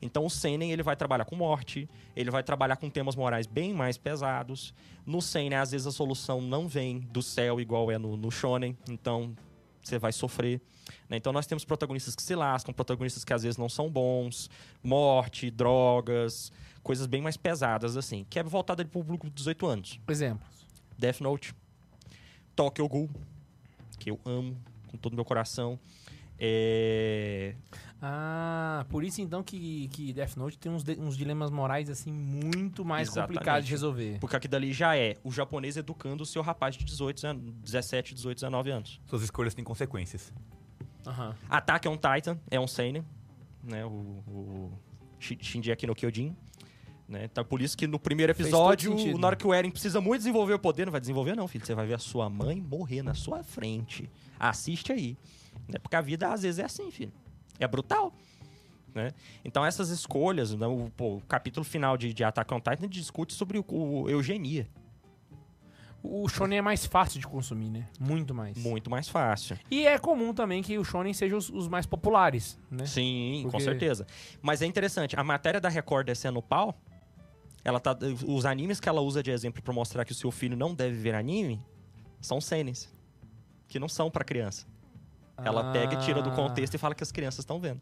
Speaker 2: Então o Seinen ele vai trabalhar com morte, ele vai trabalhar com temas morais bem mais pesados. No Seinen, às vezes a solução não vem do céu igual é no, no Shonen, então você vai sofrer. né? Então nós temos protagonistas que se lascam, protagonistas que às vezes não são bons, morte, drogas, coisas bem mais pesadas assim, que é voltada para o público de 18 anos.
Speaker 1: Exemplos.
Speaker 2: Death Note, Tokyo Ghoul, que eu amo com todo o meu coração. É...
Speaker 1: Ah, por isso então que, que Death Note tem uns, uns dilemas morais assim muito mais
Speaker 2: Exatamente.
Speaker 1: complicados de resolver.
Speaker 2: Porque aqui dali já é o japonês educando o seu rapaz de 18, an- 17, 18, 19 anos.
Speaker 3: Suas escolhas têm consequências.
Speaker 1: Aham.
Speaker 2: Attack on Titan é um seinen, né? O, o Shi- Shinji no Kyojin. Né? Então, por isso que no primeiro episódio,
Speaker 1: sentido.
Speaker 2: na hora que o Eren precisa muito desenvolver o poder, não vai desenvolver não, filho. Você vai ver a sua mãe morrer na sua frente. Assiste aí. Né? Porque a vida, às vezes, é assim, filho. É brutal. Né? Então, essas escolhas, né? o, pô, o capítulo final de, de Attack on Titan discute sobre o, o eugenia.
Speaker 1: O shonen é mais fácil de consumir, né? Muito mais.
Speaker 2: Muito mais fácil.
Speaker 1: E é comum também que o shonen seja os, os mais populares, né?
Speaker 2: Sim, com
Speaker 1: Porque-
Speaker 2: certeza. Mas é interessante, a matéria da Record descendo o pau, ela tá, os animes que ela usa de exemplo pra mostrar que o seu filho não deve ver anime são senes, que não são pra criança. Ela pega e tira do
Speaker 1: Ah,
Speaker 2: contexto e fala que as crianças estão vendo.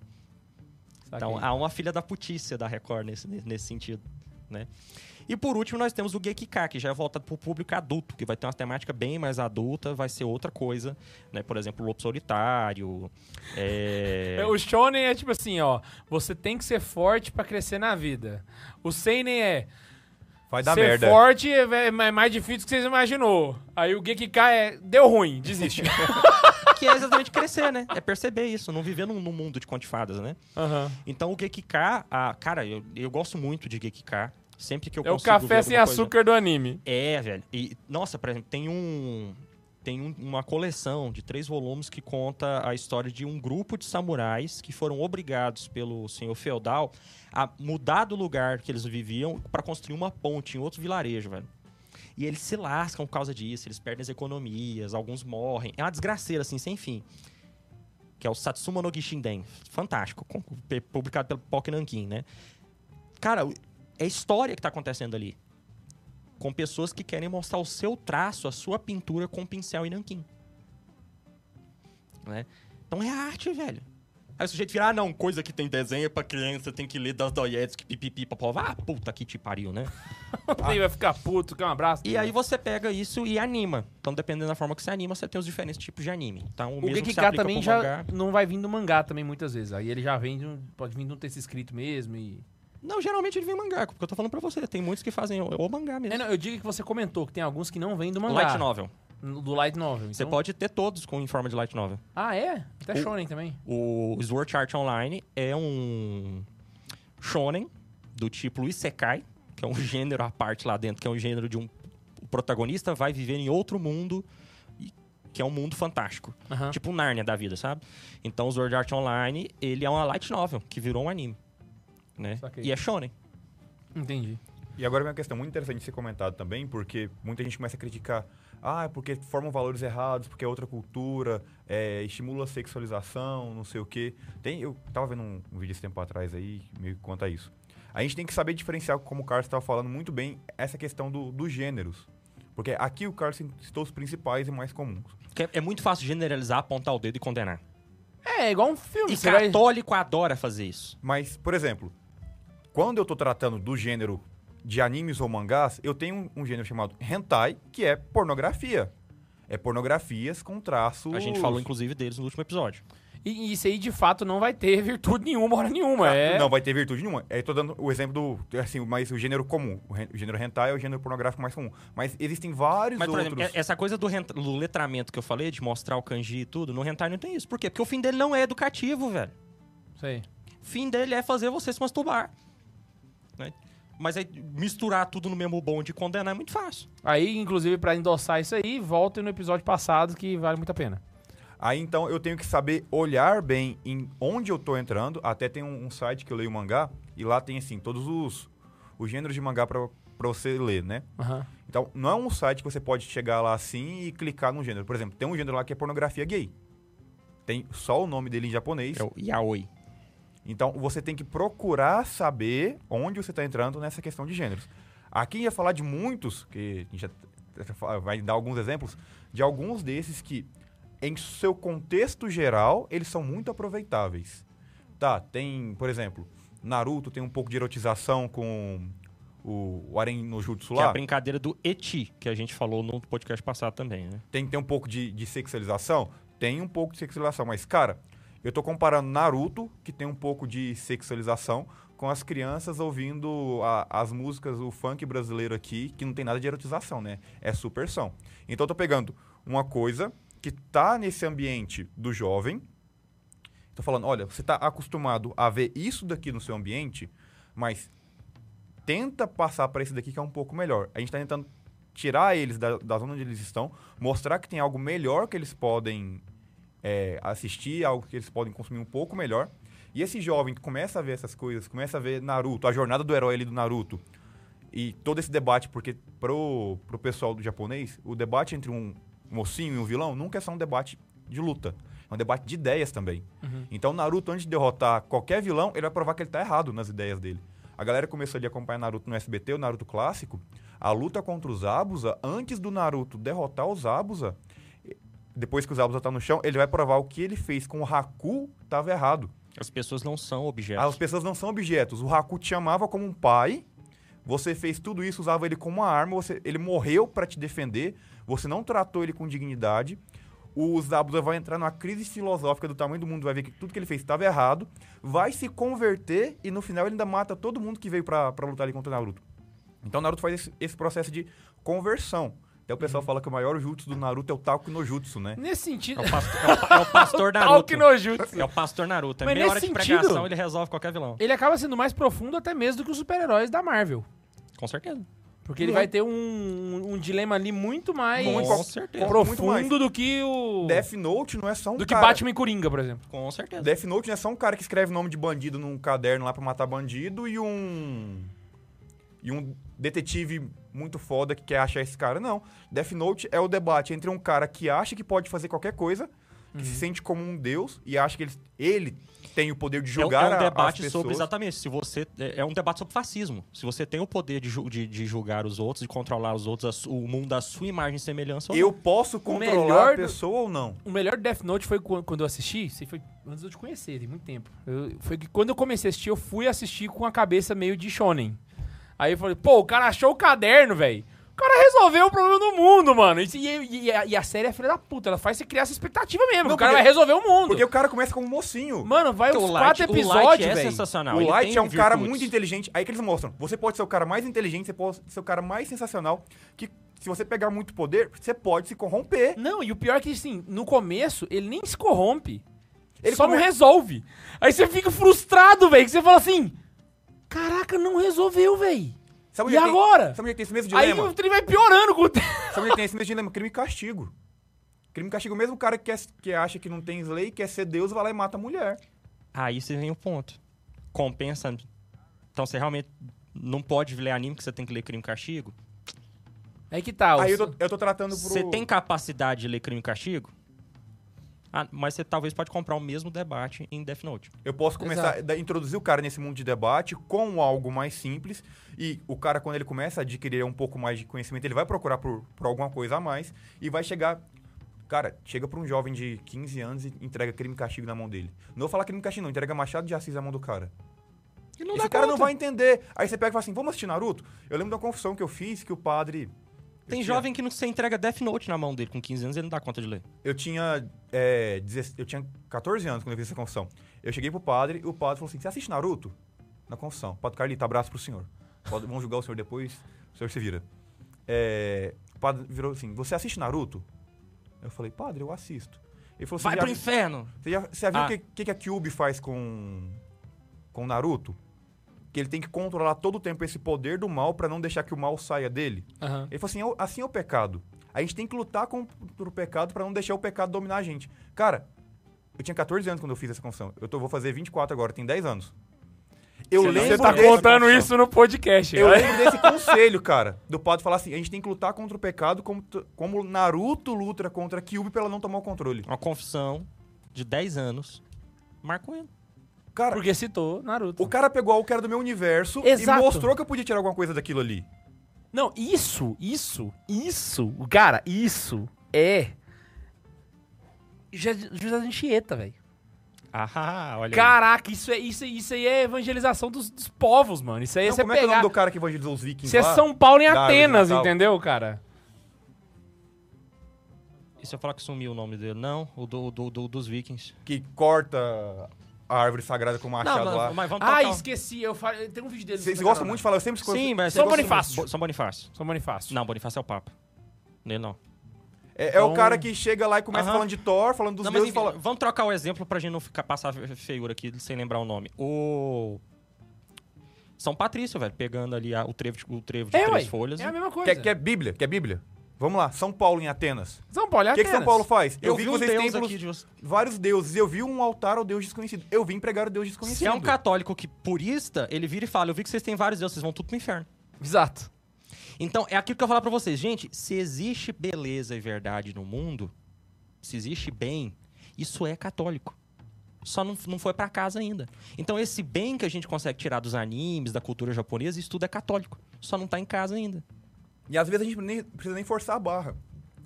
Speaker 1: saquei.
Speaker 2: Então há uma filha da putícia da Record nesse, nesse sentido, né? E por último nós temos o Gekika, que já é voltado pro público adulto, que vai ter uma temática bem mais adulta, vai ser outra coisa, né? Por exemplo, o Lobo Solitário, é... [LAUGHS]
Speaker 1: É, O shonen é tipo assim, ó. Você tem que ser forte pra crescer na vida. O seinen é
Speaker 3: Vai dar
Speaker 1: ser
Speaker 3: merda.
Speaker 1: forte é é mais difícil do que vocês imaginou. Aí o Gekika é deu ruim, desiste. [LAUGHS]
Speaker 2: que é exatamente crescer, né? É perceber isso, não viver num, num mundo de conto de fadas, né?
Speaker 1: Aham.
Speaker 2: Então o Gekika, ah, cara, eu, eu gosto muito de Gekika. Sempre que eu
Speaker 1: É o café sem
Speaker 2: alguma coisa-
Speaker 1: açúcar do anime.
Speaker 2: É, velho. E, nossa, por exemplo, tem um. tem um- uma coleção de três volumes que conta a história de um grupo de samurais que foram obrigados pelo senhor feudal a mudar do lugar que eles viviam para construir uma ponte em outro vilarejo, velho. E eles se lascam por causa disso, eles perdem as economias, alguns morrem. É uma desgraceira, assim, sem fim. Que é o Satsuma no Gishinden. Fantástico. Publicado pelo Pock Nankin, né? Cara, é história que tá acontecendo ali. Com pessoas que querem mostrar o seu traço, a sua pintura com pincel e nanquim. Né? Então é arte, velho. Aí o sujeito vira, ah, não, coisa que tem desenho é pra criança, tem que ler Dostoiévski, pipipi, papova. Ah, puta que te pariu, né? [LAUGHS]
Speaker 1: Nem vai ficar puto, que é um abraço.
Speaker 2: E aí você pega isso e anima. Então, dependendo da forma que você anima, você tem os diferentes tipos de anime. Então,
Speaker 1: O
Speaker 2: mesmo que
Speaker 1: Gekika
Speaker 2: aplica
Speaker 1: também já
Speaker 2: mangá-
Speaker 1: não vai vir do mangá também muitas vezes. Aí ele já vem, de um- pode vir de um texto escrito mesmo e...
Speaker 2: Não, geralmente ele vem mangá, porque eu tô falando pra você. Tem muitos que fazem o, o mangá mesmo.
Speaker 1: É, não, eu digo que você comentou que tem alguns que não vêm do mangá.
Speaker 2: Light novel.
Speaker 1: Do light novel.
Speaker 2: Você
Speaker 1: então-
Speaker 2: pode ter todos com em forma de light novel.
Speaker 1: Ah, é? Até
Speaker 2: O-
Speaker 1: shonen também.
Speaker 2: O Sword Art Online é um shonen do tipo Isekai, que é um [LAUGHS] gênero à parte lá dentro, que é um gênero de um o protagonista vai viver em outro mundo que é um mundo fantástico.
Speaker 1: Aham.
Speaker 2: Tipo um Narnia da vida, sabe? Então o Sword Art Online, ele é uma light novel que virou um anime, né?
Speaker 1: Saquei.
Speaker 2: E é shonen.
Speaker 1: Entendi.
Speaker 3: E agora vem uma questão muito interessante de ser comentado também, porque muita gente começa a criticar. Ah, é porque formam valores errados, porque é outra cultura, é, estimula a sexualização, não sei o quê. Tem, eu tava vendo um, um vídeo esse tempo atrás aí, meio que conta isso. A gente tem que saber diferenciar, como o Carlos estava falando muito bem, essa questão do- dos gêneros. Porque aqui o Carlos citou os principais e mais comuns.
Speaker 2: Que é, é muito fácil generalizar, apontar o dedo e condenar.
Speaker 1: É, igual um filme.
Speaker 2: E
Speaker 1: você vai...
Speaker 2: católico adora fazer isso.
Speaker 3: Mas, por exemplo, quando eu tô tratando do gênero de animes ou mangás, eu tenho um, um gênero chamado hentai, que é pornografia. É pornografias com traços...
Speaker 2: A gente falou, inclusive, deles no último episódio.
Speaker 1: E e isso aí, de fato, não vai ter virtude nenhuma, hora nenhuma. É...
Speaker 3: Não vai ter virtude nenhuma. É, tô dando o exemplo do, assim, mas o gênero comum. O, gênero hentai é o gênero pornográfico mais comum. Mas existem vários
Speaker 2: Mas, por
Speaker 3: outros...
Speaker 2: exemplo, essa coisa do, rent- do letramento que eu falei, de mostrar o kanji e tudo, no hentai não tem isso. Por quê? Porque o fim dele não é educativo, velho.
Speaker 1: Sei.
Speaker 2: O fim dele é fazer você se masturbar. Né? Mas aí, misturar tudo no mesmo bonde e condenar é muito fácil.
Speaker 1: Aí, inclusive, pra endossar isso aí, voltem no episódio passado que vale muito a pena.
Speaker 3: Aí então eu tenho que saber olhar bem em onde eu tô entrando. Até tem um, um site que eu leio mangá e lá tem assim todos os, os gêneros de mangá pra pra você ler, né?
Speaker 1: Aham.
Speaker 3: Então não é um site que você pode chegar lá assim e clicar num gênero. Por exemplo, tem um gênero lá que é pornografia gay. Tem só o nome dele em japonês.
Speaker 2: É o yaoi.
Speaker 3: Então você tem que procurar saber onde você está entrando nessa questão de gêneros. Aqui ia falar de muitos, que a gente já vai dar alguns exemplos, de alguns desses que, em seu contexto geral, eles são muito aproveitáveis. Tá, tem, por exemplo, Naruto tem um pouco de erotização com o, o Aren no Jutsu
Speaker 2: Que é a
Speaker 3: lá.
Speaker 2: brincadeira do eti, que a gente falou no podcast passado também, né?
Speaker 3: Tem que ter um pouco de, de sexualização? Tem um pouco de sexualização, mas, cara, eu tô comparando Naruto, que tem um pouco de sexualização, com as crianças ouvindo a- as músicas, o funk brasileiro aqui, que não tem nada de erotização, né? É supersão. Então eu tô pegando uma coisa que tá nesse ambiente do jovem, tô falando, olha, você tá acostumado a ver isso daqui no seu ambiente, mas tenta passar para esse daqui que é um pouco melhor. A gente tá tentando tirar eles da, da zona onde eles estão, mostrar que tem algo melhor que eles podem é, assistir, algo que eles podem consumir um pouco melhor. E esse jovem que começa a ver essas coisas, começa a ver Naruto, a jornada do herói ali do Naruto, e todo esse debate, porque pro, pro pessoal do japonês, o debate entre um mocinho e um vilão nunca é só um debate de luta. É um debate de ideias também. Então, Naruto, antes de derrotar qualquer vilão, ele vai provar que ele tá errado nas ideias dele. A galera começou ali a acompanhar Naruto no SBT, o Naruto clássico. A luta contra os Abusa, antes do Naruto derrotar os Abusa, depois que os Abusa tá no chão, ele vai provar o que ele fez com o Haku tava errado.
Speaker 2: As pessoas não são objetos.
Speaker 3: As pessoas não são objetos. O Haku te chamava como um pai. Você fez tudo isso, usava ele como uma arma. Você, ele morreu para te defender. Você não tratou ele com dignidade. O Zabuza vai entrar numa crise filosófica do tamanho do mundo. Vai ver que tudo que ele fez estava errado. Vai se converter e no final ele ainda mata todo mundo que veio para lutar ali contra o Naruto. Então o Naruto faz esse, esse processo de conversão. Até o pessoal fala que o maior jutsu do Naruto é o Taku no Jutsu, né?
Speaker 1: Nesse sentido.
Speaker 2: É o pastor, é o é o pastor [LAUGHS] Naruto.
Speaker 1: Talk no jutsu.
Speaker 2: É o pastor Naruto. É
Speaker 1: Mas
Speaker 2: meia
Speaker 1: nesse
Speaker 2: hora de
Speaker 1: sentido-
Speaker 2: pregação, ele resolve qualquer vilão.
Speaker 1: Ele acaba sendo mais profundo até mesmo do que os super-heróis da Marvel.
Speaker 2: Com certeza.
Speaker 1: Porque ele
Speaker 3: Muito.
Speaker 1: vai ter um, um, um dilema ali muito mais
Speaker 3: Muito,
Speaker 2: Com certeza.
Speaker 3: com- muito mais.
Speaker 1: profundo do que o.
Speaker 3: Death Note não é só um
Speaker 1: do que
Speaker 3: cara...
Speaker 1: Batman e Coringa, por exemplo.
Speaker 2: Com certeza.
Speaker 3: Death Note não é só um cara que escreve nome de bandido num caderno lá pra matar bandido e um. E um detetive muito foda que quer achar esse cara. Não. Death Note é o debate entre um cara que acha que pode fazer qualquer coisa, que se sente como um deus e acha que ele, ele tem o poder de
Speaker 2: É um-
Speaker 3: julgar
Speaker 2: é um
Speaker 3: a-
Speaker 2: debate sobre exatamente se você é é um debate sobre fascismo. Se você tem o poder de, de, de julgar os outros, de controlar os outros, o mundo da sua imagem e semelhança. ou
Speaker 3: Eu posso controlar
Speaker 1: melhor
Speaker 3: a
Speaker 1: do-
Speaker 3: pessoa ou não?
Speaker 1: O melhor Death Note foi qu- quando eu assisti, isso foi antes de eu te conhecer, tem muito tempo. Eu- foi que quando eu comecei a assistir, eu fui assistir com a cabeça meio de shonen. Aí eu falei, pô, o cara achou o caderno, velho. O cara resolveu o problema do mundo, mano. E, e- e a, e a série é filha da puta, ela faz você criar essa expectativa mesmo.
Speaker 3: Não,
Speaker 1: o cara
Speaker 3: porque-
Speaker 1: vai resolver o mundo.
Speaker 3: Porque o cara começa como um mocinho.
Speaker 1: Mano, vai
Speaker 2: Porque
Speaker 1: uns quatro
Speaker 2: Light, o Light
Speaker 1: episódios,
Speaker 2: é
Speaker 1: velho.
Speaker 2: sensacional.
Speaker 3: o
Speaker 2: ele
Speaker 3: Light é um cara
Speaker 2: virtudes.
Speaker 3: muito inteligente. Aí que eles mostram. Você pode ser o cara mais inteligente, você pode ser o cara mais sensacional. Que se você pegar muito poder, você pode se corromper.
Speaker 1: Não, e o pior é que, assim, no começo, ele nem se corrompe. Ele
Speaker 3: Ele
Speaker 1: só
Speaker 3: come-
Speaker 1: não resolve. Aí você fica frustrado, velho, que você fala assim, caraca, não resolveu, velho.
Speaker 3: Sabe
Speaker 1: E
Speaker 3: é tem-
Speaker 1: agora?
Speaker 3: Sabe onde é tem esse mesmo
Speaker 1: Aí
Speaker 3: dilema?
Speaker 1: o trem vai piorando com o tempo.
Speaker 3: Sabe onde é que tem esse mesmo dilema? Crime e castigo. Crime e castigo, o mesmo cara que, quer, que acha que não tem lei, quer ser Deus, vai lá e mata a mulher.
Speaker 2: Aí você vem o ponto. Compensa. Então você realmente não pode ler anime que você tem que ler crime e castigo?
Speaker 1: Aí que tá.
Speaker 3: Aí eu tô, eu tô tratando pro...
Speaker 2: Você tem capacidade de ler crime e castigo? Ah, mas você talvez pode comprar o mesmo debate em Death Note.
Speaker 3: Eu posso começar a introduzir o cara nesse mundo de debate com algo mais simples. E o cara, quando ele começa a adquirir um pouco mais de conhecimento, ele vai procurar por, por alguma coisa a mais e vai chegar. Cara, chega pra um jovem de 15 anos e entrega crime e castigo na mão dele. Não vou falar crime e castigo, não. Entrega Machado de Assis na mão do cara.
Speaker 2: E não
Speaker 3: Esse
Speaker 2: dá
Speaker 3: cara não
Speaker 2: conta.
Speaker 3: vai entender. Aí você pega e fala assim: vamos assistir Naruto? Eu lembro da confissão que eu fiz que o padre.
Speaker 2: Tem
Speaker 3: tinha-
Speaker 2: jovem que não você entrega Death Note na mão dele com 15 anos e ele não dá conta de ler.
Speaker 3: Eu tinha, é, 16 eu tinha 14 anos quando eu fiz essa confissão. Eu cheguei pro padre e o padre falou assim: Você assiste Naruto? Na confissão. Padre Carlito, abraço pro senhor. Pode, vamos julgar o senhor depois, o senhor se vira. É, o padre virou assim: Você assiste Naruto? Eu falei: Padre, eu assisto. Ele falou assim:
Speaker 2: Vai
Speaker 3: "Já
Speaker 2: pro
Speaker 3: vi-
Speaker 2: inferno!
Speaker 3: Você já, você já viu o
Speaker 2: Ah.
Speaker 3: que, que, que a Kyuubi faz com, com o Naruto? Que ele tem que controlar todo o tempo esse poder do mal pra não deixar que o mal saia dele.
Speaker 1: Aham.
Speaker 3: Ele falou assim, "É o- assim é o pecado. A gente tem que lutar contra o pecado pra não deixar o pecado dominar a gente. Cara, eu tinha 14 anos quando eu fiz essa confissão. Eu tô, vou fazer 24 agora, tem 10 anos. Eu
Speaker 2: Você não-
Speaker 3: lembro
Speaker 1: Você tá contando isso no podcast.
Speaker 3: Eu
Speaker 1: cara.
Speaker 3: lembro desse [LAUGHS] conselho, cara, do padre falar assim, a gente tem que lutar contra o pecado como, como Naruto luta contra a Kyuubi pra ela não tomar o controle.
Speaker 2: Uma confissão de 10 anos. Marcou ele.
Speaker 3: Cara,
Speaker 1: Porque citou Naruto.
Speaker 3: o cara pegou algo que era do meu universo
Speaker 1: Exato.
Speaker 3: e mostrou que eu podia tirar alguma coisa daquilo ali.
Speaker 1: Não, isso, isso, isso, cara, isso é. José Anchieta, velho.
Speaker 2: Ah, [LAUGHS] olha aí.
Speaker 1: Caraca, isso, é, isso, isso aí é evangelização dos, dos povos, mano. Isso aí é
Speaker 3: Não,
Speaker 1: você
Speaker 3: como é que é o nome do cara que evangelizou os vikings
Speaker 1: Isso é? São Paulo em
Speaker 3: de
Speaker 1: Atenas, entendeu, cara?
Speaker 2: E se eu falar que sumiu o nome dele? Não, o do, do- do- dos vikings.
Speaker 3: Que corta a árvore sagrada com o machado
Speaker 2: não,
Speaker 3: lá.
Speaker 2: mas, mas vamos
Speaker 1: Ah,
Speaker 2: tocar.
Speaker 1: esqueci. Eu fa... Tem um vídeo dele.
Speaker 3: Vocês gostam muito de falar, eu sempre escuto.
Speaker 2: Sim, mas...
Speaker 1: São Bonifácio.
Speaker 2: Bo- São Bonifácio.
Speaker 1: São Bonifácio.
Speaker 2: Não, Bonifácio é o Papa. Nele não.
Speaker 3: É, é
Speaker 1: Então-
Speaker 3: o cara que chega lá e começa
Speaker 2: Aham.
Speaker 3: falando de Thor, falando dos
Speaker 2: Não, mas
Speaker 3: deuses e
Speaker 2: enfim,
Speaker 3: fala.
Speaker 2: vamos trocar o exemplo pra gente não ficar passar fe- feiura aqui sem lembrar o nome. O São Patrício, velho, pegando ali a- o trevo de, o trevo de
Speaker 1: É,
Speaker 2: três
Speaker 1: ué,
Speaker 2: folhas.
Speaker 1: É a mesma coisa.
Speaker 3: Quer, quer Bíblia? Quer Bíblia? Vamos lá, São Paulo em Atenas.
Speaker 1: São Paulo é
Speaker 3: O que, São
Speaker 1: Atenas.
Speaker 3: Paulo faz?
Speaker 2: Eu,
Speaker 3: Eu, vi
Speaker 2: vi
Speaker 3: que
Speaker 2: um
Speaker 3: vocês têm
Speaker 2: aqui de você.
Speaker 3: vários deuses. Eu vi um altar ao Deus desconhecido. Eu vim pregar o Deus desconhecido.
Speaker 2: Se é um católico que purista, ele vira e fala: Eu vi que vocês têm vários deuses, vocês vão tudo pro inferno.
Speaker 1: Exato.
Speaker 2: Então, é aquilo que eu vou falar pra vocês. Gente, se existe beleza e verdade no mundo, se existe bem, isso é católico. Só não, não foi pra casa ainda. Então, esse bem que a gente consegue tirar dos animes, da cultura japonesa, isso tudo é católico. Só não tá em casa ainda.
Speaker 3: E às vezes a gente nem precisa nem forçar a barra.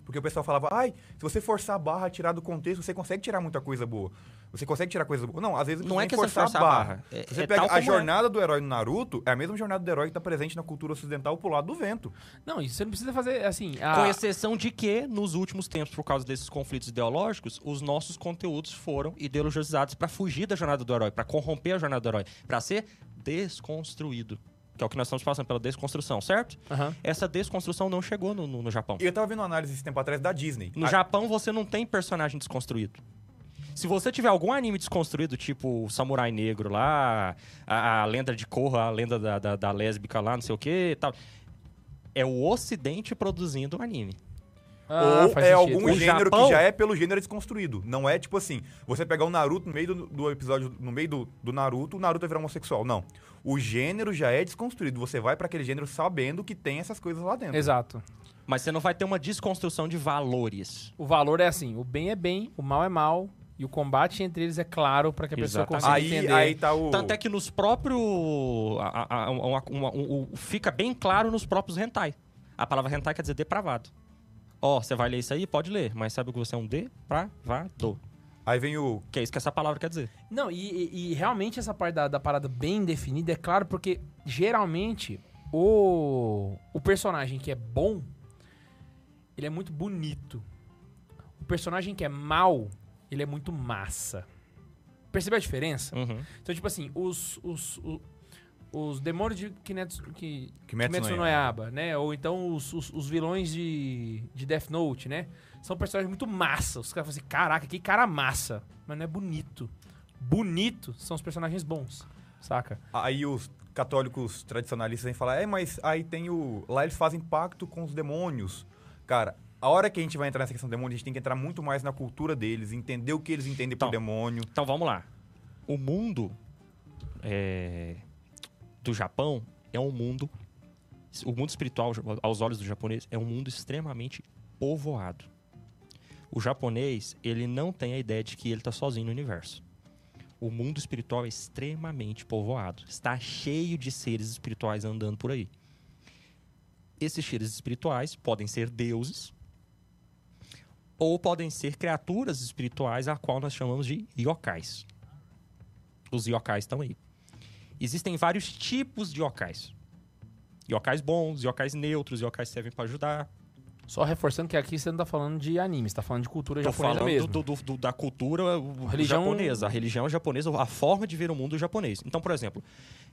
Speaker 3: Porque o pessoal falava, ai, se você forçar a barra, tirar do contexto, você consegue tirar muita coisa boa. Você consegue tirar coisa boa. Não, às vezes
Speaker 2: Não é que você
Speaker 3: forçar
Speaker 2: força a barra. É-
Speaker 3: Se você
Speaker 2: é
Speaker 3: pega a
Speaker 2: é.
Speaker 3: jornada do herói no Naruto, é a mesma jornada do herói que tá presente na cultura ocidental pro lado do vento.
Speaker 1: Não, isso você não precisa fazer assim. a-
Speaker 2: Com exceção de que, nos últimos tempos, por causa desses conflitos ideológicos, os nossos conteúdos foram ideologizados pra fugir da jornada do herói, pra corromper a jornada do herói, pra ser desconstruído. Que é o que nós estamos passando pela desconstrução, certo?
Speaker 1: Aham.
Speaker 2: Essa desconstrução não chegou no, no- no Japão.
Speaker 3: E eu tava vendo uma análise esse tempo atrás da Disney.
Speaker 2: No
Speaker 3: A-
Speaker 2: Japão, você não tem personagem desconstruído. Se você tiver algum anime desconstruído, tipo o Samurai Negro lá, a, a lenda de Korra, a lenda da, da, da lésbica lá, não sei o que tal. É o Ocidente produzindo o anime.
Speaker 1: Ah,
Speaker 3: Ou é
Speaker 1: sentido.
Speaker 3: algum
Speaker 2: O
Speaker 3: gênero
Speaker 2: Japão-
Speaker 3: que já é pelo gênero desconstruído. Não é tipo assim, você pegar o Naruto no meio do, do episódio, no meio do, do Naruto, o Naruto vai virar homossexual. Não. O gênero já é desconstruído. Você vai pra aquele gênero sabendo que tem essas coisas lá dentro.
Speaker 1: Exato.
Speaker 2: Mas você não vai ter uma desconstrução de valores.
Speaker 1: O valor é assim, o bem é bem, o mal é mal, e o combate entre eles é claro pra que a pessoa
Speaker 2: Exatamente.
Speaker 1: consiga
Speaker 3: Aí,
Speaker 1: entender.
Speaker 3: aí tá o.
Speaker 2: Tanto é que nos próprios. a- a- a- uma- uma- fica bem claro nos próprios hentai. A palavra hentai quer dizer depravado. Ó, você vai ler isso aí? Pode ler, mas sabe que você é um depravado.
Speaker 3: Aí vem o.
Speaker 2: Que é isso que essa palavra quer dizer.
Speaker 1: Não, e, e- e realmente essa parte da, da parada bem definida é claro, porque geralmente o, o personagem que é bom, ele é muito bonito. O personagem que é mal, ele é muito massa. Percebeu a diferença?
Speaker 2: Uhum.
Speaker 1: Então, tipo assim, os, os, o- os demônios de Kinetsu, que,
Speaker 3: Kimetsu
Speaker 1: Kimetsu
Speaker 3: no
Speaker 1: Yaiba, né? Ou então os, os, os vilões de, de Death Note, né? São personagens muito massa. Os caras falam assim, caraca, que cara massa. Mas não é bonito. Bonito são os personagens bons, saca?
Speaker 3: Aí os católicos tradicionalistas vêm falar, é, mas aí tem o. Lá eles fazem pacto com os demônios. Cara, a hora que a gente vai entrar nessa questão do demônio, a gente tem que entrar muito mais na cultura deles, entender o que eles entendem
Speaker 2: Então.
Speaker 3: por demônio.
Speaker 2: Então vamos lá. O mundo é, do Japão é um mundo. O mundo espiritual, aos olhos do japonês, é um mundo extremamente povoado. O japonês, ele não tem a ideia de que ele está sozinho no universo. O mundo espiritual é extremamente povoado. Está cheio de seres espirituais andando por aí. Esses seres espirituais podem ser deuses ou podem ser criaturas espirituais, a qual nós chamamos de yokais. Os yokais estão aí. Existem vários tipos de yokais. Yokais bons, yokais neutros, yokais que servem para ajudar.
Speaker 1: Só reforçando que aqui você não tá falando de anime, você tá falando de cultura
Speaker 2: Tô
Speaker 1: japonesa
Speaker 2: falando
Speaker 1: mesmo.
Speaker 2: do- do- do- da cultura
Speaker 1: Religião-
Speaker 2: japonesa, a religião japonesa, a forma de ver o mundo japonês. Então, por exemplo,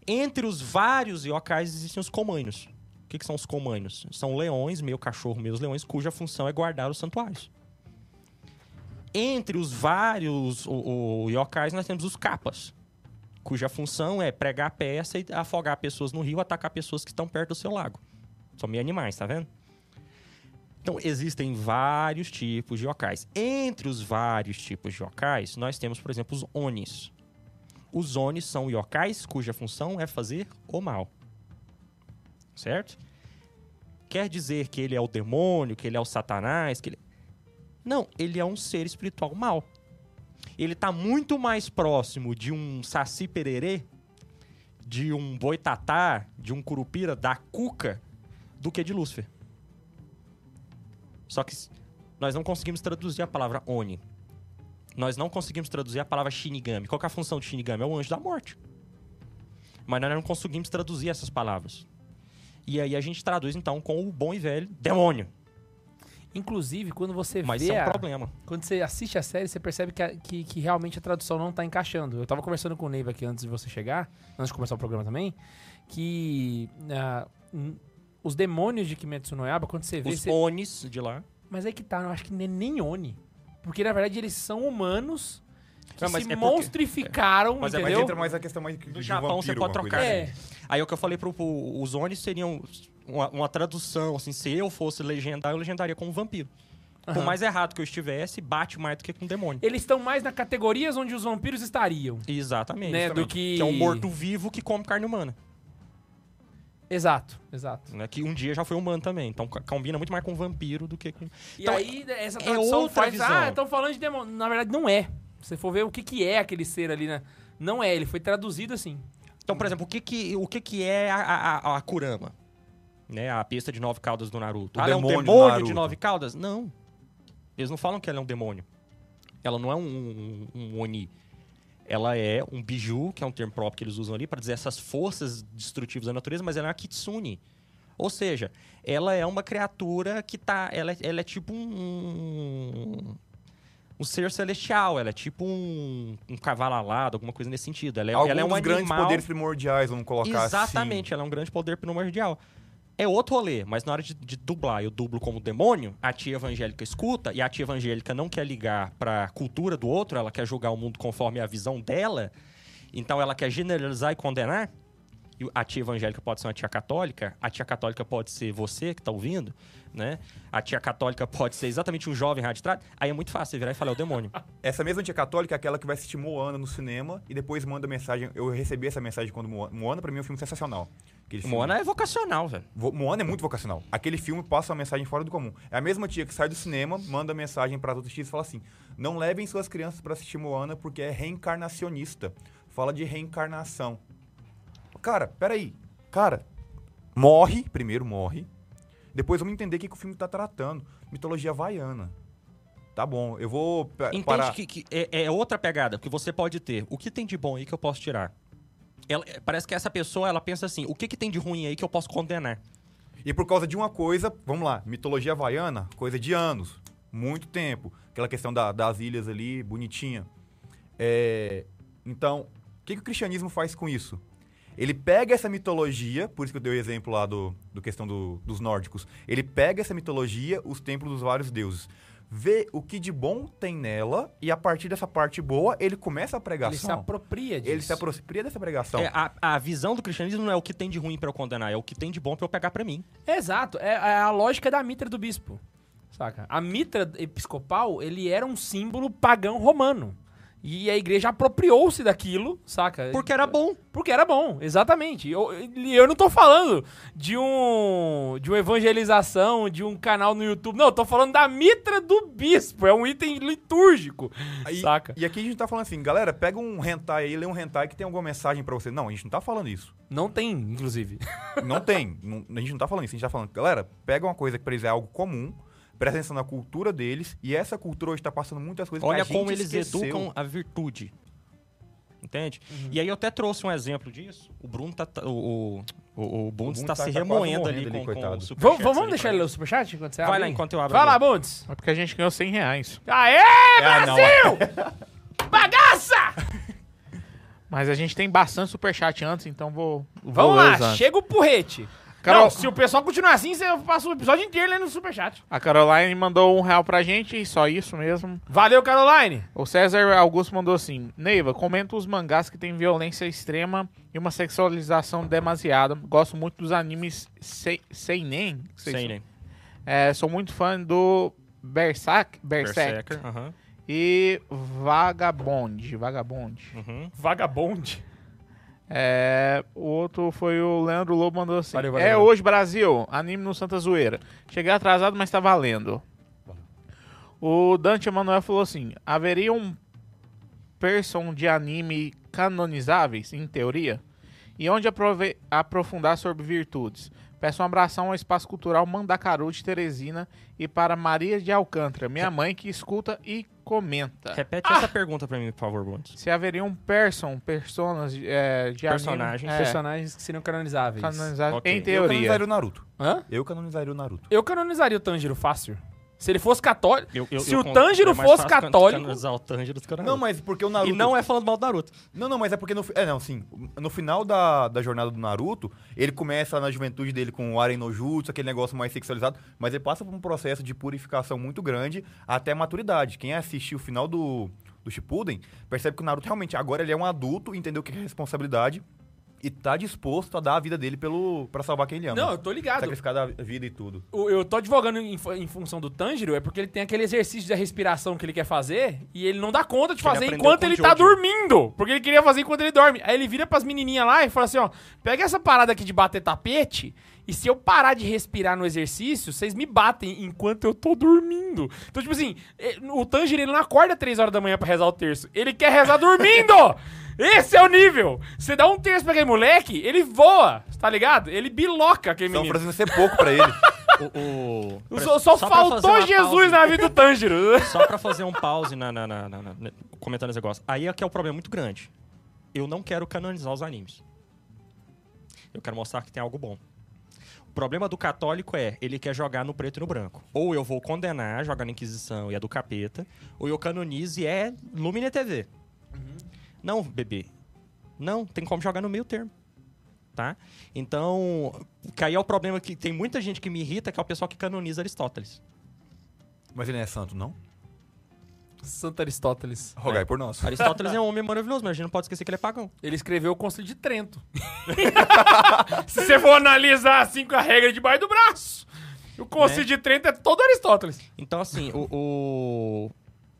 Speaker 2: entre os vários yokais existem os komanos. O que, que são os komanos? São leões, meio cachorro, meio leões, cuja função é guardar os santuários. Entre os vários o, o yokais, nós temos os capas, cuja função é pregar peça e afogar pessoas no rio, atacar pessoas que estão perto do seu lago. São meio animais, tá vendo? Então, existem vários tipos de yokais. Entre os vários tipos de yokais, nós temos, por exemplo, os onis. Os onis são yokais cuja função é fazer o mal. Certo? Quer dizer que ele é o demônio, que ele é o satanás, que ele... Não, ele é um ser espiritual mau. Ele está muito mais próximo de um saci pererê, de um boitatá, de um curupira, da cuca, do que de Lúcifer. Só que nós não conseguimos traduzir a palavra Oni. Nós não conseguimos traduzir a palavra Shinigami. Qual é a função de Shinigami? É o anjo da morte. Mas nós não conseguimos traduzir essas palavras. E aí a gente traduz então com o bom e velho demônio.
Speaker 1: Inclusive, quando você
Speaker 2: Mas
Speaker 1: vê
Speaker 2: isso é um
Speaker 1: a-
Speaker 2: problema.
Speaker 1: quando você assiste a série, você percebe que, a- que, que realmente a tradução não tá encaixando. Eu tava conversando com o Neiva aqui antes de você chegar, antes de começar o programa também, que hum, os demônios de Kimetsu no Yaiba, quando você vê...
Speaker 2: Os
Speaker 1: você-
Speaker 2: Onis de lá.
Speaker 1: Mas aí que tá, eu acho que não é nem Oni. Porque, na verdade, eles são humanos que
Speaker 2: Não, mas
Speaker 1: se
Speaker 2: é
Speaker 1: monstrificaram,
Speaker 2: Mas é-
Speaker 3: Mas
Speaker 1: entendeu?
Speaker 3: entra mais a questão mais
Speaker 2: Do
Speaker 3: de
Speaker 2: Japão
Speaker 3: vampiro,
Speaker 2: você pode trocar.
Speaker 1: É,
Speaker 3: assim.
Speaker 2: Aí é o que eu falei pro, pro os Onis seriam uma, uma tradução, assim, se eu fosse legendar, eu legendaria como vampiro. Por
Speaker 1: Aham.
Speaker 2: mais errado que eu estivesse, bate mais do que com demônio.
Speaker 1: eles estão mais na categorias onde os vampiros estariam.
Speaker 2: Exatamente.
Speaker 1: Né, do que...
Speaker 2: Que é um morto-vivo que come carne humana.
Speaker 1: Exato, exato.
Speaker 2: Né? Que um dia já foi humano também. Então combina muito mais com vampiro do que com.
Speaker 1: E
Speaker 2: Então,
Speaker 1: aí, essa
Speaker 2: é
Speaker 1: tradução
Speaker 2: outra
Speaker 1: faz...
Speaker 2: visão.
Speaker 1: Ah, estão falando de demônio. Na verdade, não é. Se você for ver o que, que é aquele ser ali, né? Não é, ele foi traduzido assim.
Speaker 2: Então, por exemplo, o que, que, o que, que é a, a- a Kurama? Né? A besta de nove caudas do Naruto.
Speaker 3: O
Speaker 2: ela é um
Speaker 3: demônio
Speaker 2: de nove caudas? Não. Eles não falam que ela é um demônio. Ela não é um, um, um Oni. Ela é um biju, que é um termo próprio que eles usam ali para dizer essas forças destrutivas da natureza, mas ela é uma kitsune. Ou seja, ela é uma criatura que tá. Ela, é- ela é tipo um. Um ser celestial, ela é tipo um, um cavalo alado, alguma coisa nesse sentido. Ela é,
Speaker 3: Algum
Speaker 2: ela é um
Speaker 3: dos grandes
Speaker 2: animal...
Speaker 3: poderes primordiais, vamos colocar
Speaker 2: Exatamente, ela é um grande poder primordial. É outro rolê, mas na hora de, de dublar, eu dublo como demônio, a tia evangélica escuta, e a tia evangélica não quer ligar pra cultura do outro, ela quer julgar o mundo conforme a visão dela, então ela quer generalizar e condenar. E a tia evangélica pode ser uma tia católica, a tia católica pode ser você que tá ouvindo, né? A tia católica pode ser exatamente um jovem radistrado. Aí é muito fácil você virar e falar, é o demônio. [LAUGHS]
Speaker 3: Essa mesma tia católica é aquela que vai assistir Moana no cinema e depois manda mensagem. Eu recebi essa mensagem quando Moana. Pra mim, é um filme sensacional. Filme-
Speaker 2: Moana é vocacional, velho.
Speaker 3: Vo- Moana é muito vocacional. Aquele filme passa uma mensagem fora do comum. É a mesma tia que sai do cinema, manda mensagem para outros tios e fala assim: não levem suas crianças para assistir Moana porque é reencarnacionista. Fala de reencarnação. Cara, peraí. Cara, morre, primeiro morre. Depois vamos entender o que, que o filme tá tratando. Mitologia havaiana. Tá bom, eu vou
Speaker 2: Entende
Speaker 3: parar.
Speaker 2: que, que é, é outra pegada, porque você pode ter. O que tem de bom aí que eu posso tirar? Ela- parece que essa pessoa, ela pensa assim, o que, que tem de ruim aí que eu posso condenar?
Speaker 3: E por causa de uma coisa, vamos lá, mitologia havaiana, coisa de anos, muito tempo. Aquela questão da- das ilhas ali, bonitinha. É, então, o que, que o cristianismo faz com isso? Ele pega essa mitologia, por isso que eu dei o exemplo lá do, do questão do- dos nórdicos. Ele pega essa mitologia, os templos dos vários deuses, vê o que de bom tem nela, e a partir dessa parte boa, ele começa a
Speaker 1: Ele se
Speaker 3: pregação.
Speaker 1: apropria disso.
Speaker 3: Ele se apropria dessa pregação.
Speaker 2: É, a, a visão do cristianismo não é o que tem de ruim pra eu condenar, é o que tem de bom pra eu pegar pra mim.
Speaker 1: Exato, é, é a lógica da mitra do bispo. Saca? A mitra episcopal, ele era um símbolo pagão romano. E a igreja apropriou-se daquilo, saca?
Speaker 2: Porque era bom.
Speaker 1: Porque era bom, exatamente. Eu, eu não tô falando de um de uma evangelização, de um canal no YouTube. Não, eu tô falando da mitra do bispo. É um item litúrgico,
Speaker 3: Aí-
Speaker 1: saca?
Speaker 3: E aqui a gente tá falando assim, galera, pega um hentai aí, lê um hentai que tem alguma mensagem pra você. Não, a gente não tá falando isso.
Speaker 1: Não tem, inclusive.
Speaker 3: Não tem. Não- a gente não tá falando isso. A gente tá falando, galera, pega uma coisa que pra eles é algo comum, presta atenção na cultura deles, e essa cultura hoje tá passando muitas coisas que
Speaker 2: Olha como eles
Speaker 3: esqueceu.
Speaker 2: educam a virtude. Entende?
Speaker 3: Uhum.
Speaker 2: E aí eu até trouxe um exemplo disso. O Bruno tá. tá- O, o, o, o Bundes
Speaker 3: Bundes
Speaker 2: tá, se
Speaker 3: tá
Speaker 2: remoendo ali
Speaker 3: ali,
Speaker 2: com, com
Speaker 3: coitado.
Speaker 2: o superchat
Speaker 1: Vamos, vamos deixar ele ler o superchat enquanto você
Speaker 2: Vai
Speaker 1: abre
Speaker 2: lá enquanto eu abro
Speaker 1: Vai lá, Bundes.
Speaker 4: É porque a gente ganhou 100 reais.
Speaker 1: Aê,
Speaker 3: Ah.
Speaker 1: Brasil! [LAUGHS] Bagaça!
Speaker 4: Mas a gente tem bastante superchat antes, então vou. vou
Speaker 1: Vamos lá,
Speaker 4: antes.
Speaker 1: chega o porrete.
Speaker 4: Carol-
Speaker 1: Não, se o pessoal continuar assim, você passa o episódio inteiro lendo o superchat.
Speaker 4: A Caroline mandou um real pra gente, e só isso mesmo.
Speaker 1: Valeu, Caroline.
Speaker 4: O César Augusto mandou assim: Neiva, comenta os mangás que tem violência extrema e uma sexualização demasiada. Gosto muito dos animes sei- se-
Speaker 2: Seinen.
Speaker 4: É, sou muito fã do Berserk, Berserk
Speaker 2: Berserker. aham.
Speaker 4: e Vagabond. Vagabond.
Speaker 2: Uhum.
Speaker 1: Vagabonde.
Speaker 4: É, o outro foi o Leandro Lobo mandou assim:
Speaker 1: Valeu, valeu,
Speaker 4: É
Speaker 1: valeu.
Speaker 4: hoje, Brasil. Anime no Santa Zoeira. Cheguei atrasado, mas tá valendo. O Dante Emanuel falou assim: haveria um person de anime canonizáveis, em teoria? E onde aprove- aprofundar sobre virtudes? Peço um abração ao Espaço Cultural Mandacaru de Teresina e para Maria de Alcântara, minha mãe que escuta e comenta.
Speaker 2: Repete essa pergunta pra mim, por favor, Bundes.
Speaker 4: Se haveria um person, personas é, de
Speaker 2: Personagens.
Speaker 4: anime, é,
Speaker 1: Personagens que seriam canonizáveis.
Speaker 4: canonizáveis,
Speaker 2: Ok.
Speaker 4: em
Speaker 3: Eu
Speaker 4: teoria.
Speaker 3: canonizaria o Naruto.
Speaker 1: Hã?
Speaker 3: Eu canonizaria o Naruto.
Speaker 1: Eu canonizaria o Tanjiro fácil. Se ele fosse católico.
Speaker 2: Eu- eu-
Speaker 1: Se
Speaker 2: eu
Speaker 1: o Tanjiro
Speaker 2: é
Speaker 1: fosse católico-
Speaker 2: canonizar o Tanjiro do que o
Speaker 3: Não,
Speaker 2: Naruto.
Speaker 3: mas porque o Naruto...
Speaker 2: E não é falando mal do Naruto.
Speaker 3: Não, não, mas é porque no, é, não, sim. No final da, da jornada do Naruto, ele começa na juventude dele com o Aren no Jutsu, aquele negócio mais sexualizado, mas ele passa por um processo de purificação muito grande até a maturidade. Quem assistiu o final do, do Shippuden percebe que o Naruto realmente agora ele é um adulto, entendeu o que é responsabilidade e tá disposto a dar a vida dele pelo para salvar quem ele ama.
Speaker 1: Não, eu tô ligado.
Speaker 3: Sacrificar da vida e tudo.
Speaker 1: O- Eu tô advogando em, em função do Tanjiro, é porque ele tem aquele exercício da respiração que ele quer fazer e ele não dá conta de
Speaker 2: ele
Speaker 1: fazer
Speaker 2: aprendeu
Speaker 1: enquanto ele tá dormindo. Porque ele queria fazer enquanto ele dorme. Aí ele vira pras menininhas lá e fala assim: ó, pega essa parada aqui de bater tapete e se eu parar de respirar no exercício, vocês me batem enquanto eu tô dormindo. Então, tipo assim, eh, o Tanjiro ele não acorda 3 horas da manhã pra rezar o terço. Ele quer rezar dormindo! [LAUGHS] Esse é o nível! Você dá um terço pra aquele moleque, ele voa, tá ligado? Ele biloca aquele
Speaker 3: São
Speaker 1: menino.
Speaker 3: Francisco ser pouco pra ele. [LAUGHS]
Speaker 2: O, o-
Speaker 1: Só, só
Speaker 2: fazer
Speaker 1: faltou Jesus
Speaker 2: pausa-
Speaker 1: na vida do Tanjiro. [LAUGHS]
Speaker 2: Só pra fazer um pause na, na- na- na- na- comentando esse negócio. Aí é que é o problema muito grande. Eu não quero canonizar os animes. Eu quero mostrar que tem algo bom. O problema do católico é, ele quer jogar no preto e no branco. Ou eu vou condenar, jogar na Inquisição e é do capeta, ou eu canonize e é Lumine TV. Não, bebê. Não, tem como jogar no meio termo. Tá? Então, que aí é o problema que tem muita gente que me irrita, que é o pessoal que canoniza Aristóteles.
Speaker 3: Mas ele não é santo, não?
Speaker 1: Santo Aristóteles.
Speaker 3: Rogai por nós.
Speaker 2: Aristóteles é um [LAUGHS] homem maravilhoso, mas a gente não pode esquecer que ele é pagão.
Speaker 1: Ele escreveu o Conselho de Trento. [LAUGHS] Se você for analisar assim com a regra debaixo do braço, o Conselho de Trento é todo Aristóteles.
Speaker 2: Então, assim, o, o-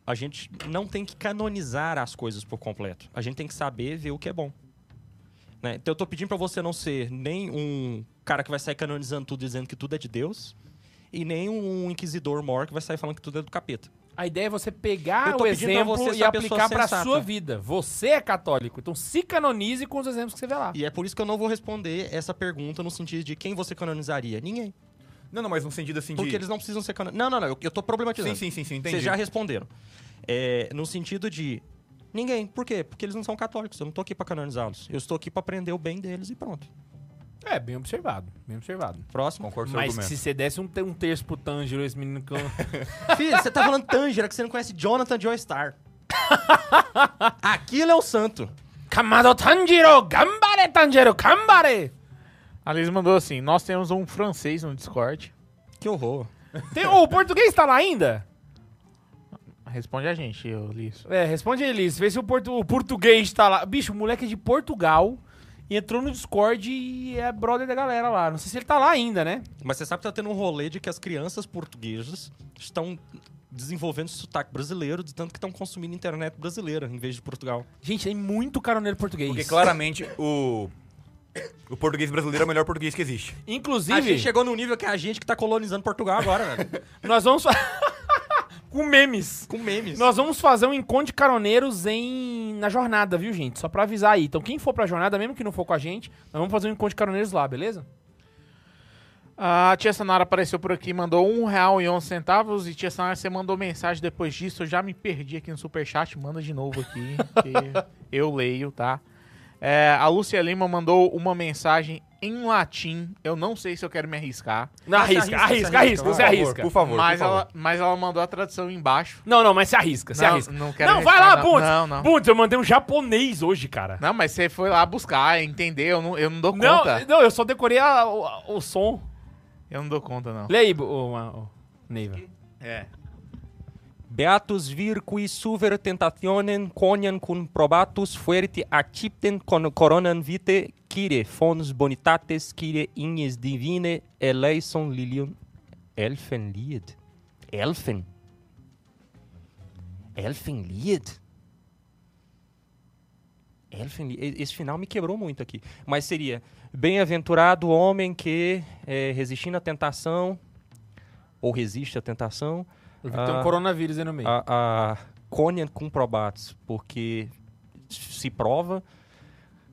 Speaker 2: a gente não tem que canonizar as coisas por completo. A gente tem que saber ver o que é bom. Né? Então, eu tô pedindo pra você não ser nem um cara que vai sair canonizando tudo dizendo que tudo é de Deus, e nem um inquisidor mor que vai sair falando que tudo é do capeta.
Speaker 1: A ideia é você pegar o exemplo e aplicar pra
Speaker 2: sensata.
Speaker 1: sua vida. Você é católico, então se canonize com os exemplos que você vê lá.
Speaker 2: E é por isso que eu não vou responder essa pergunta no sentido de quem você canonizaria. Ninguém.
Speaker 3: Não, não, mas no sentido assim de...
Speaker 2: Porque eles não precisam ser canonizados. Não, não, não. Eu, eu tô problematizando.
Speaker 3: Sim, sim, sim, sim, entendi.
Speaker 2: Vocês já responderam. É, no sentido de. Ninguém. Por quê? Porque eles não são católicos. Eu não tô aqui pra canonizá-los. Eu estou aqui pra aprender o bem deles e pronto.
Speaker 1: É, bem observado, bem observado.
Speaker 2: Próximo.
Speaker 3: Concordo com o seu
Speaker 1: Mas
Speaker 3: argumento.
Speaker 1: se você desse um, um terço pro Tanjiro, esse menino que... eu- [LAUGHS]
Speaker 2: Filho, você tá falando Tangera, que você não conhece Jonathan Joystar. [LAUGHS] Aquilo é o santo.
Speaker 1: Kamado Tanjiro, gambare Tanjiro, gambare!
Speaker 4: A Liz mandou assim: Nós temos um francês no Discord.
Speaker 2: Que horror.
Speaker 1: Tem, ô, o português tá lá ainda?
Speaker 4: Responde a gente, eu Liz.
Speaker 1: É, responde aí, Liz. Vê se o, portu- o português tá lá. Bicho, o moleque é de Portugal e entrou no Discord e é brother da galera lá. Não sei se ele tá lá ainda, né?
Speaker 2: Mas você sabe que tá tendo um rolê de que as crianças portuguesas estão desenvolvendo sotaque brasileiro, de tanto que estão consumindo internet brasileira em vez de Portugal.
Speaker 1: Gente, tem muito caroneiro português.
Speaker 3: Porque claramente o... O português brasileiro é o melhor português que existe.
Speaker 2: A
Speaker 1: Inclusive,
Speaker 2: gente chegou no nível que é a gente que tá colonizando Portugal agora, velho. [LAUGHS]
Speaker 1: nós vamos... [LAUGHS] Com memes.
Speaker 2: Com memes.
Speaker 1: Nós vamos fazer um encontro de caroneiros em... na jornada, viu, gente? Só pra avisar aí. Então, quem for pra jornada, mesmo que não for com a gente, nós vamos fazer um encontro de caroneiros lá, beleza?
Speaker 4: A tia Sanara apareceu por aqui, mandou um real e onze centavos. E tia Sanara, você mandou mensagem depois disso. Eu já me perdi aqui no superchat. Manda de novo aqui, que [LAUGHS] eu leio, tá? É, a Lúcia Lima mandou uma mensagem em latim. Eu não sei se eu quero me arriscar.
Speaker 1: Não, arrisca,
Speaker 2: arrisca,
Speaker 1: arrisca,
Speaker 2: se
Speaker 1: arrisca,
Speaker 2: arrisca,
Speaker 1: você
Speaker 3: Por favor,
Speaker 1: arrisca.
Speaker 3: por favor,
Speaker 4: mas,
Speaker 3: por favor.
Speaker 4: ela, mas ela mandou a tradução embaixo.
Speaker 1: Não, não, mas se arrisca, se
Speaker 4: não,
Speaker 1: arrisca.
Speaker 4: não quero
Speaker 1: Não, vai lá,
Speaker 4: não.
Speaker 1: Bundes.
Speaker 4: Não, não.
Speaker 1: Bundes, eu mandei um japonês hoje, cara.
Speaker 4: Não, mas você foi lá buscar, entender? Eu não, eu não dou
Speaker 1: Não,
Speaker 4: conta.
Speaker 1: não, eu só decorei a- o, o som.
Speaker 4: Eu não dou conta, não.
Speaker 1: Lê aí, o, o, o Neiva.
Speaker 4: É.
Speaker 2: Beatus vir qui suver tentationem conian cum probatus accepten con coronan vitae quire fons bonitates quire ignes divine eleison lilium elfenlied. Elfen. Elfenlied. Elfenlied. E- Esse final me quebrou muito aqui. Mas seria bem-aventurado o homem que, eh, resistindo à tentação, ou resiste à tentação,
Speaker 1: Eu vi que tem um
Speaker 2: Ah.
Speaker 1: coronavírus aí no meio.
Speaker 2: a, a Conian cum probatus, porque se prova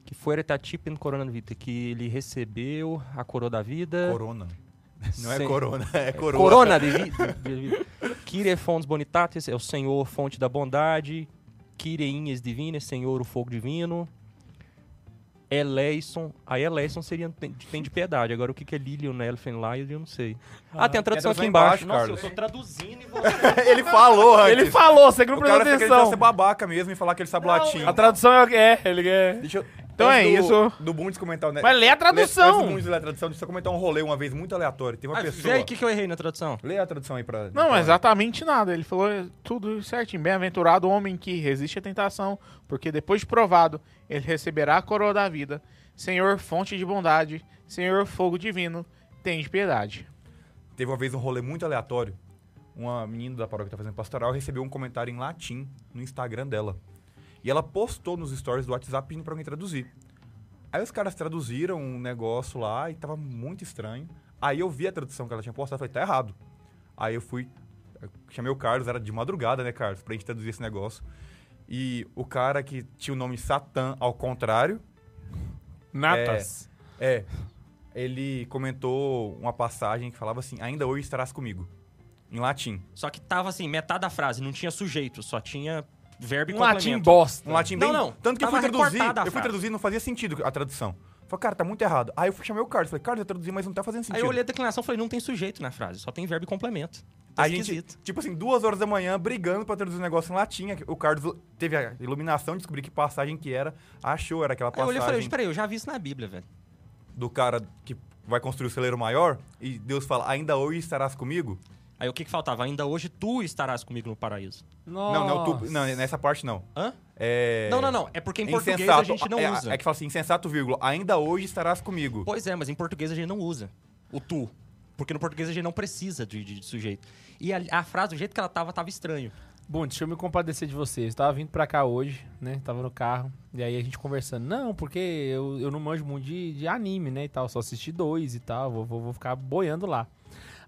Speaker 2: que foi etatipem corona vita, que ele recebeu a coroa da vida.
Speaker 3: Corona. Não é
Speaker 2: Sem-
Speaker 3: corona, é coroa.
Speaker 2: Corona de vida. de vida. Kyrie fons bonitatis, é o Senhor fonte da bondade. Kyrie divinas, Senhor o fogo divino. Eleison, a Eleison seria tem, tem de piedade. Agora o que que é Lilium Elfen lá, eu não sei. Ah, tem a tradução aqui embaixo. Nossa,
Speaker 3: Carlos.
Speaker 2: eu tô traduzindo e você... [LAUGHS]
Speaker 3: Ele falou antes.
Speaker 1: Ele falou, você que não
Speaker 3: O
Speaker 1: prestou
Speaker 3: cara você
Speaker 1: atenção.
Speaker 3: quer ser babaca mesmo e falar que ele sabe latim.
Speaker 1: A tradução é, é ele é...
Speaker 3: Deixa eu...
Speaker 4: Então
Speaker 3: antes
Speaker 4: é
Speaker 3: do,
Speaker 4: isso.
Speaker 3: Do Bundes comentar o né?
Speaker 1: Mas lê a
Speaker 3: Antes
Speaker 1: tradução.
Speaker 3: do Bundes ler a tradução, deixa eu comentar um rolê uma vez muito aleatório. Tem uma
Speaker 2: Ah,
Speaker 3: pessoa...
Speaker 2: aí o que, que eu errei na tradução.
Speaker 3: Lê a tradução aí pra...
Speaker 4: Não,
Speaker 3: pra-
Speaker 4: exatamente nada. Ele falou tudo certinho. Bem-aventurado o homem que resiste à tentação, porque depois de provado, ele receberá a coroa da vida. Senhor, fonte de bondade. Senhor, fogo divino, tem de piedade.
Speaker 3: Teve uma vez um rolê muito aleatório. Uma menina da paróquia que tá fazendo pastoral recebeu um comentário em latim no Instagram dela. E ela postou nos stories do WhatsApp pedindo pra alguém traduzir. Aí os caras traduziram um negócio lá e tava muito estranho. Aí eu vi a tradução que ela tinha postado e falei, tá errado. Aí eu fui, chamei o Carlos, era de madrugada, né, Carlos, pra gente traduzir esse negócio. E o cara que tinha o nome Satã ao contrário,
Speaker 1: Natas.
Speaker 3: é, ele comentou uma passagem que falava assim: Ainda hoje estarás comigo. Em latim.
Speaker 2: Só que tava assim, metade da frase, não tinha sujeito, só tinha verbo e
Speaker 1: Um latim bosta.
Speaker 3: Um latim
Speaker 2: Não,
Speaker 3: bem.
Speaker 2: não,
Speaker 3: Tanto que eu fui traduzir.
Speaker 2: a
Speaker 3: Eu fui traduzir e não fazia sentido a tradução. Falei, cara, tá muito errado. Aí eu fui chamei o Carlos. Falei, Carlos, eu traduzi, mas não tá fazendo sentido.
Speaker 2: Aí eu olhei a declinação e falei, não tem sujeito na frase, só tem verbo e complemento. Tá
Speaker 3: a gente,
Speaker 2: esquisito.
Speaker 3: tipo assim, duas horas da manhã, brigando pra traduzir um negócio em latim. O Carlos teve a iluminação de descobrir que passagem que era. Achou, era aquela
Speaker 2: Aí eu olhei e
Speaker 3: passagem
Speaker 2: falei, peraí, eu já vi isso na Bíblia, velho.
Speaker 3: do cara que vai construir o celeiro maior. E Deus fala, ainda hoje estarás comigo.
Speaker 2: Aí o que, que faltava? Ainda hoje tu estarás comigo no paraíso.
Speaker 3: Não, não, tu,
Speaker 1: Nossa.
Speaker 3: não, nessa parte não.
Speaker 2: Hã?
Speaker 3: É...
Speaker 2: Não, não, não. É porque em português a
Speaker 3: insensato,
Speaker 2: gente não
Speaker 3: é,
Speaker 2: usa.
Speaker 3: É que fala assim, insensato, vírgula, ainda hoje estarás comigo.
Speaker 2: Pois é, mas em português a gente não usa o tu. Porque no português a gente não precisa de, de- de sujeito. E a, a frase, do jeito que ela tava, tava estranho.
Speaker 1: Bom, deixa eu me compadecer de vocês. Eu tava vindo pra cá hoje, né? Tava no carro. E aí a gente conversando. Não, porque eu, eu não manjo muito de, de anime, né? E tal. Só assisti dois e tal. Vou, vou, vou ficar boiando lá.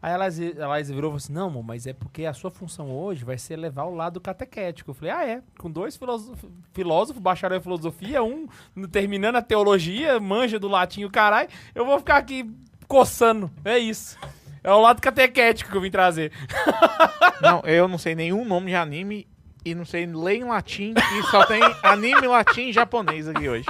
Speaker 1: Aí ela, ela virou e falou assim: Não, amor, mas é porque a sua função hoje vai ser levar o lado catequético. Eu falei: Ah, é? Com dois filósofos, filósofos bacharel em filosofia, um terminando a teologia, manja do latim o caralho. Eu vou ficar aqui coçando. É isso. É o lado catequético que eu vim trazer. [LAUGHS]
Speaker 4: Não, eu não sei nenhum nome de anime e não sei ler em latim e só tem anime latim e japonês aqui hoje.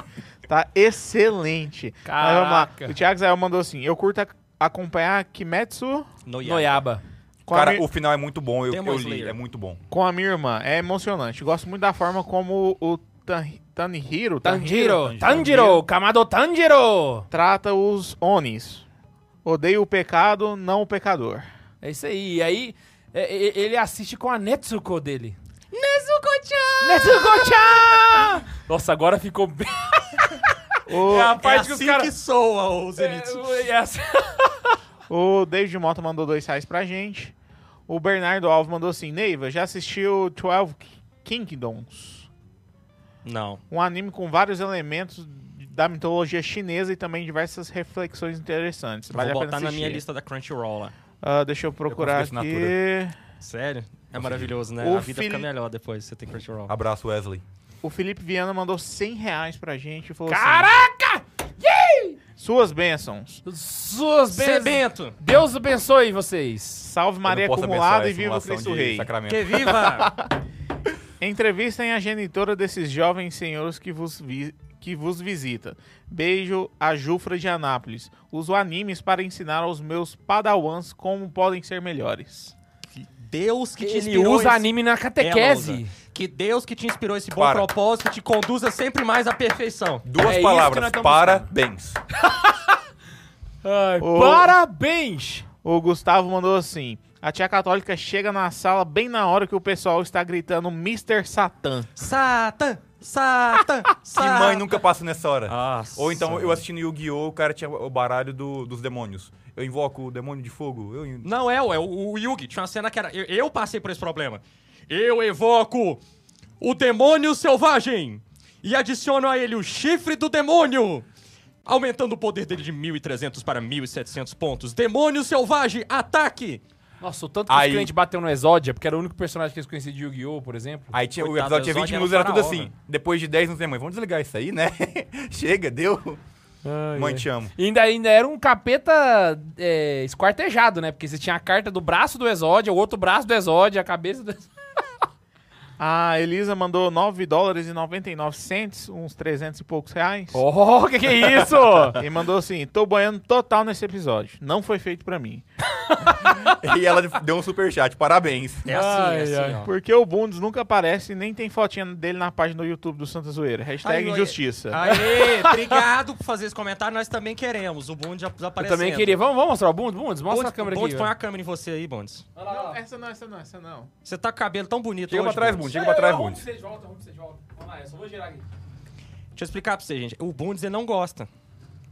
Speaker 4: Tá excelente.
Speaker 1: Caraca.
Speaker 4: O Thiago Zé mandou assim: Eu curto ac- acompanhar Kimetsu
Speaker 2: No
Speaker 1: Noiaba.
Speaker 4: com, a,
Speaker 3: Cara,
Speaker 4: mi-
Speaker 3: o final é muito bom, eu, eu li, é muito bom.
Speaker 4: com a minha irmã. É emocionante. Gosto muito da forma como o Tan- Tanjiro,
Speaker 1: Tanjiro, Tanjiro, Kamado Tanjiro.
Speaker 4: trata os Onis. Odeio o pecado, não o pecador.
Speaker 1: É isso aí. E aí, é, é, ele assiste com a Netsuko dele. Netsuko-chan! Netsuko-chan! Nossa, agora ficou bem... [LAUGHS]
Speaker 4: O,
Speaker 1: É a
Speaker 2: É
Speaker 1: parte que
Speaker 2: assim
Speaker 1: os caras...
Speaker 2: que soa os elites.
Speaker 1: É, é assim-
Speaker 4: o [LAUGHS] David Mota mandou dois reais pra gente. O Bernardo Alves mandou assim: Neiva, já assistiu 12 Kingdoms?
Speaker 2: Não.
Speaker 4: Um anime com vários elementos da mitologia chinesa e também diversas reflexões interessantes. Vale
Speaker 2: Vou
Speaker 4: a pena
Speaker 2: botar na minha lista da Crunchyroll lá.
Speaker 4: Ah, deixa eu procurar
Speaker 3: consegui
Speaker 4: aqui.
Speaker 2: Sério? É maravilhoso, né?
Speaker 4: O
Speaker 2: a vida fica
Speaker 4: Fili-
Speaker 2: melhor depois você tem Crunchyroll.
Speaker 3: Abraço, Wesley.
Speaker 4: O Felipe Viana mandou 100 reais pra gente e falou assim:
Speaker 1: Caraca!
Speaker 4: Suas bênçãos.
Speaker 1: Suas bênçãos.
Speaker 2: Sebento!
Speaker 1: Deus abençoe vocês.
Speaker 4: Salve Maria acumulada e viva Cristo Rei.
Speaker 3: Sacramento.
Speaker 2: Que viva! [LAUGHS]
Speaker 4: Entrevistem a genitora desses jovens senhores que vos, vi- que vos visita. Beijo a Jufra de Anápolis. Uso animes para ensinar aos meus padawans como podem ser melhores.
Speaker 2: Deus que te
Speaker 1: Ele
Speaker 2: inspirou
Speaker 1: usa
Speaker 2: esse-
Speaker 1: anime na
Speaker 2: Ela
Speaker 1: catequese.
Speaker 2: Que Deus que te inspirou esse bom
Speaker 3: Para.
Speaker 2: propósito te conduza sempre mais à perfeição.
Speaker 3: Duas
Speaker 1: É isso que
Speaker 3: palavras,
Speaker 1: nós tamo
Speaker 3: parabéns. [LAUGHS]
Speaker 1: Ai,
Speaker 4: Ô.
Speaker 1: Parabéns!
Speaker 4: O Gustavo mandou assim: A tia católica chega na sala bem na hora que o pessoal está gritando Mr. Satan.
Speaker 2: Satã! Satã! [LAUGHS]
Speaker 3: Que mãe nunca passa nessa hora.
Speaker 2: Nossa.
Speaker 3: Ou então, eu assistindo Yu-Gi-Oh!, o cara tinha o baralho do- dos demônios. Eu invoco o demônio de fogo. Eu... in-
Speaker 2: Não, é, ué, o, o Yugi. Tinha uma cena que era. Eu, eu passei por esse problema. Eu evoco o demônio selvagem e adiciono a ele o chifre do demônio. Aumentando o poder dele de 1.300 para 1.700 pontos. Demônio selvagem, ataque!
Speaker 1: Nossa, o tanto que os
Speaker 3: Aí-
Speaker 1: clientes bateu no Exódia, porque era o único personagem que eles conheciam de Yu-Gi-Oh!, por exemplo.
Speaker 3: Aí tinha, o
Speaker 2: Coitado,
Speaker 3: episódio tinha 20
Speaker 2: Exódio era
Speaker 3: minutos,
Speaker 2: um
Speaker 3: era tudo assim.
Speaker 2: velho.
Speaker 3: Depois de 10 não tem mãe. Vamos desligar isso aí, né? [LAUGHS] Chega, deu. mãe, te amo.
Speaker 1: E ainda, ainda era um capeta é, esquartejado, né? Porque você tinha a carta do braço do Exódia, o outro braço do Exódia, a cabeça do
Speaker 4: A Elisa mandou 9 dólares e 99 cents, uns 300 e poucos reais.
Speaker 1: Oh, [LAUGHS] que que é isso?
Speaker 4: E mandou assim: Tô banhando total nesse episódio. Não foi feito pra mim. [LAUGHS]
Speaker 3: E ela deu um superchat. Parabéns.
Speaker 2: É assim,
Speaker 1: Ai,
Speaker 2: é assim,
Speaker 1: ai.
Speaker 4: Porque o Bundes nunca aparece e nem tem fotinha dele na página do YouTube do Santa Zoeira. Hashtag
Speaker 2: Aí,
Speaker 4: injustiça.
Speaker 2: Aê, obrigado por fazer esse comentário. Nós também queremos. O Bond já
Speaker 1: Eu
Speaker 2: aparecendo.
Speaker 1: também queria. Vamos, vamos mostrar o Bundes? Bundes, mostra
Speaker 2: Bundes,
Speaker 1: a câmera
Speaker 2: Bundes,
Speaker 1: aqui.
Speaker 2: põe
Speaker 1: ó.
Speaker 2: a câmera em você aí,
Speaker 1: lá,
Speaker 4: Não,
Speaker 1: ó.
Speaker 4: essa não, essa não, essa não.
Speaker 2: Você tá com o cabelo tão bonito
Speaker 3: Chega pra
Speaker 2: hoje,
Speaker 3: trás,
Speaker 2: Bundes.
Speaker 3: Bundes. Chega pra trás,
Speaker 1: Vamos
Speaker 3: Bundes.
Speaker 1: pra você de volta, vamos pra você de volta. Vamos lá, eu só vou girar aqui.
Speaker 2: Deixa eu explicar pra você, gente. O Bundes, ele não gosta.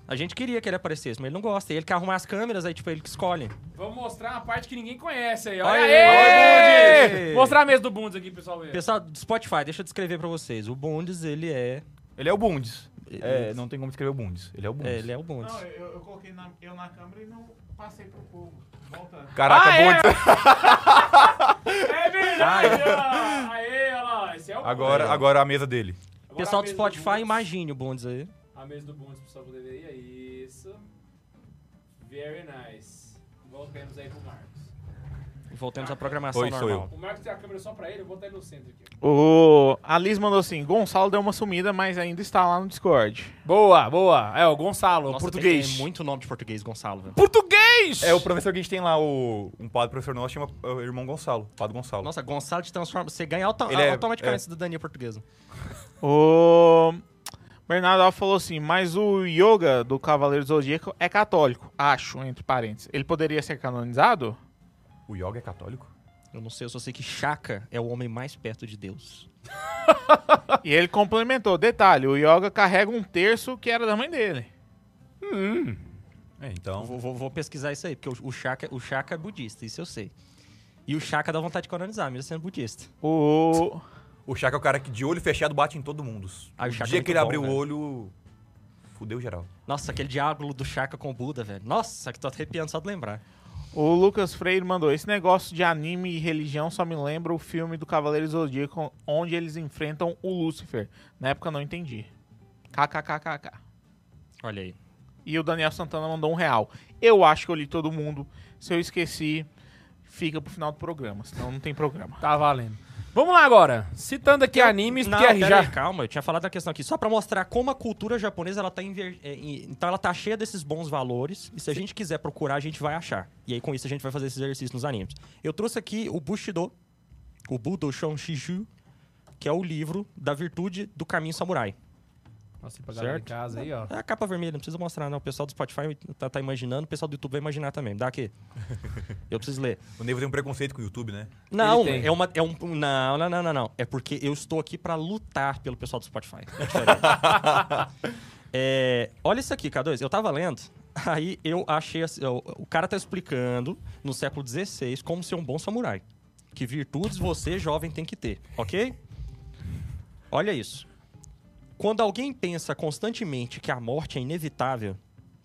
Speaker 2: A gente queria que ele aparecesse, mas ele não gosta. E ele que arruma as câmeras, aí, tipo, ele que escolhe.
Speaker 1: Vamos mostrar uma parte que ninguém conhece aí. Olha aí!
Speaker 2: Bundes!
Speaker 1: Mostrar a mesa do Bundes aqui, pessoal. ver.
Speaker 2: Pessoal do Spotify, deixa eu descrever pra vocês. O Bundes, ele é...
Speaker 3: Ele é o Bundes. É, não tem como escrever o Bundes. Ele é o Bundes.
Speaker 2: é, ele é o Bundes.
Speaker 4: Não, eu, eu coloquei na, eu na câmera e não passei pro povo. Volta.
Speaker 3: Caraca,
Speaker 1: Ah, é?
Speaker 3: Bundes. [LAUGHS]
Speaker 1: É verdade! ó. Aê, olha lá. Esse é o
Speaker 3: Agora,
Speaker 1: Bundes.
Speaker 3: agora a mesa dele.
Speaker 1: Agora
Speaker 2: Pessoal do Spotify, imagine o Bundes aí.
Speaker 1: A mesa do Bundes, pessoal, poder ver aí. Isso. Very nice. Voltemos aí pro Marcos.
Speaker 2: Voltemos à programação
Speaker 3: Oi, sou
Speaker 2: normal.
Speaker 1: O Marcos tem a câmera só pra ele, eu vou botar ele no centro aqui.
Speaker 4: O, a Liz mandou assim: Gonçalo deu uma sumida, mas ainda está lá no Discord.
Speaker 1: Boa, boa. É, o Gonçalo,
Speaker 2: Nossa,
Speaker 1: português.
Speaker 2: Tem, tem muito nome de português, Gonçalo, velho.
Speaker 1: Português!
Speaker 3: É o professor que a gente tem lá, o, um padre professor nosso, chama é o irmão Gonçalo. Padre Gonçalo.
Speaker 2: Nossa, Gonçalo te transforma... Você ganha auto-
Speaker 3: Ele é-
Speaker 2: automaticamente
Speaker 3: é.
Speaker 2: cidadania portuguesa. [LAUGHS]
Speaker 4: O Bernardo Alves falou assim: mas o yoga do Cavaleiro Zodíaco é católico, acho, entre parênteses. Ele poderia ser canonizado?
Speaker 3: O Yoga é católico?
Speaker 2: Eu não sei, eu só sei que Shaka é o homem mais perto de Deus. [LAUGHS]
Speaker 4: E ele complementou. Detalhe, o Yoga carrega um terço que era da mãe dele.
Speaker 3: É, então.
Speaker 2: Vou, vou- vou pesquisar isso aí, porque o, o, Shaka, o Shaka é budista, isso eu sei. E o Shaka dá vontade de colonizar, mesmo sendo budista.
Speaker 4: O...
Speaker 3: O Chaka é o cara que de olho fechado bate em todo mundo.
Speaker 2: Ah, o
Speaker 3: o
Speaker 2: Chaka é
Speaker 3: dia
Speaker 2: muito
Speaker 3: que ele
Speaker 2: bom,
Speaker 3: abriu o olho, fudeu geral.
Speaker 2: Nossa, aquele diálogo do Shaka com o Buda, velho. Nossa, que tô arrepiando só de lembrar.
Speaker 4: O Lucas Freire mandou: Esse negócio de anime e religião só me lembra o filme do Cavaleiro Zodíaco, onde eles enfrentam o Lúcifer. Na época eu não entendi. KKKKK.
Speaker 2: Olha aí.
Speaker 4: E o Daniel Santana mandou um real. Eu acho que eu li todo mundo. Se eu esqueci, fica pro final do programa. Senão não tem programa.
Speaker 1: Tá valendo. Vamos lá agora. Citando aqui animes,
Speaker 2: Não,
Speaker 1: porque já.
Speaker 2: aí, calma, eu tinha falado da questão aqui. Só pra mostrar como a cultura japonesa, ela tá inver... é, então ela tá cheia desses bons valores. E se a gente quiser procurar, a gente vai achar. E aí com isso a gente vai fazer esse exercício nos animes. Eu trouxe aqui o Bushido, o Budo Shon Shiju, que é o livro da virtude do caminho samurai.
Speaker 1: Nossa, pra galera
Speaker 2: Certo.
Speaker 1: em casa aí, ó.
Speaker 2: É a capa vermelha, não precisa mostrar, não. O pessoal do Spotify tá, tá imaginando, o pessoal do YouTube vai imaginar também. Dá aqui. [LAUGHS] Eu preciso ler.
Speaker 3: O Nevo tem um preconceito com o YouTube, né?
Speaker 2: Não, é uma. É um, não, não, não, não, não. É porque eu estou aqui pra lutar pelo pessoal do Spotify. É diferente. [LAUGHS] É, olha isso aqui, K2. Eu tava lendo, aí eu achei. assim, o, o cara tá explicando no século XVI como ser um bom samurai. Que virtudes você, jovem, tem que ter, ok? Olha isso. Quando alguém pensa constantemente que a morte é inevitável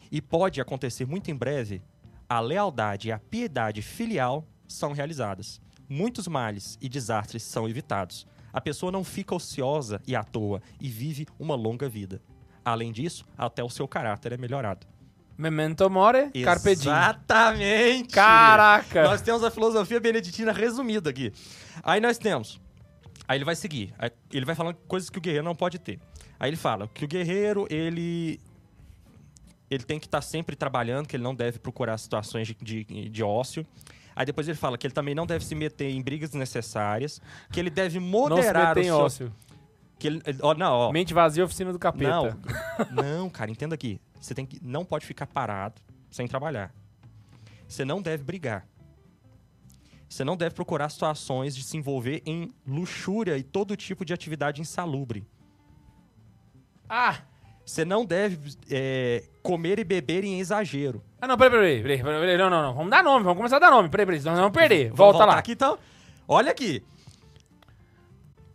Speaker 2: e pode acontecer muito em breve, a lealdade e a piedade filial são realizadas. Muitos males e desastres são evitados. A pessoa não fica ociosa e à toa e vive uma longa vida. Além disso, até o seu caráter é melhorado.
Speaker 1: Memento More, Carpe Diem.
Speaker 2: Exatamente!
Speaker 1: Caraca!
Speaker 2: Nós temos a filosofia beneditina resumida aqui. Aí nós temos. Aí ele vai seguir. Aí ele vai falando coisas que o guerreiro não pode ter. Aí ele fala que o guerreiro, ele. Ele tem que estar sempre trabalhando, que ele não deve procurar situações de, de, de ócio. Aí depois ele fala que ele também não deve se meter em brigas desnecessárias, que ele deve
Speaker 1: Não se
Speaker 2: moderar
Speaker 1: meter
Speaker 2: o
Speaker 1: em
Speaker 2: seu...
Speaker 1: ócio.
Speaker 2: Que ele, ó, não, ó,
Speaker 1: Mente vazia, oficina do
Speaker 2: não,
Speaker 1: capeta.
Speaker 2: não, cara, entenda aqui. Você tem que, não pode ficar parado sem trabalhar. Você não deve brigar. Você não deve procurar situações de se envolver em luxúria e todo tipo de atividade insalubre.
Speaker 1: Ah!
Speaker 2: Você não deve é, comer e beber em exagero.
Speaker 1: Ah, não, peraí, peraí, peraí, peraí, peraí, não, não, não. Vamos dar nome, vamos começar a dar nome. Peraí, peraí, nós vamos perder. Volta lá.
Speaker 2: Aqui, então. Olha aqui.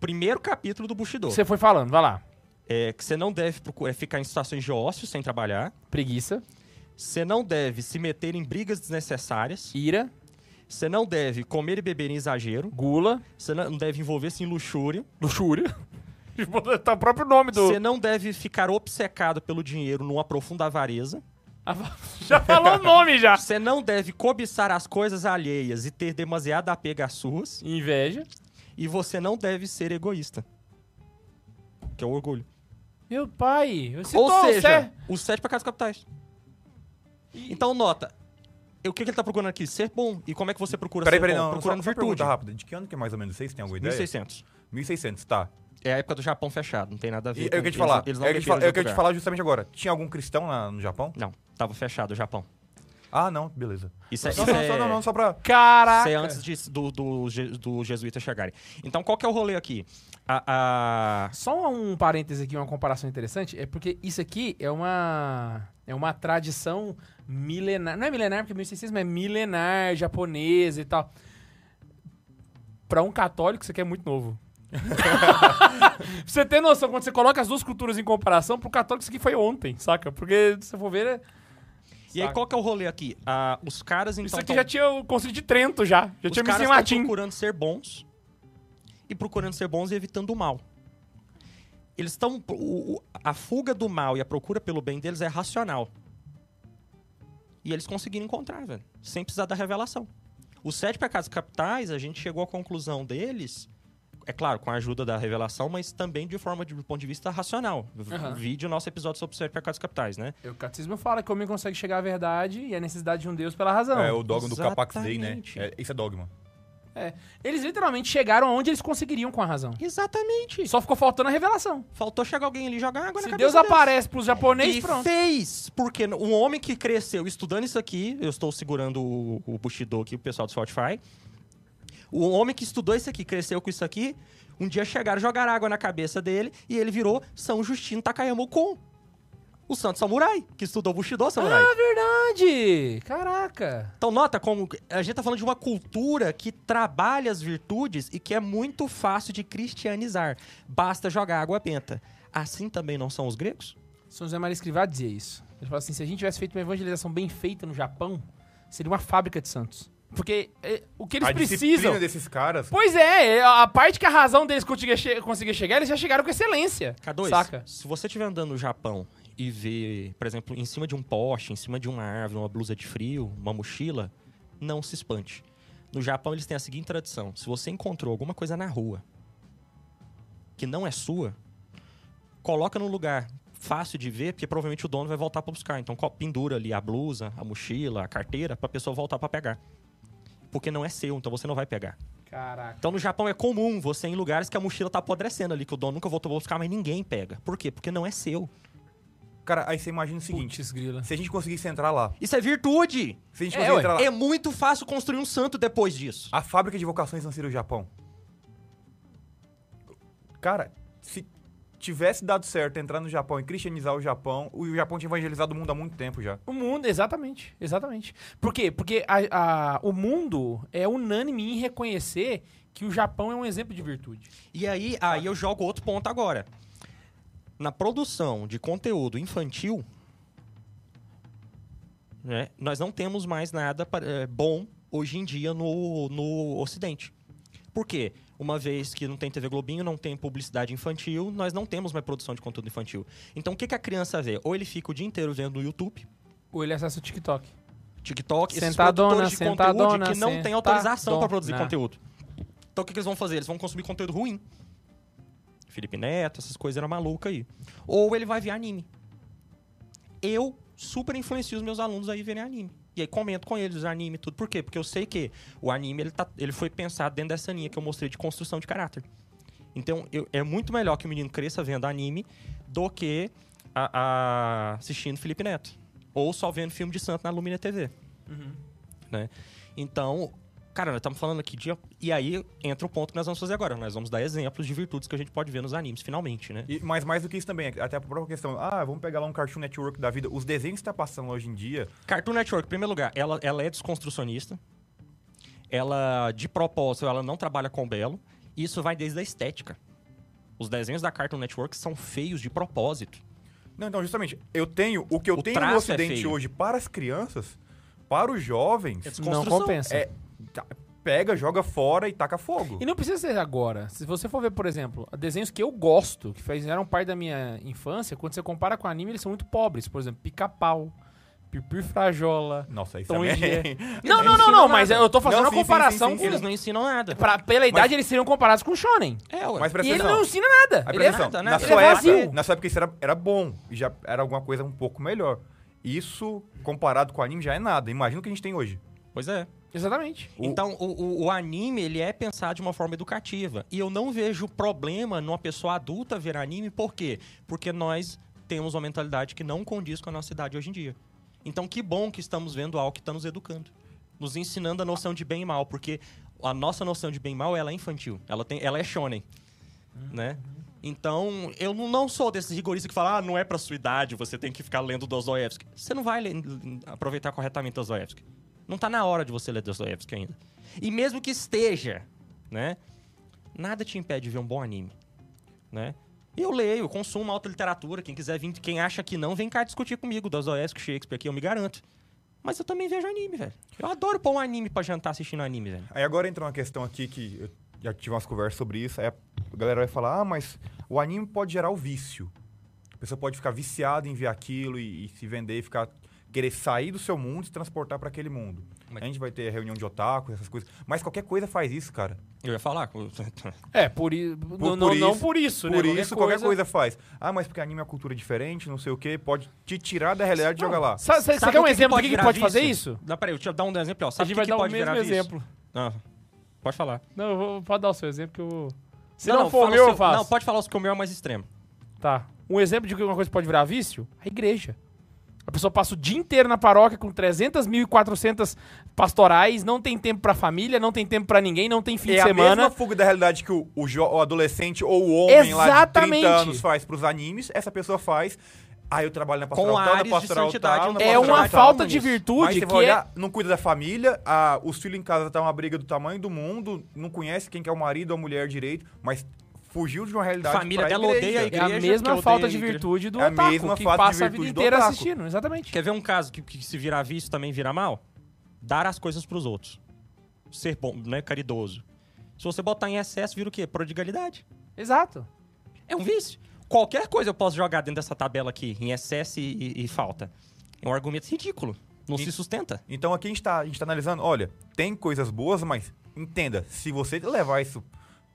Speaker 2: Primeiro capítulo do Bushido.
Speaker 1: Você foi falando, vai lá.
Speaker 2: É que você não deve procurar, ficar em situações de ócio sem trabalhar.
Speaker 1: Preguiça,
Speaker 2: Você não deve se meter em brigas desnecessárias.
Speaker 1: ira,
Speaker 2: Você não deve comer e beber em exagero.
Speaker 1: gula,
Speaker 2: Você não deve envolver-se em luxúria.
Speaker 1: luxúria. [LAUGHS] tá o próprio nome do...
Speaker 2: Você não deve ficar obcecado pelo dinheiro numa profunda avareza. [LAUGHS]
Speaker 1: Já falou o nome já.
Speaker 2: Você não deve cobiçar as coisas alheias e ter demasiado apego às suas.
Speaker 1: Inveja.
Speaker 2: E você não deve ser egoísta. Que é o orgulho.
Speaker 1: Meu pai, você
Speaker 2: Ou seja, os sete pecados capitais. Então, nota. O que, que ele tá procurando aqui? Ser bom. E como é que você procura
Speaker 3: Peraí,
Speaker 2: ser
Speaker 3: peraí,
Speaker 2: bom?
Speaker 3: não. Só,
Speaker 2: Procurando
Speaker 3: só
Speaker 2: virtude.
Speaker 3: pergunta rápida. De que ano que é mais ou menos vocês? Tem alguma ideia?
Speaker 2: 1600.
Speaker 3: 1600, tá.
Speaker 2: É a época do Japão fechado, não tem nada a ver
Speaker 3: E
Speaker 2: com
Speaker 3: eu queria te
Speaker 2: eles-
Speaker 3: falar.
Speaker 2: Eles não
Speaker 3: eu queria te falar, eu
Speaker 2: em
Speaker 3: queria te
Speaker 2: outro
Speaker 3: falar justamente agora. Tinha algum cristão na- no Japão?
Speaker 2: Não, tava fechado o Japão.
Speaker 3: Ah, não, beleza.
Speaker 2: Isso é,
Speaker 3: Não,
Speaker 2: isso
Speaker 3: não,
Speaker 2: é-
Speaker 3: só, não, não, só pra.
Speaker 1: Caraca.
Speaker 2: Isso é antes de- do, do, do jesuíta chegarem. Então, qual que é o rolê aqui? A, a-
Speaker 1: Só um parêntese aqui, uma comparação interessante, é porque isso aqui é uma é uma tradição milenar, não é milenar porque é 1600, mas é milenar japonesa e tal. Pra um católico isso aqui é muito novo. [LAUGHS] você ter noção, quando você coloca as duas culturas em comparação, pro católico isso aqui foi ontem, saca? Porque se você for ver, é-
Speaker 2: E aí, qual que é o rolê aqui? Ah, os caras, então...
Speaker 1: isso aqui
Speaker 2: tão-
Speaker 1: já tinha o Conselho de Trento já, já
Speaker 2: os
Speaker 1: tinha missa
Speaker 2: caras
Speaker 1: em
Speaker 2: tão
Speaker 1: latim.
Speaker 2: procurando ser bons e procurando ser bons e evitando o mal. Eles estão... A fuga do mal e a procura pelo bem deles é racional. E eles conseguiram encontrar, velho. Sem precisar da revelação. Os sete pecados capitais, a gente chegou à conclusão deles... É claro, com a ajuda da revelação, mas também de forma de do ponto de vista racional.
Speaker 1: Aham.
Speaker 2: Vídeo nosso episódio sobre os sete pecados capitais, né?
Speaker 1: O catecismo fala que o homem consegue chegar à verdade e a necessidade de um Deus pela razão.
Speaker 3: É o dogma do Capax Dei, né?
Speaker 2: Exatamente.
Speaker 3: É, isso é dogma.
Speaker 1: É. Eles literalmente chegaram aonde eles conseguiriam com a razão.
Speaker 2: Exatamente.
Speaker 1: Só ficou faltando a revelação.
Speaker 2: Faltou chegar alguém ali e jogar água na
Speaker 1: Se
Speaker 2: cabeça
Speaker 1: Deus aparece pros japoneses,
Speaker 2: E
Speaker 1: pronto.
Speaker 2: fez, porque um homem que cresceu estudando isso aqui, eu estou segurando o, o Bushido aqui, o pessoal do Spotify. O homem que estudou isso aqui, cresceu com isso aqui, um dia chegaram, jogaram água na cabeça dele e ele virou São Justino Takayama Kon. O santo samurai, que estudou Bushido samurai.
Speaker 1: Ah, verdade! Caraca!
Speaker 2: Então nota como a gente tá falando de uma cultura que trabalha as virtudes e que é muito fácil de cristianizar. Basta jogar água benta. Assim também não são os gregos?
Speaker 1: São José Maria Escrivá dizia isso. Ele falou assim: se a gente tivesse feito uma evangelização bem feita no Japão, seria uma fábrica de santos. Porque é, o que eles
Speaker 3: a
Speaker 1: precisam.
Speaker 3: desses caras.
Speaker 1: Pois é, a parte que a razão deles conseguia, che conseguia chegar, eles já chegaram com excelência.
Speaker 2: K2,
Speaker 1: Saca?
Speaker 2: se você estiver andando no Japão e ver, por exemplo, em cima de um poste, em cima de uma árvore, uma blusa de frio, uma mochila, não se espante. No Japão eles têm a seguinte tradição: se você encontrou alguma coisa na rua que não é sua, coloca num lugar fácil de ver, porque provavelmente o dono vai voltar para buscar. Então pendura ali a blusa, a mochila, a carteira, para a pessoa voltar para pegar. Porque não é seu, então você não vai pegar.
Speaker 1: Caraca.
Speaker 2: Então no Japão é comum você ir em lugares que a mochila tá apodrecendo ali, que o dono nunca voltou a buscar, mas ninguém pega. Por quê? Porque não é seu.
Speaker 3: Cara, aí você imagina o seguinte:
Speaker 1: Putz, grila.
Speaker 3: se a gente conseguisse entrar lá,
Speaker 2: Isso é virtude.
Speaker 3: se a gente
Speaker 1: É,
Speaker 3: conseguisse
Speaker 1: ué.
Speaker 3: entrar lá,
Speaker 2: É muito fácil construir um santo depois disso.
Speaker 3: a fábrica de vocações não seria o Japão? Cara, se tivesse dado certo entrar no Japão e cristianizar o Japão, o Japão tinha evangelizado o mundo há muito tempo já.
Speaker 1: O mundo, exatamente, exatamente. Por quê? Porque a- a- o mundo é unânime em reconhecer que o Japão é um exemplo de virtude.
Speaker 2: E aí, aí eu jogo outro ponto agora. Na produção de conteúdo infantil, né, nós não temos mais nada pa- eh, bom hoje em dia no, no Ocidente. Por quê? Uma vez que não tem TV Globinho, não tem publicidade infantil, nós não temos mais produção de conteúdo infantil. Então, o que, que a criança vê? Ou ele fica o dia inteiro vendo no YouTube,
Speaker 1: Ou ele acessa o TikTok.
Speaker 2: TikTok, esses
Speaker 1: Sentadona,
Speaker 2: produtores de
Speaker 1: sentadona,
Speaker 2: conteúdo que não tem autorização para produzir conteúdo. Então o que, que eles vão fazer? Eles vão consumir conteúdo ruim. Felipe Neto, essas coisas eram malucas aí. Ou ele vai ver anime. Eu super influencio os meus alunos aí verem anime. E aí comento com eles anime e tudo. Por quê? Porque eu sei que o anime ele, tá, ele foi pensado dentro dessa linha que eu mostrei de construção de caráter. Então eu- é muito melhor que o menino cresça vendo anime do que a- a- assistindo Felipe Neto. Ou só vendo filme de santo na Lumina TV. Né? Então, cara, nós estamos falando aqui de. E aí entra o ponto que nós vamos fazer agora. Nós vamos dar exemplos de virtudes que a gente pode ver nos animes, finalmente, né?
Speaker 3: E, mas mais do que isso também, até a própria questão, ah, vamos pegar lá um Cartoon Network da vida. Os desenhos que tá passando hoje em dia,
Speaker 2: Cartoon Network, em primeiro lugar, ela, ela é desconstrucionista. Ela, de propósito, ela não trabalha com belo. Isso vai desde a estética. Os desenhos da Cartoon Network são feios de propósito.
Speaker 3: Não, então, justamente, eu tenho o que eu
Speaker 2: O
Speaker 3: tenho no
Speaker 2: é
Speaker 3: Ocidente
Speaker 2: feio.
Speaker 3: hoje para as crianças, para os jovens,
Speaker 2: É
Speaker 1: Não compensa.
Speaker 3: é, pega, joga fora e taca fogo.
Speaker 1: E não precisa ser agora. Se você for ver, por exemplo, desenhos que eu gosto, que fizeram parte da minha infância, quando você compara com anime, eles são muito pobres. Por exemplo, Pica-Pau, Pipir Frajola.
Speaker 3: Nossa, isso
Speaker 1: Tom
Speaker 3: é... [LAUGHS]
Speaker 1: Não, não, não, não, mas eu tô fazendo
Speaker 3: Não,
Speaker 1: uma
Speaker 3: sim, sim,
Speaker 1: comparação
Speaker 3: sim, sim,
Speaker 1: com...
Speaker 2: Eles não ensinam nada.
Speaker 1: Pra- pela idade, eles seriam comparados com Shonen.
Speaker 2: É, ué.
Speaker 3: Mas
Speaker 1: E ele não ensina nada.
Speaker 3: Aí,
Speaker 1: Ele é
Speaker 2: nada, né?
Speaker 3: na,
Speaker 2: Ele
Speaker 3: sua
Speaker 1: é
Speaker 3: época, na sua época isso era, era bom, e já era alguma coisa um pouco melhor. Isso, comparado com o anime, já é nada. Imagina o que a gente tem hoje.
Speaker 2: Pois é.
Speaker 1: Exatamente.
Speaker 3: O-
Speaker 2: Então, o, o- o anime, ele é pensado de uma forma educativa. E eu não vejo problema numa pessoa adulta ver anime, por quê? Porque nós temos uma mentalidade que não condiz com a nossa idade hoje em dia. Então, que bom que estamos vendo algo que está nos educando. Nos ensinando a noção de bem e mal, porque a nossa noção de bem e mal, ela é infantil. Ela, tem, ela é shonen, né? Então, eu não- não sou desses rigoristas que falam, ah, não é pra sua idade, você tem que ficar lendo Dostoiévski. Você não vai ler- aproveitar corretamente Dostoiévski. Não tá na hora de você ler Dostoiévski ainda. E mesmo que esteja, né? Nada te impede de ver um bom anime, né? Eu leio, consumo alta literatura. Quem quiser vir, quem acha que não, vem cá discutir comigo. Dostoiévski, Shakespeare aqui, eu me garanto. Mas eu também vejo anime, velho. Eu adoro pôr um anime pra jantar assistindo anime, velho.
Speaker 3: Aí agora entra uma questão aqui que eu já tive umas conversas sobre isso. Aí a galera vai falar, ah, mas o anime pode gerar o vício. A pessoa pode ficar viciada em ver aquilo e, e se vender e ficar querer sair do seu mundo e se transportar para aquele mundo.
Speaker 2: Mas-
Speaker 3: A gente vai ter reunião de otaku, essas coisas. Mas qualquer coisa faz isso, cara.
Speaker 2: Eu ia falar.
Speaker 1: É, por, i- não, não, não por isso, né?
Speaker 3: Por isso, qualquer coisa faz. Ah, mas porque anime é uma cultura diferente, não sei o quê, pode te tirar da realidade e jogar lá.
Speaker 1: Sabe, você
Speaker 2: Sabe
Speaker 1: quer
Speaker 2: o
Speaker 1: um
Speaker 2: que
Speaker 1: exemplo do que, que pode fazer isso?
Speaker 2: Não, peraí, deixa eu dar um exemplo. Ó.
Speaker 1: A
Speaker 2: Sabe
Speaker 1: gente
Speaker 2: o
Speaker 1: vai
Speaker 2: que,
Speaker 1: dar
Speaker 2: que
Speaker 1: o
Speaker 2: pode
Speaker 1: mesmo exemplo.
Speaker 2: Ah. Pode falar.
Speaker 1: Não, eu vou, pode dar o seu exemplo que eu vou... Se
Speaker 2: não,
Speaker 1: não, for o meu,
Speaker 2: seu-
Speaker 1: eu faço.
Speaker 2: Não, pode falar os que o meu é mais extremo.
Speaker 1: Tá. Um exemplo de que uma coisa pode virar vício? A igreja. A pessoa passa o dia inteiro na paróquia com 300.400 pastorais, não tem tempo pra família, não tem tempo pra ninguém, não tem fim
Speaker 3: é
Speaker 1: de
Speaker 3: a
Speaker 1: semana.
Speaker 3: mesma fuga da realidade que o, o, o adolescente ou o homem lá de
Speaker 1: Exatamente.
Speaker 3: 30 anos faz pros animes, essa pessoa faz. Ah, eu trabalho na pastoral
Speaker 2: Com
Speaker 3: tal, na
Speaker 2: ares de
Speaker 3: pastoral
Speaker 2: santidade,
Speaker 3: tal, na
Speaker 2: né?
Speaker 1: É uma
Speaker 3: tal.
Speaker 1: falta de virtude que é...
Speaker 3: olhar, não cuida da família, ah, os filhos em casa tá uma briga do tamanho do mundo, não conhece quem que é o marido ou a mulher direito, mas fugiu de uma realidade
Speaker 2: Família dela odeia a
Speaker 1: É
Speaker 2: igreja.
Speaker 1: a
Speaker 2: porque
Speaker 1: mesma falta
Speaker 2: a
Speaker 1: de
Speaker 2: igreja.
Speaker 1: virtude do
Speaker 3: É a
Speaker 1: otaku,
Speaker 3: mesma
Speaker 1: que
Speaker 3: falta de
Speaker 1: passa a vida inteira
Speaker 3: otaku.
Speaker 1: assistindo. Exatamente.
Speaker 2: Quer ver um caso que, que se virar vício também vira mal? Dar as coisas pros outros. Ser bom, né? Caridoso. Se você botar em excesso, vira o quê? Prodigalidade.
Speaker 1: Exato.
Speaker 2: É um vício. Qualquer coisa eu posso jogar dentro dessa tabela aqui, em excesso e, e- e falta. É um argumento ridículo. Não
Speaker 3: E-
Speaker 2: se sustenta.
Speaker 3: Então aqui a gente, tá, a gente tá analisando, olha, tem coisas boas, mas entenda, se você levar isso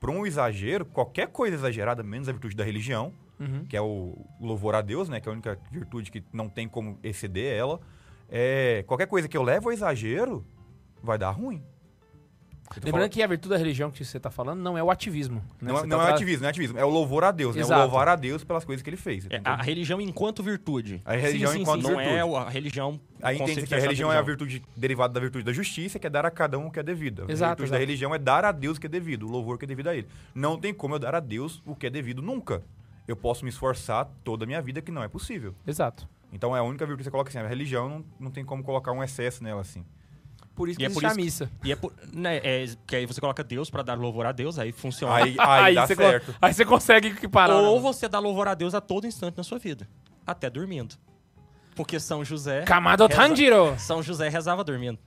Speaker 3: pra um exagero, qualquer coisa exagerada, menos a virtude da religião,
Speaker 1: Uhum.
Speaker 3: que é o, o louvor a Deus, né, que é a única virtude que não tem como exceder ela, é, qualquer coisa que eu levo ao exagero, vai dar ruim. Tô
Speaker 1: Lembrando
Speaker 3: falando-
Speaker 1: que a virtude da religião que você tá falando não é o ativismo. né?
Speaker 3: não, é- não
Speaker 1: tá
Speaker 3: é ativismo, não é ativismo, é o louvor a Deus, né, o
Speaker 1: Exato.
Speaker 3: louvar a Deus pelas coisas que ele fez.
Speaker 2: É, a religião enquanto virtude.
Speaker 3: a religião
Speaker 1: sim, sim,
Speaker 3: enquanto
Speaker 1: sim.
Speaker 2: Não
Speaker 3: virtude.
Speaker 2: é o- a religião.
Speaker 3: Aí
Speaker 2: o
Speaker 3: entende que a
Speaker 2: é
Speaker 3: religião é a virtude derivada da virtude da justiça, que é dar a cada um o que é devido. A
Speaker 1: Exato,
Speaker 3: virtude
Speaker 1: exato.
Speaker 3: da religião é dar a Deus o que é devido, o louvor que é devido a ele. Não tem como eu dar a Deus o que é devido nunca. Eu posso me esforçar toda a minha vida, que não é possível.
Speaker 1: Exato.
Speaker 3: Então é a única virtude que você coloca assim. A religião não, não tem como colocar um excesso nela assim.
Speaker 1: Por isso
Speaker 2: E
Speaker 1: que
Speaker 2: é
Speaker 1: existe
Speaker 2: por
Speaker 1: a
Speaker 2: isso que-
Speaker 1: missa.
Speaker 2: E é, por, né, é que aí você coloca Deus pra dar louvor a Deus, aí funciona.
Speaker 3: Aí, aí, dá
Speaker 1: você co-
Speaker 3: certo.
Speaker 1: aí você consegue equiparar.
Speaker 2: Ou
Speaker 1: né?
Speaker 2: você dá louvor a Deus a todo instante na sua vida. Até dormindo. Porque São José.
Speaker 1: Kamado
Speaker 2: reza-
Speaker 1: Tanjiro.
Speaker 2: São José rezava dormindo.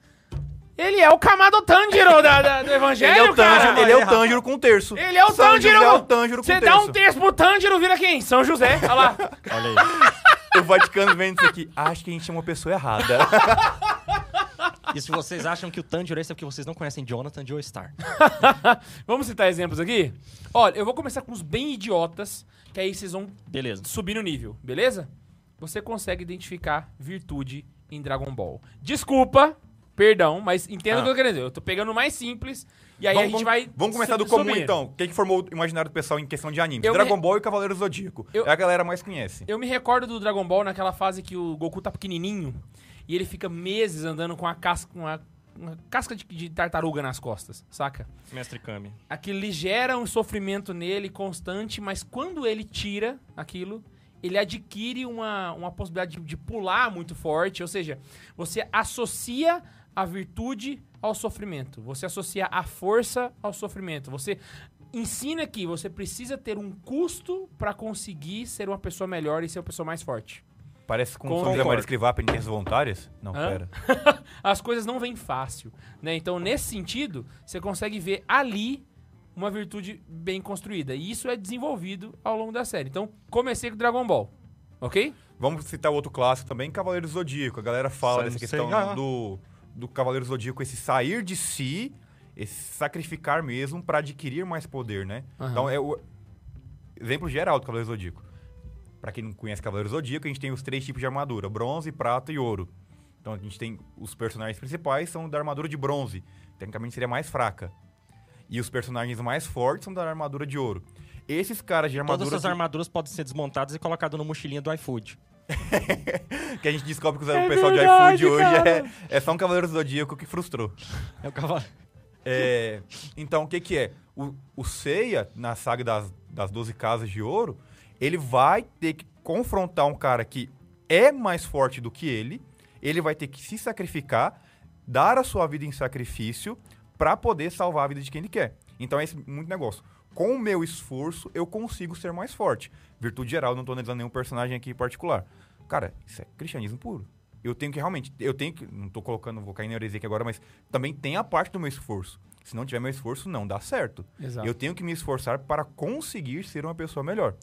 Speaker 1: Ele é o Kamado Tanjiro da, da- do evangelho, [LAUGHS]
Speaker 3: Ele é o
Speaker 1: cara.
Speaker 3: Tanjiro, ele é o Tanjiro com terço.
Speaker 1: Ele é o
Speaker 3: São
Speaker 1: Tanjiro.
Speaker 3: José é o Tanjiro com
Speaker 1: Você
Speaker 3: terço.
Speaker 1: dá um terço pro Tanjiro, vira quem? São José. [LAUGHS] Olha lá.
Speaker 2: Olha aí.
Speaker 3: O Vaticano vendo isso aqui. Acho que a gente é uma pessoa errada. [LAUGHS]
Speaker 2: e se vocês acham que o Tanjiro é esse é porque vocês não conhecem Jonathan Joestar. [LAUGHS]
Speaker 1: Vamos citar exemplos aqui? Olha, eu vou começar com os bem idiotas, que aí vocês vão
Speaker 2: Beleza.
Speaker 1: subir no nível, beleza? Você consegue identificar virtude em Dragon Ball. Desculpa, perdão, mas entenda
Speaker 2: Ah.
Speaker 1: o que eu quero dizer. Eu tô pegando o mais simples e aí a gente vai.
Speaker 3: Vamos começar do comum
Speaker 1: subir.
Speaker 3: então. O que, que formou o imaginário do pessoal em questão de anime?
Speaker 1: Eu
Speaker 3: Dragon
Speaker 1: me-
Speaker 3: Ball e Cavaleiro Zodíaco.
Speaker 1: Eu-
Speaker 3: É a galera mais conhece.
Speaker 1: Eu me recordo do Dragon Ball naquela fase que o Goku tá pequenininho e ele fica meses andando com a casca, uma, uma casca de, de tartaruga nas costas, saca?
Speaker 2: Mestre Kami.
Speaker 1: Aquilo lhe gera um sofrimento nele constante, mas quando ele tira aquilo, ele adquire uma, uma possibilidade de, de pular muito forte. Ou seja, você associa a virtude ao sofrimento. Você associa a força ao sofrimento. Você ensina que você precisa ter um custo para conseguir ser uma pessoa melhor e ser uma pessoa mais forte.
Speaker 3: Parece com o
Speaker 1: Concordo.
Speaker 3: São José Maria escrever penitências voluntárias? Não,
Speaker 1: Hã?
Speaker 3: pera. [LAUGHS]
Speaker 1: As coisas não vêm fácil, né? Então, nesse sentido, você consegue ver ali uma virtude bem construída. E isso é desenvolvido ao longo da série. Então, comecei com Dragon Ball, ok?
Speaker 3: Vamos citar outro clássico também, Cavaleiro Zodíaco. A galera fala dessa
Speaker 2: Sensei.
Speaker 3: questão
Speaker 2: Ah.
Speaker 3: do, do Cavaleiro Zodíaco, esse sair de si, esse sacrificar mesmo pra adquirir mais poder, né?
Speaker 1: Aham.
Speaker 3: Então é o exemplo geral do Cavaleiro Zodíaco. Pra quem não conhece Cavaleiro Zodíaco, a gente tem os três tipos de armadura: bronze, prata e ouro. Então a gente tem os personagens principais são da armadura de bronze, tecnicamente seria mais fraca. E os personagens mais fortes são da armadura de ouro. Esses caras de armadura
Speaker 2: Todas essas
Speaker 3: de-
Speaker 2: armaduras podem ser desmontadas e colocadas no mochilinha do iFood. [LAUGHS]
Speaker 3: que a gente descobre que o
Speaker 1: É
Speaker 3: pessoal
Speaker 1: verdade,
Speaker 3: de iFood hoje é, é só um Cavaleiro Zodíaco que frustrou.
Speaker 2: É o cavalo.
Speaker 3: É, então, o que que é? O, o Seiya, na saga das, das 12 Casas de Ouro, ele vai ter que confrontar um cara que é mais forte do que ele, ele vai ter que se sacrificar, dar a sua vida em sacrifício pra poder salvar a vida de quem ele quer. Então é esse muito negócio. Com o meu esforço, eu consigo ser mais forte. Virtude geral, não tô analisando nenhum personagem aqui em particular. Cara, isso é cristianismo puro. Eu tenho que realmente, eu tenho que, não tô colocando, vou cair na heresia aqui agora, mas também tem a parte do meu esforço. Se não tiver meu esforço, não dá certo.
Speaker 1: Exato.
Speaker 3: Eu tenho que me esforçar para conseguir ser uma pessoa melhor.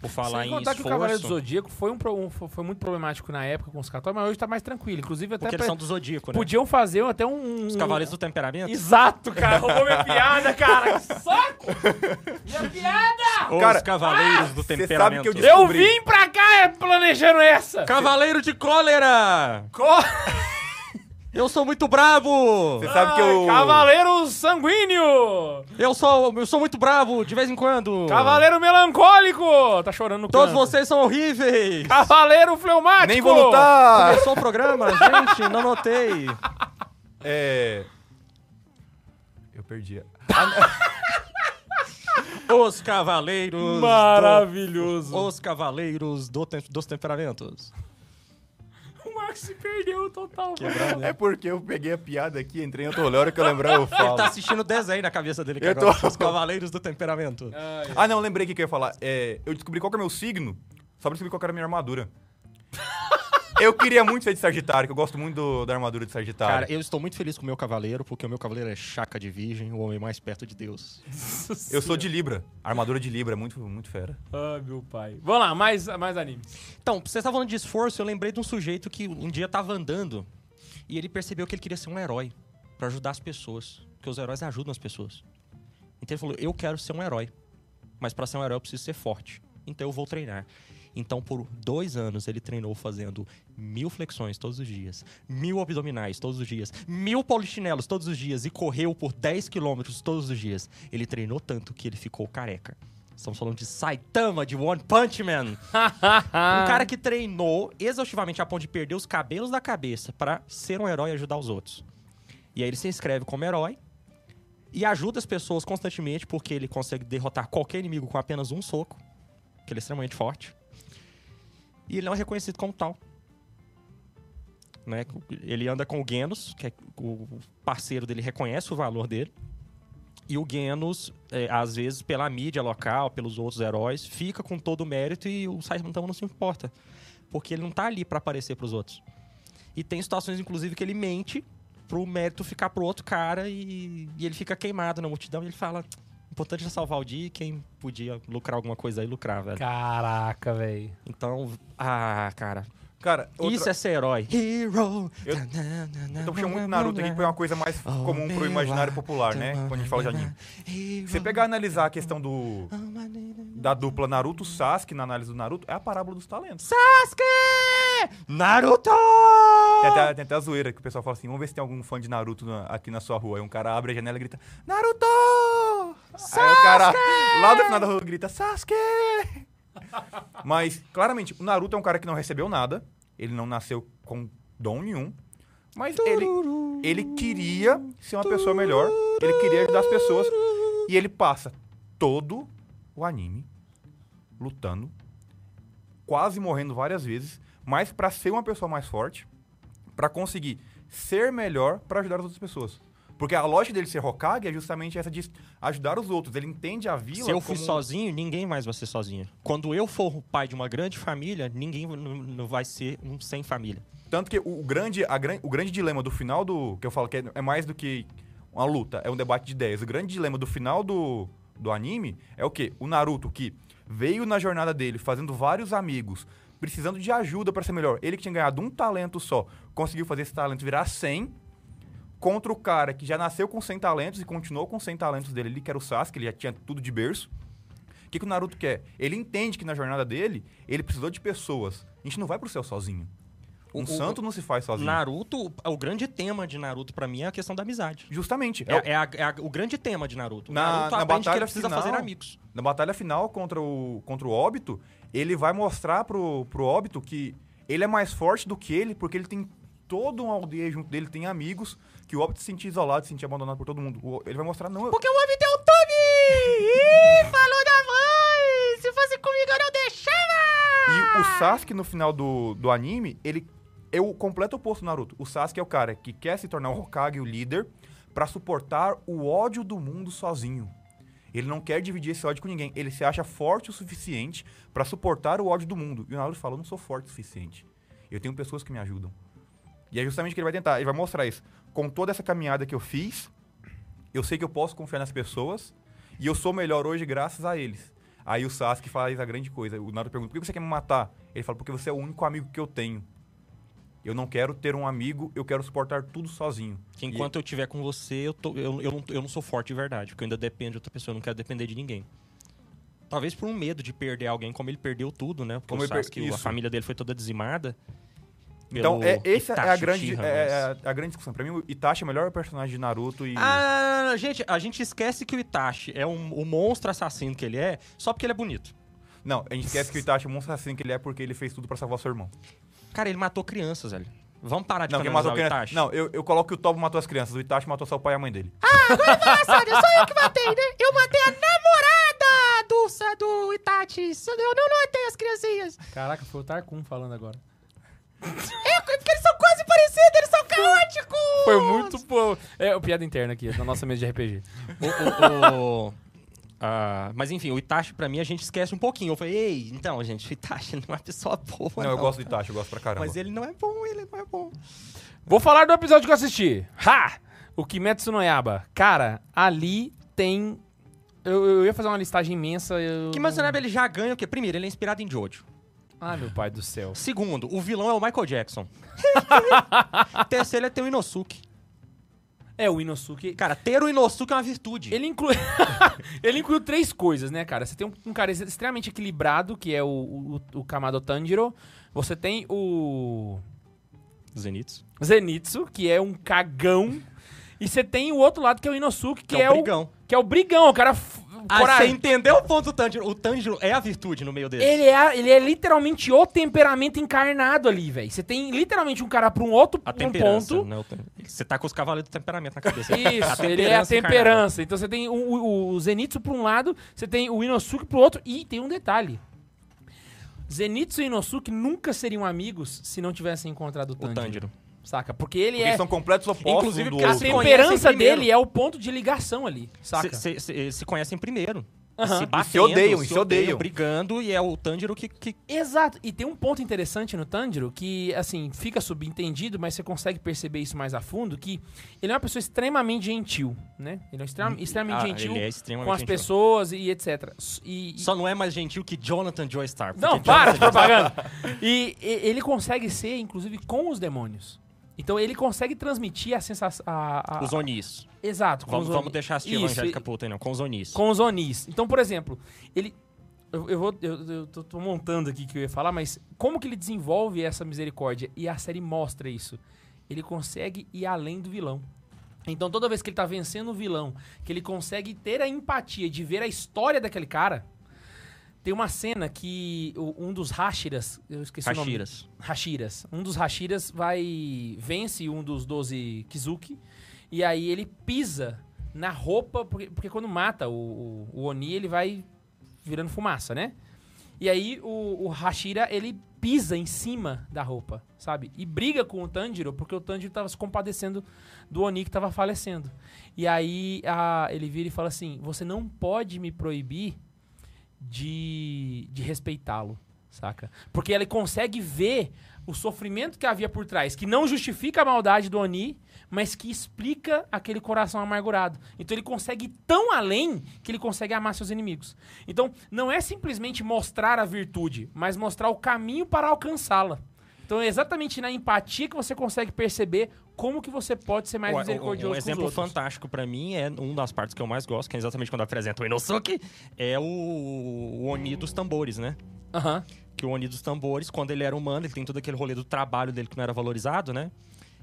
Speaker 2: Por falar
Speaker 1: Sem
Speaker 2: em
Speaker 1: contar que o Cavaleiro do
Speaker 2: esforço,
Speaker 1: Zodíaco foi, um, um- foi muito problemático na época com os católicos, mas hoje tá mais tranquilo. Inclusive, até
Speaker 2: porque eles
Speaker 1: pra-
Speaker 2: são do Zodíaco, né?
Speaker 1: podiam fazer até um...
Speaker 2: Os Cavaleiros do Temperamento.
Speaker 1: Exato, cara. Roubou minha piada, cara. Que saco! [LAUGHS] Minha piada!
Speaker 2: Ou
Speaker 3: Cara,
Speaker 2: os Cavaleiros do
Speaker 3: cê sabe
Speaker 2: Temperamento.
Speaker 3: que eu
Speaker 1: Eu
Speaker 3: Descobri.
Speaker 1: vim pra cá planejando essa.
Speaker 2: Cavaleiro de Cólera!
Speaker 1: Co- [LAUGHS]
Speaker 2: Eu sou muito bravo!
Speaker 3: Você sabe que eu.
Speaker 1: Cavaleiro sanguíneo!
Speaker 2: Eu sou, eu sou muito bravo, de vez em quando!
Speaker 1: Cavaleiro melancólico! Tá chorando no
Speaker 2: Todos
Speaker 1: canto.
Speaker 2: vocês são horríveis!
Speaker 1: Cavaleiro fleumático!
Speaker 3: Nem vou lutar!
Speaker 2: Começou o programa? Gente, não notei.
Speaker 3: É. Eu perdi.
Speaker 2: Os cavaleiros...
Speaker 1: Maravilhoso.
Speaker 2: do- Os cavaleiros do dos temperamentos.
Speaker 1: Se perdeu total.
Speaker 2: Quebrando, né?
Speaker 3: É porque eu peguei a piada aqui, entrei em outro rolê, a hora que eu lembrar eu [LAUGHS]
Speaker 2: Ele
Speaker 3: falo.
Speaker 2: tá assistindo desenho na cabeça dele que
Speaker 3: Eu
Speaker 2: agora.
Speaker 3: tô-
Speaker 2: Os cavaleiros do temperamento.
Speaker 3: Ah, não, lembrei o que que eu ia falar. É, eu descobri qual que é o meu signo, só pra descobrir qual que era a minha armadura. [LAUGHS] eu queria muito ser de Sagitário, que eu gosto muito do- da armadura de Sagitário.
Speaker 2: Cara, eu estou muito feliz com o meu cavaleiro, porque o meu cavaleiro é chaca de virgem, o homem mais perto de Deus. [LAUGHS]
Speaker 3: eu sou de Libra. A armadura de Libra é muito, muito fera.
Speaker 1: Ai, meu pai. Vamos lá, mais, mais animes.
Speaker 2: Então, você estava falando de esforço, eu lembrei de um sujeito que um dia tava andando e ele percebeu que ele queria ser um herói pra ajudar as pessoas, porque os heróis ajudam as pessoas. Então ele falou: "Eu quero ser um herói, mas pra ser um herói eu preciso ser forte. Então eu vou treinar." Então, por dois anos, ele treinou fazendo mil flexões todos os dias, mil abdominais todos os dias, mil polichinelos todos os dias e correu por 10 quilômetros todos os dias. Ele treinou tanto que ele ficou careca. Estamos falando de Saitama, de One Punch Man. [LAUGHS] Um cara que treinou exaustivamente a ponto de perder os cabelos da cabeça pra ser um herói e ajudar os outros. E aí ele se inscreve como herói e ajuda as pessoas constantemente porque ele consegue derrotar qualquer inimigo com apenas um soco, que ele é extremamente forte. E ele não é reconhecido como tal. Né? Ele anda com o Genos, que é o parceiro dele reconhece o valor dele. E o Genos, é, às vezes, pela mídia local, pelos outros heróis, fica com todo o mérito e o Saitama não se importa. Porque ele não tá ali pra aparecer pros outros. E tem situações, inclusive, que ele mente pro mérito ficar pro outro cara e, e ele fica queimado na multidão e ele fala: importante é salvar o dia e quem podia lucrar alguma coisa aí, lucrar, velho.
Speaker 1: Caraca, velho.
Speaker 2: Então, ah, cara.
Speaker 3: Cara, outra...
Speaker 2: Isso é ser herói. Hero.
Speaker 3: Eu- Eu tô puxando muito Naruto aqui, porque é uma coisa mais comum pro imaginário popular, né? Quando a gente fala de anime. Se você pegar e analisar a questão do da dupla Naruto-Sasuke na análise do Naruto, é a parábola dos talentos.
Speaker 2: Sasuke! Naruto!
Speaker 3: Tem até, tem até a zoeira que o pessoal fala assim: vamos ver se tem algum fã de Naruto na- aqui na sua rua. Aí um cara abre a janela e grita: Naruto! Aí o cara lá do final da rua grita: Sasuke! [LAUGHS] Mas, claramente, o Naruto é um cara que não recebeu nada. Ele não nasceu com dom nenhum. Mas ele, ele queria ser uma pessoa melhor. Ele queria ajudar as pessoas. E ele passa todo o anime lutando, quase morrendo várias vezes, mas pra ser uma pessoa mais forte, pra conseguir ser melhor pra ajudar as outras pessoas. Porque a lógica dele ser Hokage é justamente essa de ajudar os outros. Ele entende a vila
Speaker 2: Se eu fui
Speaker 3: como-
Speaker 2: sozinho, ninguém mais vai ser sozinho. Quando eu for o pai de uma grande família, ninguém não vai ser um sem família.
Speaker 3: Tanto que o, grande, a, o grande dilema do final do. Que eu falo que é, é mais do que uma luta, é um debate de ideias. O grande dilema do final do, do anime é o quê? O Naruto, que veio na jornada dele fazendo vários amigos, precisando de ajuda pra ser melhor. Ele que tinha ganhado um talento só, conseguiu fazer esse talento virar 100. Contra o cara que já nasceu com 100 talentos e continuou com 100 talentos dele ali, que era o Sasuke, ele já tinha tudo de berço. O que, que o Naruto quer? Ele entende que na jornada dele, ele precisou de pessoas. A gente não vai pro céu sozinho. Um
Speaker 2: O-
Speaker 3: santo não se faz sozinho.
Speaker 2: Naruto, o grande tema de Naruto pra mim é a questão da amizade.
Speaker 3: Justamente.
Speaker 2: É,
Speaker 3: É o-
Speaker 2: a- é a- o grande tema de Naruto.
Speaker 3: Na-
Speaker 2: Naruto
Speaker 3: na batalha
Speaker 2: ele precisa
Speaker 3: final-
Speaker 2: fazer amigos.
Speaker 3: Na batalha final contra o, contra o Óbito, ele vai mostrar pro, pro Óbito que ele é mais forte do que ele, porque ele tem toda uma aldeia junto dele, tem amigos, que o Óbito se sentia isolado, se sentia abandonado por todo mundo. O- Ele vai mostrar, não, eu-
Speaker 2: Porque o homem deu Tube! Ih, falou da mãe! Se fosse comigo eu não deixava!
Speaker 3: E o Sasuke, no final do, do anime, ele é o completo oposto do Naruto. O Sasuke é o cara que quer se tornar o Hokage, o líder, pra suportar o ódio do mundo sozinho. Ele não quer dividir esse ódio com ninguém. Ele se acha forte o suficiente pra suportar o ódio do mundo. E o Naruto fala, eu não sou forte o suficiente. Eu tenho pessoas que me ajudam. E é justamente o que ele vai tentar. Ele vai mostrar isso. Com toda essa caminhada que eu fiz, eu sei que eu posso confiar nas pessoas e eu sou melhor hoje graças a eles. Aí o Sasuke faz a grande coisa. O Naruto pergunta, por que você quer me matar? Ele fala, porque você é o único amigo que eu tenho. Eu não quero ter um amigo, eu quero suportar tudo sozinho.
Speaker 2: Que enquanto eu estiver com você, eu, tô- eu, eu, não, eu não sou forte de verdade, porque eu ainda dependo de outra pessoa, eu não quero depender de ninguém. Talvez por um medo de perder alguém, como ele perdeu tudo, né? Porque
Speaker 3: Como
Speaker 2: o
Speaker 3: ele per-
Speaker 2: Sasuke, a família dele foi toda dizimada.
Speaker 3: Então, é, essa é a grande,
Speaker 2: Uchiha,
Speaker 3: é,
Speaker 2: mas-
Speaker 3: a, a grande discussão. Pra mim, o Itachi é o melhor personagem de Naruto e...
Speaker 2: Ah, gente, a gente esquece que o Itachi é um, o monstro assassino que ele é, só porque ele é bonito.
Speaker 3: Não, a gente esquece que o Itachi é o monstro assassino que ele é porque ele fez tudo pra salvar seu irmão.
Speaker 2: Cara, ele matou crianças, velho. Vamos parar de
Speaker 3: Não, quem matou
Speaker 2: o
Speaker 3: criança...
Speaker 2: Itachi?
Speaker 3: Não, eu, eu coloco que o Tobo matou as crianças. O Itachi matou só o pai e a mãe dele.
Speaker 2: Engraçado, eu sou eu que matei, né? Eu matei a namorada do, do Itachi. Eu não matei as criancinhas.
Speaker 1: Caraca, foi o Tarkun falando agora.
Speaker 2: É, porque eles são quase parecidos, eles são caóticos.
Speaker 1: Foi muito pô. É, o piada interna aqui, na nossa mesa de RPG.
Speaker 2: O- o- o- ah, mas enfim, o Itachi, pra mim, a gente esquece um pouquinho. Eu falei, ei, então, gente, o Itachi não é uma pessoa boa.
Speaker 3: Não, eu gosto do Itachi, eu gosto pra caramba.
Speaker 2: Mas ele não é bom, ele não é bom.
Speaker 1: Vou falar do episódio que eu assisti. Ha! O Kimetsu no Yaba. Cara, ali tem... Eu, eu ia fazer uma listagem imensa. Eu...
Speaker 2: Que Matsunabe, ele já ganha o quê? Primeiro, ele é inspirado em Jojo.
Speaker 1: Ai, meu pai do céu.
Speaker 2: Segundo, o vilão é o Michael Jackson. [LAUGHS] Terceiro, ele tem o Inosuke.
Speaker 1: É, o Inosuke...
Speaker 2: Cara, ter o Inosuke é uma virtude.
Speaker 1: Ele inclui... [LAUGHS] ele incluiu três coisas, né, cara? Você tem um, um cara extremamente equilibrado, que é o, o, o Kamado Tanjiro. Você tem o...
Speaker 2: Zenitsu.
Speaker 1: Zenitsu, que é um cagão. E você tem o outro lado, que é o Inosuke, que,
Speaker 2: Que é
Speaker 1: é,
Speaker 2: o
Speaker 1: o
Speaker 2: brigão.
Speaker 1: Que é o brigão, o cara...
Speaker 2: Ah, você entendeu o ponto do Tanjiro? O Tanjiro é a virtude no meio dele.
Speaker 1: Ele é, ele é literalmente o temperamento encarnado ali, velho. Você tem literalmente um cara pra um outro
Speaker 2: A
Speaker 1: um ponto.
Speaker 2: né? Você tá com os cavaleiros do temperamento na cabeça.
Speaker 1: Isso, [LAUGHS] ele é a temperança. Então você tem o, o, o Zenitsu pra um lado, você tem o Inosuke pro outro, e tem um detalhe. Zenitsu e Inosuke nunca seriam amigos se não tivessem encontrado o
Speaker 2: O
Speaker 1: Tanjiro. Saca? Porque ele
Speaker 3: Porque
Speaker 1: é...
Speaker 3: são completos opostos
Speaker 2: Inclusive,
Speaker 3: um
Speaker 1: A
Speaker 2: se
Speaker 1: temperança dele é o ponto de ligação ali, saca?
Speaker 2: Se, se- se- se conhecem primeiro.
Speaker 1: Aham.
Speaker 2: Se
Speaker 1: E
Speaker 2: batendo,
Speaker 3: se odeiam, e se odeiam.
Speaker 2: brigando, e é o Tanjiro que... que-
Speaker 1: Exato. E tem um ponto interessante no Tanjiro que, assim, fica subentendido, mas você consegue perceber isso mais a fundo, que ele é uma pessoa extremamente gentil, né? Ele é extrema- extremamente
Speaker 2: Ah,
Speaker 1: gentil
Speaker 2: ele é extremamente
Speaker 1: com as
Speaker 2: gentil.
Speaker 1: pessoas e etc. E, e-
Speaker 2: Só não é mais gentil que Jonathan Joestar. porque
Speaker 1: Não, para de
Speaker 2: Jonathan
Speaker 1: propaganda. E, e- ele consegue ser, inclusive, com os demônios. Então ele consegue transmitir a sensação... A, a-
Speaker 2: Os Onis.
Speaker 1: Exato. com
Speaker 2: Vamos,
Speaker 1: os
Speaker 2: vamos
Speaker 1: Oni-
Speaker 2: deixar assistir
Speaker 1: Isso,
Speaker 2: Evangélica puta aí, não. Com os Onis.
Speaker 1: com os Onis. Então, por exemplo, ele. Eu, eu vou. Eu, eu tô, tô montando aqui o que eu ia falar, mas como que ele desenvolve essa misericórdia? E a série mostra isso. Ele consegue ir além do vilão. Então, toda vez que ele tá vencendo o vilão, que ele consegue ter a empatia de ver a história daquele cara. Tem uma cena que um dos Hashiras, eu esqueci o nome.
Speaker 2: Hashiras.
Speaker 1: Hashiras. Um dos Hashiras vai. vence um dos 12 Kizuki. E aí ele pisa na roupa, porque, porque quando mata o, o, o Oni, ele vai virando fumaça, né? E aí o, o Hashira, ele pisa em cima da roupa, sabe? E briga com o Tanjiro, porque o Tanjiro tava se compadecendo do Oni que tava falecendo. E aí a- ele vira e fala assim: Você não pode me proibir de, de respeitá-lo, saca? Porque ele consegue ver o sofrimento que havia por trás, que não justifica a maldade do Oni, mas que explica aquele coração amargurado. Então ele consegue ir tão além que ele consegue amar seus inimigos. Então não é simplesmente mostrar a virtude, mas mostrar o caminho para alcançá-la. Então é exatamente na empatia que você consegue perceber como que você pode ser mais
Speaker 2: Um-
Speaker 1: misericordioso
Speaker 2: Um,
Speaker 1: os
Speaker 2: exemplo fantástico pra mim é uma das partes que eu mais gosto, que é exatamente quando apresenta o Inosuke, é o, o Oni dos tambores, né?
Speaker 1: Aham.
Speaker 2: Que o Oni dos tambores, quando ele era humano, ele tem todo aquele rolê do trabalho dele que não era valorizado, né?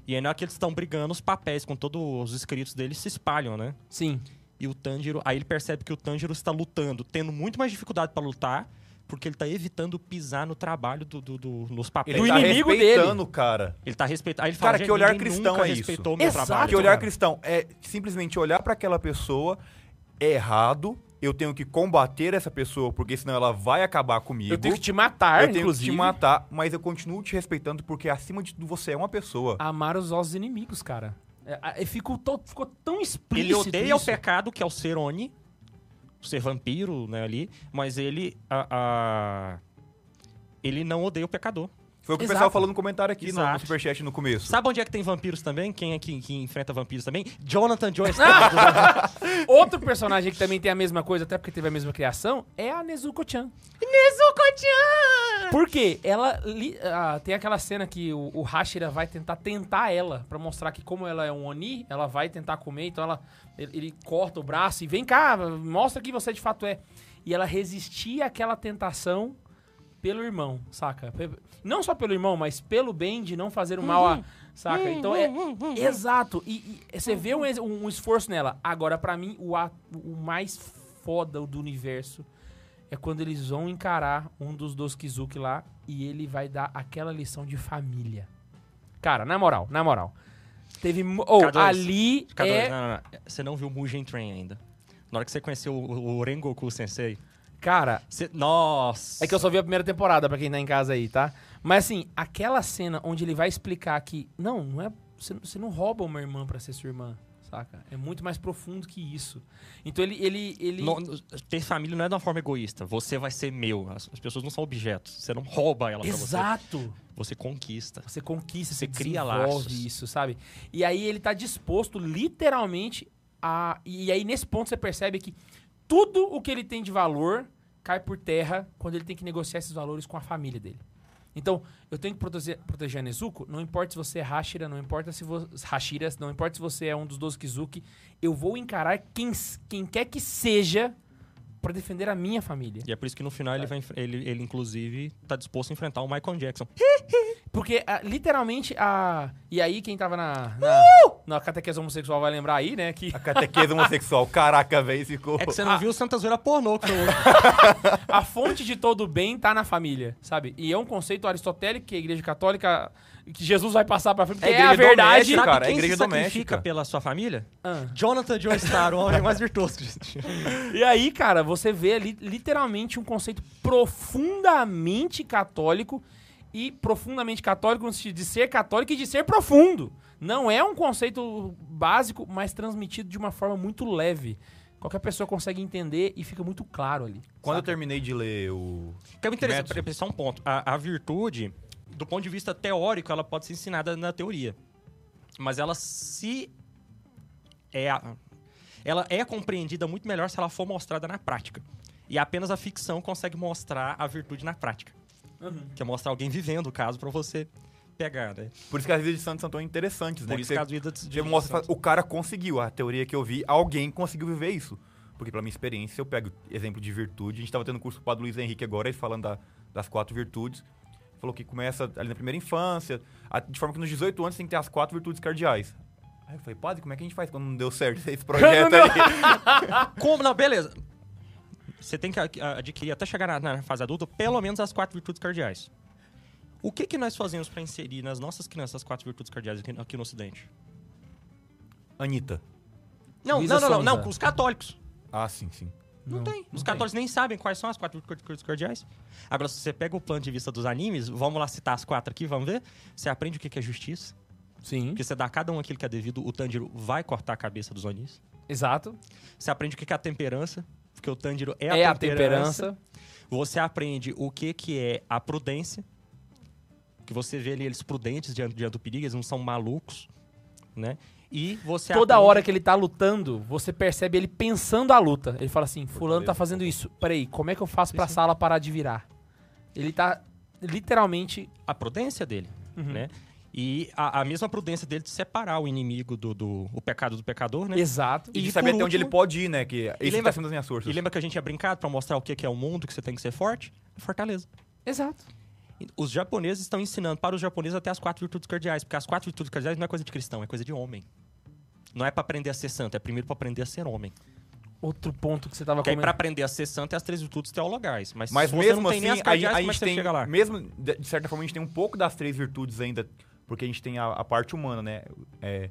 Speaker 2: E aí na hora que eles estão brigando, os papéis com todos os escritos dele se espalham, né?
Speaker 1: Sim.
Speaker 2: E o Tanjiro, aí ele percebe que o Tanjiro está lutando, tendo muito mais dificuldade pra lutar, porque ele tá evitando pisar no trabalho do, do- do- nos papéis.
Speaker 3: Ele
Speaker 1: Do
Speaker 3: tá
Speaker 1: inimigo
Speaker 3: respeitando o cara.
Speaker 2: Ele tá respeitando. Aí ele fala,
Speaker 3: Cara,
Speaker 2: "Gente,
Speaker 3: que olhar cristão é isso."
Speaker 2: respeitou o meu
Speaker 1: Exato.
Speaker 2: trabalho.
Speaker 3: Que olhar
Speaker 1: cara.
Speaker 3: cristão é simplesmente olhar pra aquela pessoa é errado, eu tenho que combater essa pessoa, porque senão ela vai acabar comigo.
Speaker 1: Eu tenho que te matar,
Speaker 3: Eu tenho
Speaker 1: inclusive.
Speaker 3: que te matar, mas eu continuo te respeitando porque acima de tudo você é uma pessoa.
Speaker 1: Amar os nossos inimigos, cara. É, é, ficou, ficou tão
Speaker 2: Ele
Speaker 1: explícito
Speaker 2: odeia o
Speaker 1: isso.
Speaker 2: pecado, que é o ser Oni, o ser vampiro, né, ali, mas ele. a- a- Ele não odeia o pecador.
Speaker 3: Foi o que o
Speaker 1: Exato.
Speaker 3: pessoal falou no comentário aqui no, no. Superchat no começo.
Speaker 2: Sabe onde é que tem vampiros também? Quem é que, que enfrenta vampiros também? Jonathan Joyce. [LAUGHS]
Speaker 1: Outro personagem que também tem a mesma coisa, até porque teve a mesma criação, é a Nezuko-chan.
Speaker 2: Nezuko-chan!
Speaker 1: Por quê? Ela li- ah, tem aquela cena que o, o Hashira vai tentar tentar ela, pra mostrar que como ela é um Oni, ela vai tentar comer, então ela, ele, ele corta o braço e vem cá, mostra que você de fato é. E ela resistia àquela tentação pelo irmão, saca? Não só pelo irmão, mas pelo bem de não fazer o mal a. Saca? Então é. Exato. E, e você vê um, um esforço nela. Agora, pra mim, o, a- o mais foda do universo é quando eles vão encarar um dos dos Kizuki lá e ele vai dar aquela lição de família. Cara, na moral, na moral. Teve. mo- Oh,
Speaker 2: K2.
Speaker 1: ali é.
Speaker 2: não, não, não. Você não viu Mugen Train ainda. Na hora que você conheceu o, o Rengoku Sensei,
Speaker 1: Cara,
Speaker 2: você... Nossa!
Speaker 1: É que eu só vi a primeira temporada, pra quem tá em casa aí, tá? Mas assim, aquela cena onde ele vai explicar que. Não, não é. Você, não rouba uma irmã pra ser sua irmã, saca? É muito mais profundo que isso. Então ele. ele, ele
Speaker 2: No- ter família não é de uma forma egoísta. Você vai ser meu. As, as pessoas não são objetos. Você não rouba ela pra você.
Speaker 1: Exato!
Speaker 2: Você conquista.
Speaker 1: Você conquista,
Speaker 2: Você
Speaker 1: você
Speaker 2: cria laços.
Speaker 1: isso, sabe? E aí ele tá disposto, literalmente, a. E aí nesse ponto você percebe que tudo o que ele tem de valor cai por terra quando ele tem que negociar esses valores com a família dele. Então, eu tenho que proteger, proteger a Nezuko, não importa se você é Hashira, não importa se você. Hashira, não importa se você é um dos 12 Kizuki, eu vou encarar quem, quem quer que seja pra defender a minha família.
Speaker 2: E é por isso que no final ele, vai, ele, ele inclusive, tá disposto a enfrentar o Michael Jackson. [LAUGHS]
Speaker 1: Porque, ah, literalmente, a. E aí, quem tava na. Na, na catequese homossexual vai lembrar aí, né? Que
Speaker 3: A catequese homossexual. [LAUGHS] Caraca, velho, ficou.
Speaker 2: É que você não viu o Santa Zoeira pornô que [LAUGHS]
Speaker 1: a fonte de todo o bem tá na família, sabe? E é um conceito aristotélico que a igreja católica. que Jesus vai passar pra frente, porque
Speaker 3: É
Speaker 1: é, a
Speaker 3: igreja
Speaker 1: verdade.
Speaker 3: doméstica,
Speaker 2: Sabe
Speaker 3: cara, é
Speaker 2: quem
Speaker 3: igreja
Speaker 2: se sacrifica
Speaker 3: doméstica.
Speaker 2: pela sua família?
Speaker 1: Ah.
Speaker 2: Jonathan Joestar, o homem mais virtuoso.
Speaker 1: E aí, cara, você vê ali literalmente um conceito profundamente católico e profundamente católico no sentido de ser católico e de ser profundo. Não é um conceito básico, mas transmitido de uma forma muito leve. Qualquer pessoa consegue entender e fica muito claro ali.
Speaker 3: Quando eu
Speaker 1: saca?
Speaker 3: terminei de ler o.
Speaker 2: Que é muito interessante, peraí, só um ponto. A, a virtude, do ponto de vista teórico, ela pode ser ensinada na teoria. Mas ela se... É a- ela é compreendida muito melhor se ela for mostrada na prática. E apenas a ficção consegue mostrar a virtude na prática. Que é mostrar alguém vivendo o caso pra você pegar, né?
Speaker 3: Por isso que as vidas de Santos são tão interessantes, né?
Speaker 2: Por
Speaker 3: Que
Speaker 2: isso
Speaker 3: você-
Speaker 2: que as vidas de
Speaker 3: mostra, o cara conseguiu. A teoria que eu vi, alguém conseguiu viver isso. Porque pela minha experiência, eu pego exemplo de virtude. A gente tava tendo curso com o Padre Luiz Henrique agora, ele falando da- das quatro virtudes. Falou que começa ali na primeira infância, a- de forma que nos 18 anos tem que ter as quatro virtudes cardeais. Aí eu falei, padre, como é que a gente faz quando não deu certo esse [LAUGHS] projeto aí?
Speaker 2: Como? Não, beleza. Você tem que adquirir, até chegar na, na fase adulta, pelo menos as quatro virtudes cardeais. O que, que nós fazemos pra inserir nas nossas crianças as quatro virtudes cardeais aqui, aqui no Ocidente?
Speaker 3: Anitta.
Speaker 2: Não, não, não, não, não, com os católicos.
Speaker 3: Ah, sim, sim.
Speaker 2: Não, tem. Os
Speaker 1: não
Speaker 2: católicos nem sabem quais são as quatro virtudes cardeais. Agora, se você pega o plano de vista dos animes, vamos lá citar as quatro aqui, vamos ver? Você aprende o que é justiça,
Speaker 1: Sim,
Speaker 2: porque você dá a cada um aquilo que é devido, o Tanjiro vai cortar a cabeça dos Onis.
Speaker 1: exato.
Speaker 2: Você aprende o que que é a temperança, porque o Tanjiro é,
Speaker 1: É, a temperança.
Speaker 2: Você aprende o que, que é a prudência. Que você vê ali eles prudentes diante, diante do perigo, eles não são malucos, né? E você
Speaker 1: Toda
Speaker 2: aprende-
Speaker 1: hora que ele tá lutando, você percebe ele pensando a luta. Ele fala assim: Fulano tá fazendo isso. Peraí, como é que eu faço pra sala parar de virar? Ele tá literalmente.
Speaker 2: a prudência dele,
Speaker 1: Uhum.
Speaker 2: né? E a, a mesma prudência dele de separar o inimigo do, do o pecado do pecador, né?
Speaker 1: Exato.
Speaker 3: E, de
Speaker 2: E
Speaker 3: saber
Speaker 2: por
Speaker 3: até onde ele pode ir, né? Que isso
Speaker 2: lembra-
Speaker 3: tá sendo das minhas forças.
Speaker 2: E lembra que a gente tinha brincado pra mostrar o que, é o mundo, que você tem que ser forte? Fortaleza.
Speaker 1: Exato.
Speaker 2: Os japoneses estão ensinando para os japoneses até as quatro virtudes cardeais, porque as quatro virtudes cardeais não é coisa de cristão, é coisa de homem. Não é pra aprender a ser santo, é primeiro pra aprender a ser homem.
Speaker 1: Outro ponto que você tava
Speaker 2: Porque aí pra
Speaker 1: comentando.
Speaker 2: aprender a ser santo é as três virtudes teologais. Mas,
Speaker 3: Mas
Speaker 2: se você
Speaker 3: mesmo assim,
Speaker 2: nem as
Speaker 3: a,
Speaker 2: cardeais,
Speaker 3: a
Speaker 2: como é que
Speaker 3: gente
Speaker 2: você
Speaker 3: tem.
Speaker 2: chega lá?
Speaker 3: Mesmo, de, de certa forma, a gente tem um pouco das três virtudes ainda, porque a gente tem a, a parte humana, né? É,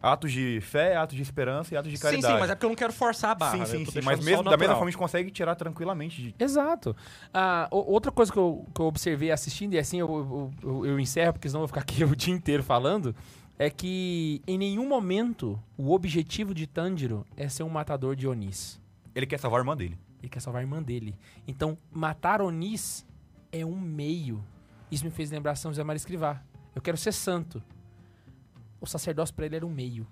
Speaker 3: atos de fé, atos de esperança e atos de
Speaker 2: Sim,
Speaker 3: caridade.
Speaker 2: sim, mas é porque eu não quero forçar a barra.
Speaker 3: Sim,
Speaker 2: né?
Speaker 3: sim, sim. Mas mesmo, da mesma forma a gente consegue tirar tranquilamente de.
Speaker 1: Exato. Ah, outra coisa que eu, que eu observei assistindo, e assim eu, eu, eu- eu encerro, porque senão eu vou ficar aqui [LAUGHS] o dia inteiro falando, é que em nenhum momento o objetivo de Tanjiro é ser um matador de Onis.
Speaker 3: Ele quer salvar a irmã dele.
Speaker 1: Ele quer salvar a irmã dele. Então, matar Onis é um meio. Isso me fez lembrar São José Maria Escrivá. Eu quero ser santo. O sacerdócio pra ele era um meio.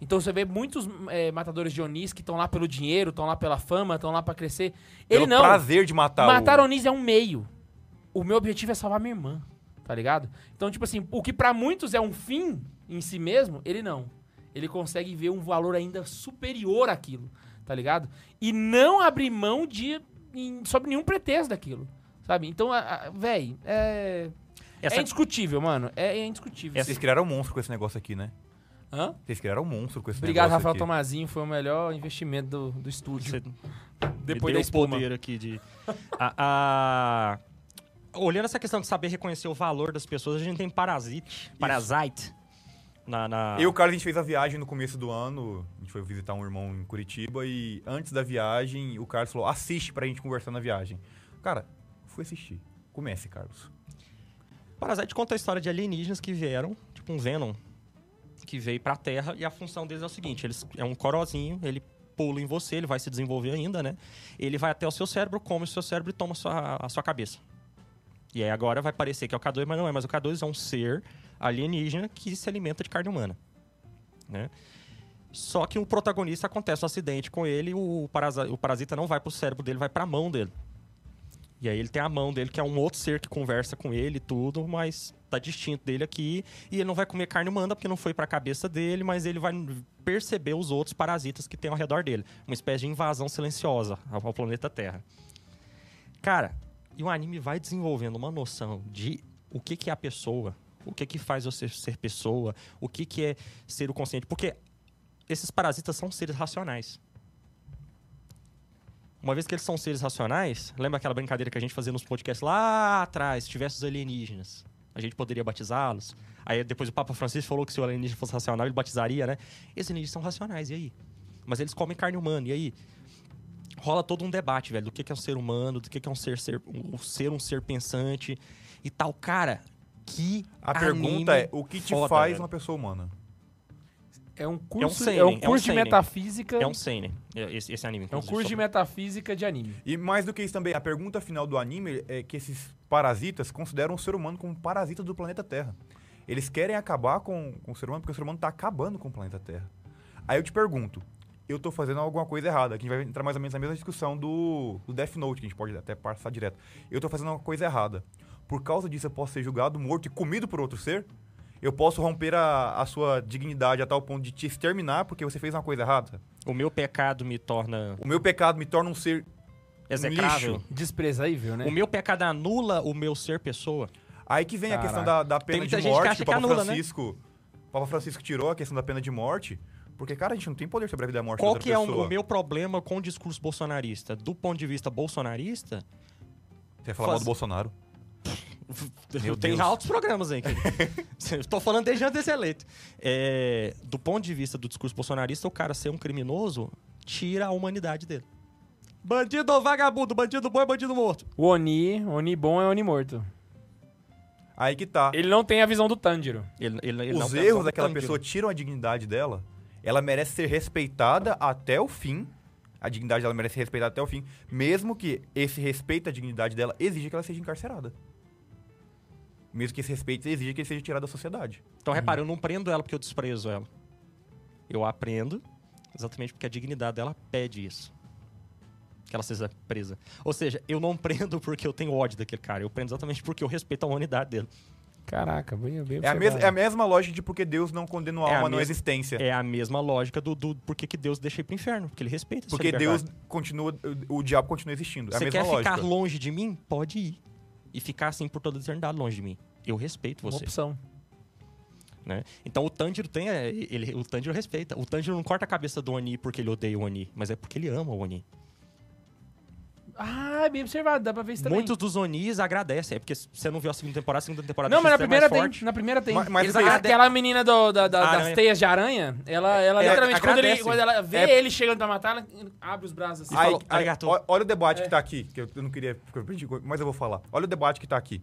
Speaker 1: Então você vê muitos eh, matadores de Onis que estão lá pelo dinheiro, estão lá pela fama, estão lá pra crescer. Ele
Speaker 3: Pelo
Speaker 1: não.
Speaker 3: prazer de matar
Speaker 1: Matar
Speaker 3: o...
Speaker 1: Onis é um meio. O meu objetivo é salvar minha irmã, tá ligado? Então, tipo assim, o que pra muitos é um fim em si mesmo, ele não. Ele consegue ver um valor ainda superior àquilo, tá ligado? E não abrir mão de em, sob nenhum pretexto daquilo, Sabe? Então, véi, é.
Speaker 2: Essa-
Speaker 1: É indiscutível, mano. É, é indiscutível.
Speaker 3: Vocês criaram um monstro com esse negócio aqui, né?
Speaker 1: Hã?
Speaker 3: Vocês criaram um monstro com esse
Speaker 1: Obrigado,
Speaker 3: negócio
Speaker 1: Rafael
Speaker 3: aqui.
Speaker 1: Tomazinho. Foi o melhor investimento do, do estúdio.
Speaker 2: Você
Speaker 1: Depois da
Speaker 2: deu o
Speaker 1: espuma.
Speaker 2: poder aqui de. [LAUGHS] a, a- Olhando essa questão de saber reconhecer o valor das pessoas, a gente tem Parasite. Parasite. Na, na-
Speaker 3: Eu e o Carlos, a gente fez a viagem no começo do ano. A gente foi visitar um irmão em Curitiba e antes da viagem, o Carlos falou: assiste pra gente conversar na viagem. Cara, fui assistir. Comece, Carlos.
Speaker 2: Parasite conta a história de alienígenas que vieram, tipo um Venom, que veio pra Terra e a função deles é o seguinte: eles, é um corozinho, ele pula em você, ele vai se desenvolver ainda, né? Ele vai até o seu cérebro, come o seu cérebro e toma a sua, a sua cabeça. E aí agora vai parecer que é o K2, mas não é. Mas o K2 é um ser alienígena que se alimenta de carne humana. Né? Só que o protagonista acontece um acidente com ele, o, o parasita não vai pro cérebro dele, vai pra mão dele. E aí ele tem a mão dele, que é um outro ser que conversa com ele e tudo, mas tá distinto dele aqui. E ele não vai comer carne humana porque não foi pra cabeça dele, mas ele vai perceber os outros parasitas que tem ao redor dele. Uma espécie de invasão silenciosa ao planeta Terra. Cara, e o anime vai desenvolvendo uma noção de o que, que é a pessoa, o que, que faz você ser pessoa, o que, que é ser o consciente. Porque esses parasitas são seres racionais. Uma vez que eles são seres racionais, lembra aquela brincadeira que a gente fazia nos podcasts lá atrás, se tivesse os alienígenas? A gente poderia batizá-los? Aí depois o Papa Francisco falou que se o alienígena fosse racional, ele batizaria, né? Esses alienígenas são racionais, e aí? Mas eles comem carne humana, e aí? Rola todo um debate, velho, do que é um ser humano, do que é um ser, ser, um ser um ser pensante e tal. Cara, que
Speaker 3: A pergunta é: o que te
Speaker 2: foda,
Speaker 3: faz
Speaker 2: velho.
Speaker 3: uma pessoa humana?
Speaker 1: É um curso,
Speaker 2: seinen,
Speaker 1: é um
Speaker 2: é um
Speaker 1: curso de
Speaker 2: seinen.
Speaker 1: metafísica.
Speaker 2: É um seinen, esse, esse anime.
Speaker 1: é um curso de metafísica de anime.
Speaker 3: E mais do que isso também, a pergunta final do anime é que esses parasitas consideram o ser humano como parasita do planeta Terra. Eles querem acabar com, com o ser humano porque o ser humano está acabando com o planeta Terra. Aí eu te pergunto, eu tô fazendo alguma coisa errada. Aqui a gente vai entrar mais ou menos na mesma discussão do, do Death Note, que a gente pode até passar direto. Eu tô fazendo uma coisa errada. Por causa disso eu posso ser julgado, morto e comido por outro ser? Eu posso romper a, a sua dignidade a tal ponto de te exterminar porque você fez uma coisa errada?
Speaker 2: O meu pecado me torna
Speaker 3: O meu pecado me torna um ser
Speaker 2: execrável.
Speaker 3: lixo.
Speaker 1: Desprezaível, né?
Speaker 2: O meu pecado anula o meu ser pessoa.
Speaker 3: Aí que vem a
Speaker 1: Caraca.
Speaker 3: questão da, da pena de
Speaker 2: que
Speaker 3: morte,
Speaker 2: acha
Speaker 3: que o
Speaker 2: que
Speaker 3: Papa
Speaker 2: anula, né?
Speaker 3: Francisco. O Papa Francisco tirou a questão da pena de morte, porque, cara, a gente não tem poder sobre a vida e a morte
Speaker 2: Qual
Speaker 3: da
Speaker 2: que é
Speaker 3: outra
Speaker 2: o,
Speaker 3: pessoa.
Speaker 2: o meu problema com o discurso bolsonarista? Do ponto de vista bolsonarista,
Speaker 3: Você vai falar mal
Speaker 2: Faz-
Speaker 3: do Bolsonaro. Meu
Speaker 2: eu tenho
Speaker 3: Deus.
Speaker 2: altos programas aí. Estou [LAUGHS] falando desde antes de ser eleito. É, do ponto de vista do discurso bolsonarista, o cara ser um criminoso tira a humanidade dele. Bandido ou vagabundo, bandido bom é bandido morto.
Speaker 1: O Oni, Oni bom é Oni morto.
Speaker 3: Aí que tá.
Speaker 1: Ele não tem a visão do Tanjiro.
Speaker 2: Ele, ele, ele
Speaker 3: Os erros daquela pessoa tiram a dignidade dela. Ela merece ser respeitada até o fim. A dignidade dela merece ser respeitada até o fim. Mesmo que esse respeito à dignidade dela exija que ela seja encarcerada. Mesmo que esse respeito exija que ele seja tirado da sociedade.
Speaker 2: Então, repara, eu não prendo ela porque eu desprezo ela. Eu aprendo exatamente porque a dignidade dela pede isso. Que ela seja presa. Ou seja, eu não prendo porque eu tenho ódio daquele cara. Eu prendo exatamente porque eu respeito a humanidade dele.
Speaker 1: Caraca, bem, bem
Speaker 3: É a, mes- é a mesma lógica de porque Deus não condenou a
Speaker 2: É a
Speaker 3: alma não
Speaker 2: mes-
Speaker 3: existência.
Speaker 2: É a mesma lógica do, do porque que Deus deixa ir pro inferno. Porque ele respeita
Speaker 3: Porque. Deus continua, o, o diabo continua existindo. É a
Speaker 2: Você
Speaker 3: mesma
Speaker 2: quer
Speaker 3: lógica.
Speaker 2: ficar longe de mim? Pode ir. E ficar assim por toda a eternidade longe de mim. Eu respeito
Speaker 1: Uma
Speaker 2: você.
Speaker 1: opção.
Speaker 2: né? Então o Tanjiro tem. é, Ele, o Tanjiro respeita. O Tanjiro não corta a cabeça do Oni porque ele odeia o Oni, mas é porque ele ama o Oni.
Speaker 1: Ah, é bem observado, dá pra ver isso também.
Speaker 2: Muitos dos Onis agradecem. É porque você não viu a segunda temporada, a segunda temporada
Speaker 1: Não, mas na
Speaker 2: é
Speaker 1: primeira
Speaker 2: mais
Speaker 1: tem.
Speaker 2: forte.
Speaker 1: Na primeira tem.
Speaker 3: Mas- mas
Speaker 1: Eles agrade- Aquela menina do- da- da-
Speaker 2: Ah,
Speaker 1: das
Speaker 2: é-
Speaker 1: teias de aranha, ela, ela
Speaker 2: É,
Speaker 1: literalmente, quando, ele, quando ela vê
Speaker 3: É-
Speaker 1: ele chegando pra matar, ela abre os braços assim.
Speaker 3: Aí,
Speaker 2: falou,
Speaker 3: aí, ó- olha o debate
Speaker 1: É.
Speaker 3: que tá aqui, que eu não queria, mas eu vou falar. Olha o debate que tá aqui.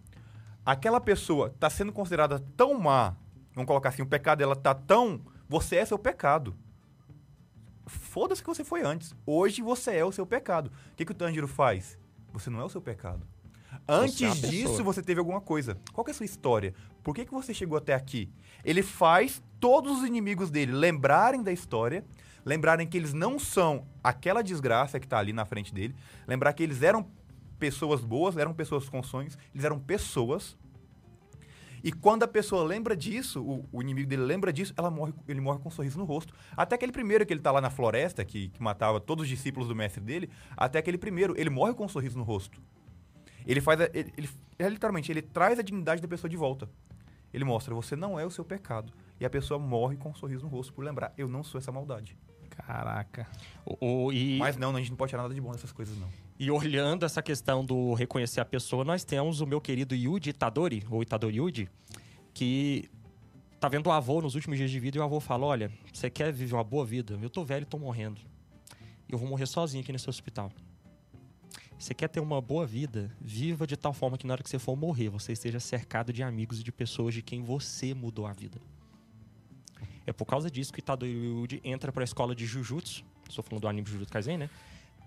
Speaker 3: Aquela pessoa tá sendo considerada tão má, vamos colocar assim, o pecado dela tá tão, você é seu pecado. Foda-se que você foi antes. Hoje você é o seu pecado. O que, que o Tanjiro faz? Você não é o seu pecado. Antes
Speaker 2: é uma pessoa.
Speaker 3: disso, você teve alguma coisa. Qual é a sua história? Por que, que você chegou até aqui? Ele faz todos os inimigos dele lembrarem da história, lembrarem que eles não são aquela desgraça que tá ali na frente dele, lembrar que eles eram pessoas boas, eram pessoas com sonhos, eles eram pessoas. E quando a pessoa lembra disso, o, o inimigo dele lembra disso, ela morre, ele morre com um sorriso no rosto. Até aquele primeiro que ele tá lá na floresta, que, que matava todos os discípulos do mestre dele, até aquele primeiro, ele morre com um sorriso no rosto. Ele faz. a- ele, ele- é, literalmente, ele traz a dignidade da pessoa de volta. Ele mostra, você não é o seu pecado. E a pessoa morre com um sorriso no rosto por lembrar, eu não sou essa maldade.
Speaker 1: Caraca.
Speaker 2: O- o- e,
Speaker 3: Mas não, a gente não pode tirar nada de bom dessas coisas, não.
Speaker 2: E olhando essa questão do reconhecer a pessoa, nós temos o meu querido Yuji Itadori, ou Itadori Yuji, que tá vendo o avô nos últimos dias de vida e o avô fala: Olha, você quer viver uma boa vida? Eu tô velho e tô morrendo. Eu vou morrer sozinho aqui nesse hospital. Você quer ter uma boa vida? Viva de tal forma que na hora que você for morrer, você esteja cercado de amigos e de pessoas de quem você mudou a vida. É por causa disso que Itadori Yuji entra pra escola de Jujutsu, estou falando do anime Jujutsu Kaisen, né?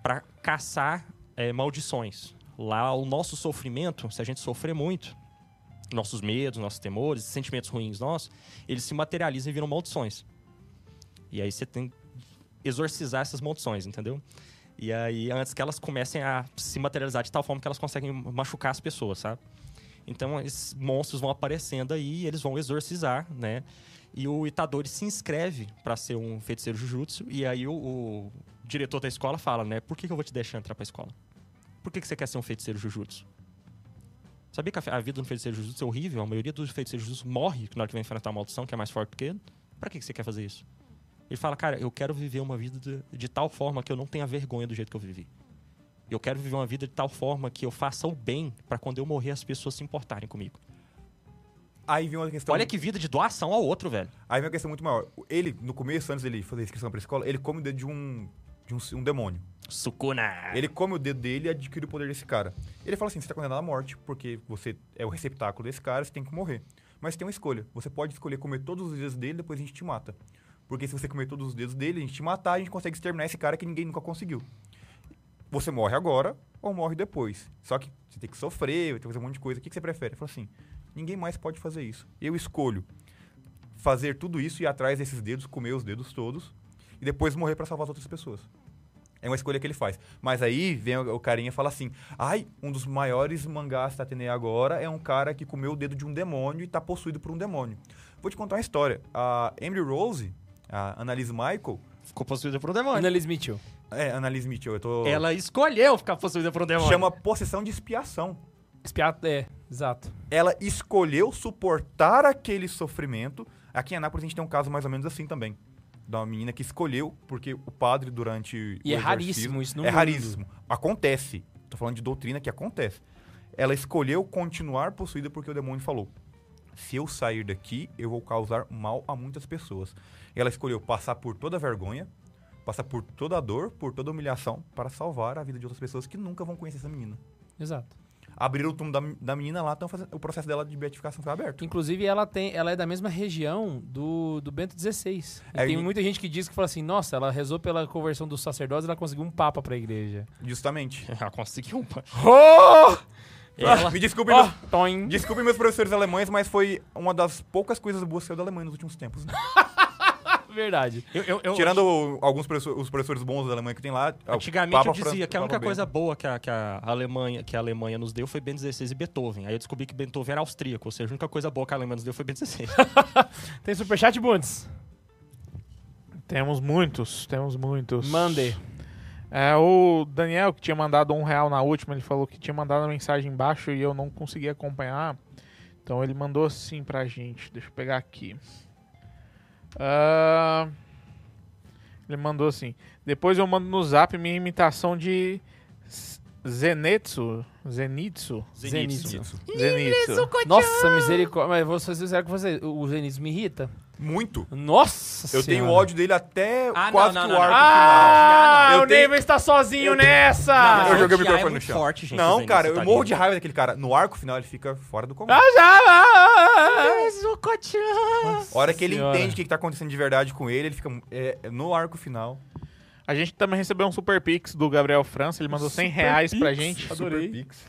Speaker 2: Pra caçar é, maldições. Lá, o nosso sofrimento, se a gente sofrer muito, nossos medos, nossos temores, sentimentos ruins nossos, eles se materializam e viram maldições. E aí você tem que exorcizar essas maldições, entendeu? E aí, antes que elas comecem a se materializar de tal forma que elas conseguem machucar as pessoas, sabe? Então, esses monstros vão aparecendo aí e eles vão exorcizar, né? E o Itadori se inscreve para ser um feiticeiro Jujutsu. E aí o, o diretor da escola fala, né? Por que, que eu vou te deixar entrar pra escola? Por que, que você quer ser um feiticeiro Jujutsu? Sabia que a, vida do feiticeiro Jujutsu é horrível? A maioria dos feiticeiros Jujutsu morre na hora que vai enfrentar uma maldição que é mais forte do que ele. Pra que, que você quer fazer isso? Ele fala, cara, eu quero viver uma vida de, de tal forma que eu não tenha vergonha do jeito que eu vivi. Eu quero viver uma vida de tal forma que eu faça o bem pra quando eu morrer as pessoas se importarem comigo.
Speaker 3: Aí vem uma questão.
Speaker 2: Olha que vida de doação ao outro, velho.
Speaker 3: Aí vem uma questão muito maior. Ele, no começo, antes dele fazer a inscrição pra escola, ele come de um, de um, um demônio.
Speaker 2: Sukuna.
Speaker 3: Ele come o dedo dele e adquire o poder desse cara. Ele fala assim: você tá condenado à morte, porque você é o receptáculo desse cara, você tem que morrer. Mas tem uma escolha. Você pode escolher comer todos os dedos dele, depois a gente te mata. Porque se você comer todos os dedos dele, a gente te matar, a gente consegue exterminar esse cara que ninguém nunca conseguiu. Você morre agora ou morre depois. Só que você tem que sofrer, vai ter que fazer um monte de coisa. O que, que você prefere? Ele falou assim: ninguém mais pode fazer isso. Eu escolho fazer tudo isso e ir atrás desses dedos, comer os dedos todos e depois morrer pra salvar as outras pessoas. É uma escolha que ele faz. Mas aí vem o carinha e fala assim: ai, um dos maiores mangás que tá tendo aí agora é um cara que comeu o dedo de um demônio e tá possuído por um demônio. Vou te contar uma história. A Emily Rose, a Annalise Michael,
Speaker 2: Ficou possuída por um demônio.
Speaker 1: Annalise Mitchell.
Speaker 3: é, Annalise Mitchell, eu tô.
Speaker 2: Ela escolheu ficar possuída por um demônio.
Speaker 3: chama possessão de expiação.
Speaker 1: Espiado, é, exato.
Speaker 3: Ela escolheu suportar aquele sofrimento. Aqui em Anápolis a gente tem um caso mais ou menos assim também. Da uma menina que escolheu, porque o padre durante.
Speaker 1: E
Speaker 3: o
Speaker 1: é raríssimo isso no
Speaker 3: É
Speaker 1: mundo.
Speaker 3: raríssimo. Acontece. Tô falando de doutrina que acontece. Ela escolheu continuar possuída porque o demônio falou: se eu sair daqui, eu vou causar mal a muitas pessoas. Ela escolheu passar por toda a vergonha, passar por toda a dor, por toda a humilhação, para salvar a vida de outras pessoas que nunca vão conhecer essa menina.
Speaker 1: Exato.
Speaker 3: Abriram o túmulo da, da menina lá, tão fazendo, o processo dela de beatificação foi aberto.
Speaker 1: Inclusive, ela tem, ela é da mesma região do, do Bento XVI. E
Speaker 3: É,
Speaker 1: tem
Speaker 3: e-
Speaker 1: muita gente que diz que fala assim, nossa, ela rezou pela conversão dos sacerdotes e ela conseguiu um papa pra igreja.
Speaker 3: Justamente. [LAUGHS]
Speaker 2: Ela conseguiu uma.
Speaker 1: Oh!
Speaker 2: Ela-
Speaker 3: Me meus,
Speaker 1: toim.
Speaker 3: desculpem meus professores alemães, mas foi uma das poucas coisas boas que saiu da Alemanha nos últimos tempos. né? [LAUGHS]
Speaker 1: Verdade.
Speaker 2: Eu, eu- eu-
Speaker 3: Tirando o- alguns professores, os professores bons da Alemanha que tem lá. o
Speaker 2: Antigamente
Speaker 3: Papa
Speaker 2: eu dizia
Speaker 3: Fran-
Speaker 2: que a única
Speaker 3: Papa
Speaker 2: coisa boa que a, que a Alemanha, que a Alemanha nos deu foi Bento XVI e Beethoven. Aí eu descobri que Beethoven era austríaco, ou seja, a única coisa boa que a Alemanha nos deu foi Bento XVI. [LAUGHS]
Speaker 1: Tem superchat, Bundes?
Speaker 4: Temos muitos, temos muitos.
Speaker 1: Mande.
Speaker 4: É, o Daniel, que tinha mandado um real na última, ele falou que tinha mandado a mensagem embaixo e eu não consegui acompanhar. Então ele mandou assim pra gente. Deixa eu pegar aqui. Ah, ele mandou assim. Depois eu mando no zap minha imitação de Z- Zenitsu. Zenitsu.
Speaker 1: Zenitsu.
Speaker 4: Zenitsu.
Speaker 1: Nossa, misericórdia. Mas vou ser sincero com você, o Zenitsu me irrita.
Speaker 3: Muito.
Speaker 1: Nossa
Speaker 3: Eu tenho
Speaker 1: Senhora.
Speaker 3: ódio dele até
Speaker 2: Ah,
Speaker 3: quase
Speaker 2: não,
Speaker 3: que
Speaker 2: não,
Speaker 3: o
Speaker 2: não,
Speaker 3: arco
Speaker 2: não.
Speaker 1: Ah,
Speaker 3: Eu
Speaker 1: o
Speaker 3: tenho-
Speaker 1: Neiva está sozinho
Speaker 3: eu tenho-
Speaker 1: nessa!
Speaker 3: final. Eu joguei o microfone
Speaker 2: é
Speaker 3: no chão.
Speaker 2: forte, gente,
Speaker 3: não, cara, eu
Speaker 2: tadinho.
Speaker 3: morro de raiva daquele cara. No arco final ele fica fora do comando.
Speaker 1: Ah, já! ah,
Speaker 3: A hora que ele
Speaker 1: Senhora.
Speaker 3: entende o que que tá acontecendo de verdade com ele, ele fica é, é no arco final.
Speaker 4: A gente também recebeu um super pix do Gabriel França. Ele mandou 100 reais pra gente.
Speaker 1: Adorei.
Speaker 3: Super Pix.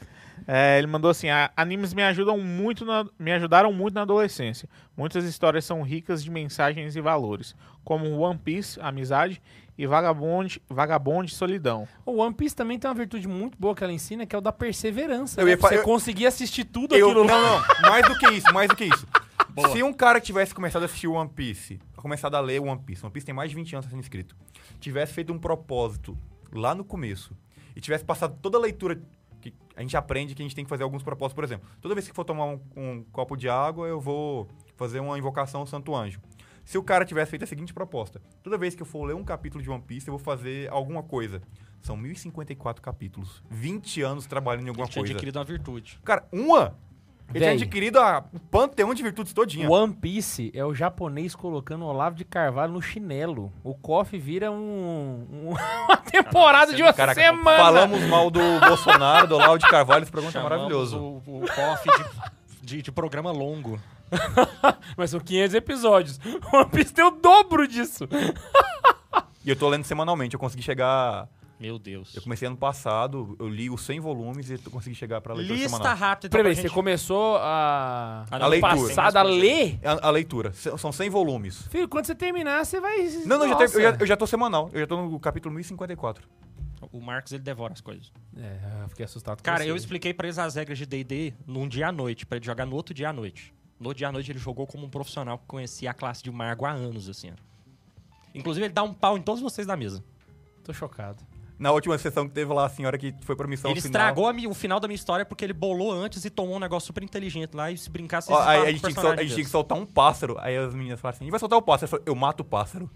Speaker 4: É, ele mandou assim: "A- animes me ajudam muito na- me ajudaram muito na adolescência. Muitas histórias são ricas de mensagens e valores, como One Piece, amizade, e Vagabond, Vagabond Solidão.
Speaker 1: O One Piece também tem uma virtude muito boa que ela ensina, que é o da perseverança.
Speaker 3: Eu
Speaker 1: né? você
Speaker 3: eu-
Speaker 1: conseguir assistir tudo
Speaker 3: Eu,
Speaker 1: aquilo
Speaker 3: não, não, mais do que isso, mais do que isso. [LAUGHS] Se um cara que tivesse começado a assistir One Piece, começado a ler One Piece, One Piece tem mais de 20 anos sendo escrito, tivesse feito um propósito lá no começo e tivesse passado toda a leitura que a gente aprende que a gente tem que fazer alguns propósitos. Por exemplo, toda vez que for tomar um, um copo de água, eu vou fazer uma invocação ao Santo Anjo. Se o cara tivesse feito a seguinte proposta: toda vez que eu for ler um capítulo de One Piece, eu vou fazer alguma coisa. São 1054 capítulos. 20 anos trabalhando em alguma
Speaker 2: tinha
Speaker 3: coisa.
Speaker 2: adquirido uma virtude.
Speaker 3: Cara, uma? Ele tinha adquirido a, o panteão de virtudes todinha.
Speaker 1: One Piece é o japonês colocando o Olavo de Carvalho no chinelo. O KOF vira um, um- [LAUGHS] uma temporada de uma
Speaker 3: Caraca,
Speaker 1: semana.
Speaker 3: falamos mal do Bolsonaro, do Olavo de Carvalho, esse programa tá
Speaker 2: Chamamos
Speaker 3: maravilhoso.
Speaker 2: O, o de, de- de programa longo. [LAUGHS]
Speaker 1: Mas são 500 episódios. One Piece tem o dobro disso.
Speaker 3: E eu tô lendo semanalmente, eu consegui chegar...
Speaker 2: Meu Deus.
Speaker 3: Eu comecei ano passado, eu li os 100 volumes e consegui chegar pra leitura
Speaker 2: Lista
Speaker 3: semanal.
Speaker 2: rápida. então,
Speaker 1: Peraí, você
Speaker 2: gente-
Speaker 1: começou a...
Speaker 2: A
Speaker 1: ano
Speaker 3: leitura.
Speaker 1: passado a ler?
Speaker 3: A, a leitura, são 100 volumes.
Speaker 1: Filho, quando você terminar, você vai...
Speaker 3: Não, não, já ter- eu, já, eu já tô semanal, eu já tô no capítulo 1054.
Speaker 2: O Marcos, ele devora as coisas.
Speaker 1: É, eu fiquei assustado com
Speaker 2: Cara,
Speaker 1: você.
Speaker 2: eu expliquei pra eles as regras de D&D num dia à noite, pra ele jogar no outro dia à noite. No outro dia à noite ele jogou como um profissional que conhecia a classe de mago há anos, assim. ó. Inclusive ele dá um pau em todos vocês da mesa.
Speaker 1: Tô chocado.
Speaker 3: Na última sessão que teve lá, a senhora que foi pra missão
Speaker 2: ele
Speaker 3: final...
Speaker 2: estragou a mi- o final da minha história porque ele bolou antes e tomou um negócio super inteligente lá e se brincasse...
Speaker 3: Ó, aí a gente, tinha que sol- a gente tinha que soltar um pássaro. Aí as meninas falaram assim: "E vai soltar o pássaro. Eu falei, eu mato o pássaro.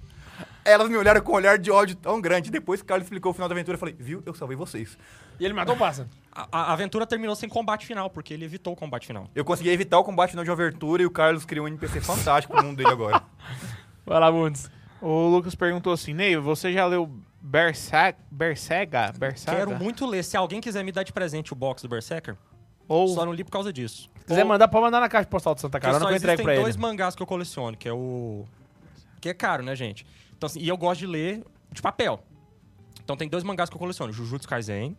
Speaker 3: Elas me olharam com um olhar de ódio tão grande. Depois que o Carlos explicou o final da aventura, eu falei, viu, eu salvei vocês.
Speaker 1: E ele matou o pássaro.
Speaker 2: A, a aventura terminou sem combate final, porque ele evitou o combate final.
Speaker 3: Eu consegui evitar o combate final de uma aventura e o Carlos criou um NPC fantástico pro mundo dele agora. [LAUGHS]
Speaker 1: Vai lá, Bundes.
Speaker 4: O Lucas perguntou assim, Ney, você já leu Berserk, Berserga? Berserga?
Speaker 2: Quero muito ler. Se alguém quiser me dar de presente o box do Berserker,
Speaker 4: Ou
Speaker 2: só não li por causa disso.
Speaker 1: Se quiser mandar, pode mandar na caixa postal de Santa Carona que eu entrego pra ele.
Speaker 2: dois mangás que eu coleciono, que é o... Que é caro, né, gente? Então, assim, e eu gosto de ler de papel. Então tem dois mangás que eu coleciono. Jujutsu Kaisen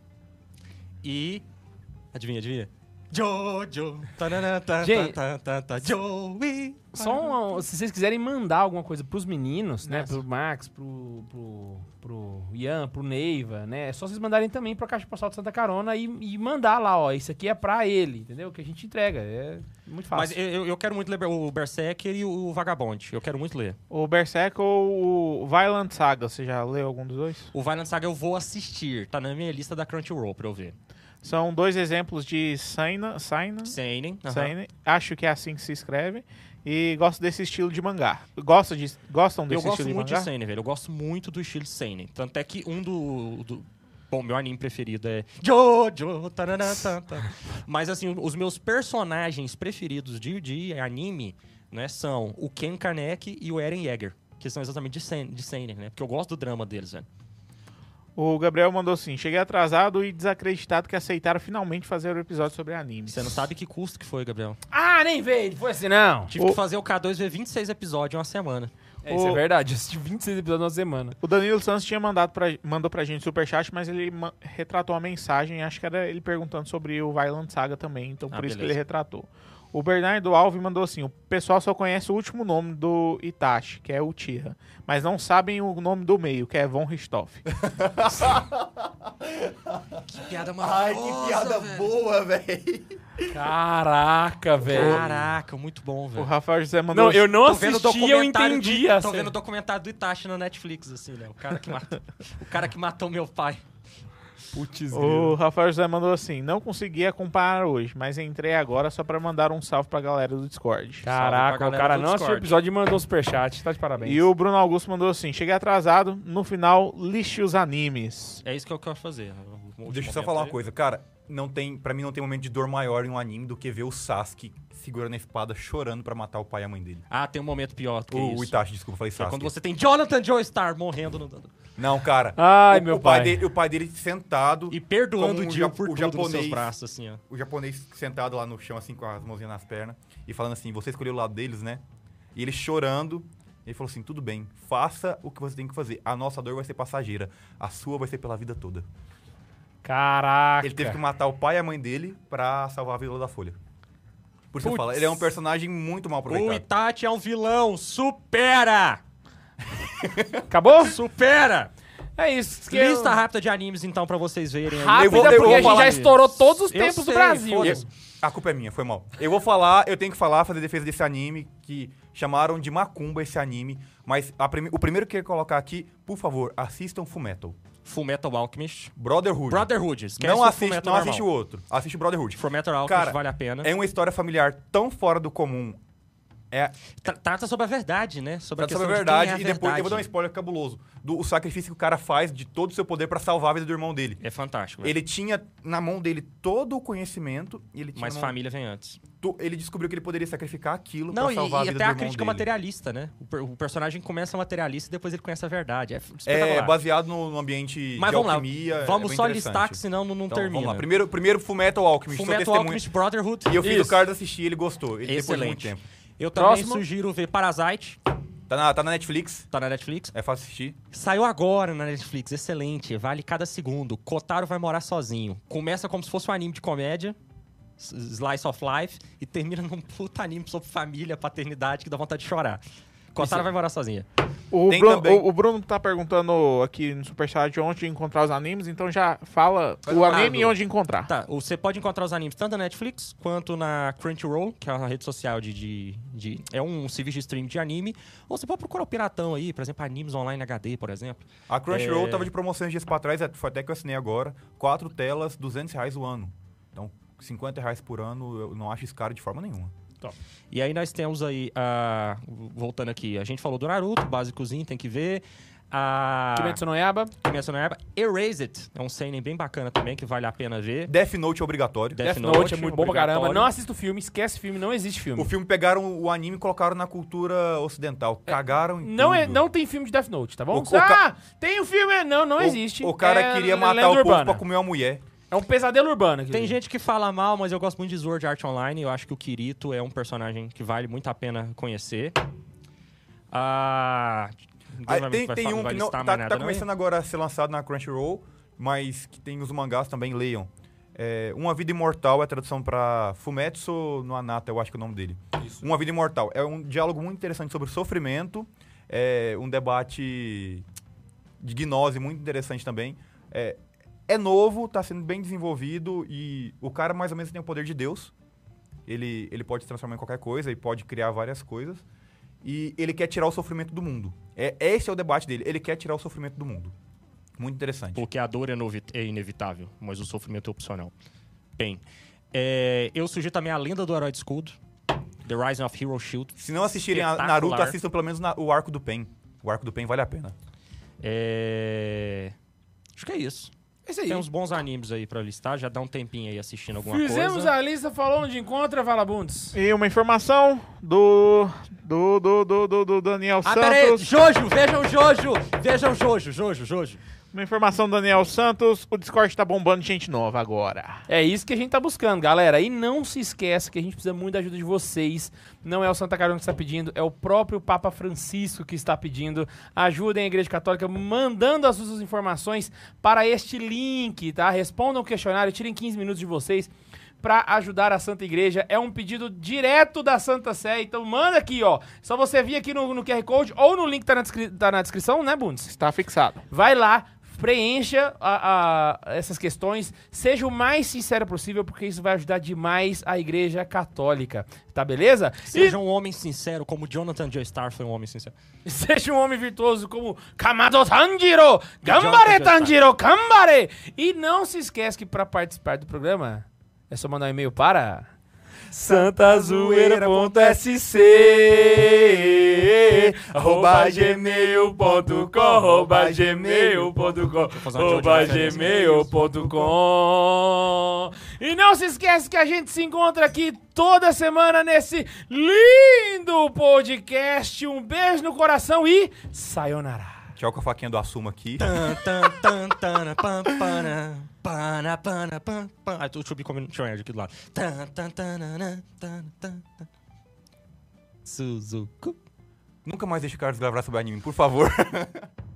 Speaker 2: e... Adivinha, adivinha? Jojo. Tanana, ta,
Speaker 1: Gente.
Speaker 2: ta, ta, ta, ta, Joey.
Speaker 1: Só um- se vocês quiserem mandar alguma coisa pros meninos, né? Pro Max, pro, pro, pro Ian, pro Neiva, né? É só vocês mandarem também pra Caixa Postal de Santa Carona e, e mandar lá, ó. Isso aqui é pra ele, entendeu? Que a gente entrega. É muito
Speaker 2: Mas
Speaker 1: fácil.
Speaker 2: eu, eu- eu quero muito ler o Berserker e o Vagabond. Eu quero muito ler.
Speaker 4: o Berserk ou o Violent Saga? Você já leu algum dos dois?
Speaker 2: O Violent Saga eu vou assistir. Tá na minha lista da Crunchyroll pra eu ver.
Speaker 4: São dois exemplos de
Speaker 2: Seinen. aham.
Speaker 4: Seinen. Acho que é assim que se escreve. E gosto desse estilo de mangá. Gosta de, gostam
Speaker 2: Eu
Speaker 4: desse
Speaker 2: gosto
Speaker 4: estilo de
Speaker 2: muito de
Speaker 4: mangá?
Speaker 2: Seinen, velho. Eu gosto muito do estilo Seinen. Tanto é que um do... do- Bom, meu anime preferido é Jojo. Mas, assim, os meus personagens preferidos de, de anime né, são o Ken Kaneki e o Eren Yeager. Que são exatamente de Seinen, de Seinen, né? Porque eu gosto do drama deles, velho.
Speaker 4: O Gabriel mandou assim: cheguei atrasado e desacreditado que aceitaram finalmente fazer o episódio sobre anime.
Speaker 2: Você não sabe que custo que foi, Gabriel.
Speaker 1: Ah, nem veio. Foi assim, não.
Speaker 2: Tive
Speaker 4: O-
Speaker 2: que fazer o K2 ver 26 episódios em uma semana.
Speaker 1: É, isso é
Speaker 4: O-
Speaker 1: verdade. Eu assisti 26 episódios na semana.
Speaker 4: O Danilo Santos tinha mandado pra, mandou pra gente superchat, mas ele ma- retratou a mensagem. Acho que era ele perguntando sobre o Violent Saga também, então
Speaker 2: Ah,
Speaker 4: por isso que
Speaker 2: beleza.
Speaker 4: ele retratou. O Bernardo Alves mandou assim: o pessoal só conhece o último nome do Itachi, que é o Tira, mas não sabem o nome do meio, que é Von Richthofen. [LAUGHS]
Speaker 2: Que piada
Speaker 3: Ai, que piada boa, velho.
Speaker 1: Caraca, velho.
Speaker 2: Caraca, muito bom,
Speaker 4: O
Speaker 2: velho.
Speaker 4: Rafael José mandou
Speaker 1: Não, eu não
Speaker 2: o
Speaker 1: assisti, eu entendi.
Speaker 2: do,
Speaker 1: a
Speaker 2: Tô
Speaker 1: cena.
Speaker 2: vendo o documentário do Itachi na Netflix, assim, né? O cara que matou, [LAUGHS] o cara que matou meu pai.
Speaker 1: Putz,
Speaker 4: O Rafael José mandou assim: não consegui acompanhar hoje, mas entrei agora só pra mandar um salve pra galera do Discord.
Speaker 1: Caraca, o cara não assistiu o episódio e mandou um superchat. Tá de parabéns.
Speaker 4: E o Bruno Augusto mandou assim: cheguei atrasado, no final, lixe os animes.
Speaker 2: É isso que eu quero fazer. O último
Speaker 3: Deixa eu só falar uma coisa, cara. Não tem, pra mim não tem momento de dor maior em um anime do que ver o Sasuke segurando a espada chorando pra matar o pai e a mãe dele.
Speaker 2: Ah, tem um momento pior do que
Speaker 3: O, o
Speaker 2: isso.
Speaker 3: Itachi, desculpa, falei
Speaker 2: Que é
Speaker 3: Sasuke.
Speaker 2: quando você tem Jonathan Joestar morrendo no...
Speaker 3: Não, cara.
Speaker 1: Ai,
Speaker 3: o,
Speaker 1: meu
Speaker 3: o pai.
Speaker 1: pai.
Speaker 3: dele, o pai dele sentado,
Speaker 2: e perdoando o
Speaker 3: o
Speaker 2: por
Speaker 3: o
Speaker 2: tudo nos seus
Speaker 3: japonês-
Speaker 2: braços, assim, ó.
Speaker 3: o japonês sentado lá no chão, assim, com as mãozinhas nas pernas, e falando assim, você escolheu o lado deles, né? E ele chorando, ele falou assim, tudo bem, faça o que você tem que fazer. A nossa dor vai ser passageira, a sua vai ser pela vida toda.
Speaker 1: Caraca.
Speaker 3: Ele teve que matar o pai e a mãe dele pra salvar a Vila da Folha. Por isso que eu falo, ele é um personagem muito mal
Speaker 2: O
Speaker 3: aproveitado.
Speaker 2: Itachi é um vilão. Supera! [LAUGHS]
Speaker 1: Acabou?
Speaker 2: Supera!
Speaker 1: É isso. que eu-
Speaker 2: Lista rápida de animes, então, pra vocês verem. aí.
Speaker 1: Rápida,
Speaker 3: Eu vou- eu
Speaker 1: porque
Speaker 3: vou
Speaker 1: a gente
Speaker 3: falar
Speaker 1: já
Speaker 3: disso.
Speaker 1: estourou todos os
Speaker 2: Eu
Speaker 1: tempos do
Speaker 2: sei,
Speaker 1: Brasil.
Speaker 2: foda-se.
Speaker 3: A culpa é minha, foi mal. Eu vou falar, eu tenho que falar, fazer defesa desse anime, que chamaram de Macumba esse anime, mas a prime- o primeiro que eu ia colocar aqui, por favor, assistam Fullmetal.
Speaker 2: Fullmetal Alchemist.
Speaker 3: Brotherhood.
Speaker 2: Brotherhood. Esquece
Speaker 3: não assiste, não
Speaker 2: normal.
Speaker 3: assiste o outro. Assiste Brotherhood.
Speaker 2: Fullmetal Alchemist
Speaker 3: Cara,
Speaker 2: vale a pena.
Speaker 3: É uma história familiar tão fora do comum. É,
Speaker 2: Tra- Trata sobre a verdade, né? Sobre a
Speaker 3: Trata
Speaker 2: questão
Speaker 3: sobre a verdade.
Speaker 2: é a
Speaker 3: e depois eu vou dar um spoiler cabuloso. Do o sacrifício que o cara faz de todo o seu poder pra salvar a vida do irmão dele.
Speaker 2: É fantástico. velho.
Speaker 3: Ele tinha na mão dele todo o conhecimento e ele tinha
Speaker 2: Mas
Speaker 3: mão-
Speaker 2: família vem antes.
Speaker 3: ele descobriu que ele poderia sacrificar aquilo
Speaker 2: Não,
Speaker 3: pra
Speaker 2: e,
Speaker 3: salvar a
Speaker 2: e
Speaker 3: vida
Speaker 2: até
Speaker 3: do
Speaker 2: a
Speaker 3: irmão
Speaker 2: crítica
Speaker 3: dele.
Speaker 2: materialista, né? O, per- o personagem começa materialista e depois ele conhece a verdade. É
Speaker 3: É baseado no, no ambiente
Speaker 2: Mas
Speaker 3: de
Speaker 2: vamos lá.
Speaker 3: alquimia. é
Speaker 2: Vamos
Speaker 3: bem
Speaker 2: só listar, que senão não, não
Speaker 3: Então,
Speaker 2: termina.
Speaker 3: Vamos lá. Primeiro, primeiro Fullmetal Alchemist.
Speaker 2: Fullmetal. Alchemist Brotherhood.
Speaker 3: E eu fiz
Speaker 1: Isso.
Speaker 3: o Carlos assistir, ele gostou. Ele, depois de muito
Speaker 2: Excelente.
Speaker 3: tempo.
Speaker 2: Eu também
Speaker 1: Próximo.
Speaker 2: sugiro ver Parasite,
Speaker 3: Tá na, tá na Netflix,
Speaker 2: tá na Netflix.
Speaker 3: é fácil assistir.
Speaker 2: Saiu agora na Netflix, excelente, vale cada segundo. Kotaro vai morar sozinho. Começa como se fosse um anime de comédia, Slice of Life, e termina [LAUGHS] num puta anime sobre família, paternidade, que dá vontade de chorar. Kotaro vai morar sozinha.
Speaker 4: O
Speaker 3: Tem
Speaker 4: Bruno,
Speaker 3: também-
Speaker 4: o, o Bruno tá perguntando aqui no Superchat onde encontrar os animes, então já fala o anime e onde encontrar.
Speaker 2: Tá, você pode encontrar os animes tanto na Netflix quanto na Crunchyroll, que é uma rede social de, de, de- É um serviço de streaming de anime. Ou você pode procurar o Piratão aí, por exemplo, animes online HD, por exemplo.
Speaker 3: A Crunchyroll
Speaker 2: É.
Speaker 3: tava de promoção uns dias pra trás, é, foi até que eu assinei agora. Quatro telas, 200 reais o ano. Então, 50 reais por ano, eu não acho isso caro de forma nenhuma.
Speaker 2: E aí nós temos aí, a voltando aqui, a gente falou do Naruto, básicozinho, tem que ver. A
Speaker 1: Kimetsu no Yaba.
Speaker 2: Kimetsu no Yaiba. Erase It, é um seinen bem bacana também, que vale a pena ver.
Speaker 3: Death Note é obrigatório.
Speaker 2: Death
Speaker 1: Death Note,
Speaker 2: Note,
Speaker 1: é muito bom pra caramba. Não assista o filme, esquece o filme, não existe filme.
Speaker 3: O filme pegaram o anime e colocaram na cultura ocidental. Cagaram em
Speaker 1: Não, é,
Speaker 3: tudo.
Speaker 1: não tem filme de Death Note, tá bom?
Speaker 3: O- o
Speaker 1: ah,
Speaker 3: ca-
Speaker 1: tem o filme. Não, não
Speaker 3: O-
Speaker 1: existe.
Speaker 3: O cara
Speaker 1: É
Speaker 3: queria matar o povo
Speaker 1: urbana.
Speaker 3: pra comer uma mulher.
Speaker 1: É um pesadelo urbano. aquilo
Speaker 2: Tem gente que fala mal, mas eu gosto muito de Sword Art Online. Eu acho que o Kirito é um personagem que vale muito a pena conhecer. Ah,
Speaker 3: Ah,
Speaker 2: vai-
Speaker 3: tem
Speaker 2: vai
Speaker 3: tem um que não, tá, tá
Speaker 2: é?
Speaker 3: começando agora a ser lançado na Crunchyroll, mas que tem os mangás também, leiam. É, Uma Vida Imortal é a tradução pra Fumetsu no Anata, eu acho que é o nome dele. Uma Vida Imortal. É um diálogo muito interessante sobre sofrimento, é um debate de gnose muito interessante também. É, é novo, tá sendo bem desenvolvido e o cara mais ou menos tem o poder de Deus. Ele, ele pode se transformar em qualquer coisa e pode criar várias coisas. E ele quer tirar o sofrimento do mundo. É, esse é o debate dele. Ele quer tirar o sofrimento do mundo. Muito interessante.
Speaker 2: Porque a dor é, é inevitável, mas o sofrimento é opcional. Bem, é, eu sugiro também a Lenda do Herói de Escudo, The Rising of Hero Shield.
Speaker 3: Se não assistirem a. Naruto, assistam pelo menos na- o arco do Pen. O arco do Pen vale a pena.
Speaker 2: É, Acho que é isso.
Speaker 1: Isso aí.
Speaker 2: Tem uns bons animes aí pra listar, já dá um tempinho aí assistindo alguma
Speaker 1: Fizemos
Speaker 2: coisa.
Speaker 1: a lista, falou onde encontra, Valabundes.
Speaker 4: E uma informação do do, do, do, do, do Daniel
Speaker 2: Ah, pera aí,
Speaker 4: Santos.
Speaker 2: Jojo, vejam Jojo, vejam Jojo, Jojo, Jojo.
Speaker 4: Uma informação do Daniel Santos. O Discord tá bombando de gente nova agora.
Speaker 1: É isso que a gente tá buscando, galera. E não se esqueça que a gente precisa muito da ajuda de vocês. Não é o Santa Carona que está pedindo, é o próprio Papa Francisco que está pedindo. Ajudem a Igreja Católica mandando as suas informações para este link, tá? Respondam o questionário, tirem 15 minutos de vocês para ajudar a Santa Igreja. É um pedido direto da Santa Sé, então manda aqui, ó. Só você vir aqui no, no QR Code ou no link que tá na, descri- tá na descrição, né, Bundes?
Speaker 4: Está fixado.
Speaker 1: Vai lá, preencha a- a- essas questões, seja o mais sincero possível, porque isso vai ajudar demais a Igreja Católica. Tá beleza?
Speaker 2: Seja um homem sincero, como Jonathan Joestar foi um homem sincero.
Speaker 1: E [LAUGHS] seja um homem virtuoso como Kamado Tanjiro! Gambare Tanjiro! Gambare! E não se esquece que para participar do programa é só mandar um e-mail para santazoeira.sc arroba gmail.com arroba gmail.com arroba
Speaker 2: referência.
Speaker 1: gmail.com E não se esquece que a gente se encontra aqui toda semana nesse lindo podcast. Um beijo no coração e sayonara.
Speaker 3: Tchau com a faquinha do Assuma aqui.
Speaker 2: Pana, pana, pam, pam. Ah, eu ir aqui do lado. Tan, tan, tan, nan, tan, tan, tan. Suzuku.
Speaker 3: Nunca mais deixe o Carlos gravar sobre anime, por favor. [LAUGHS]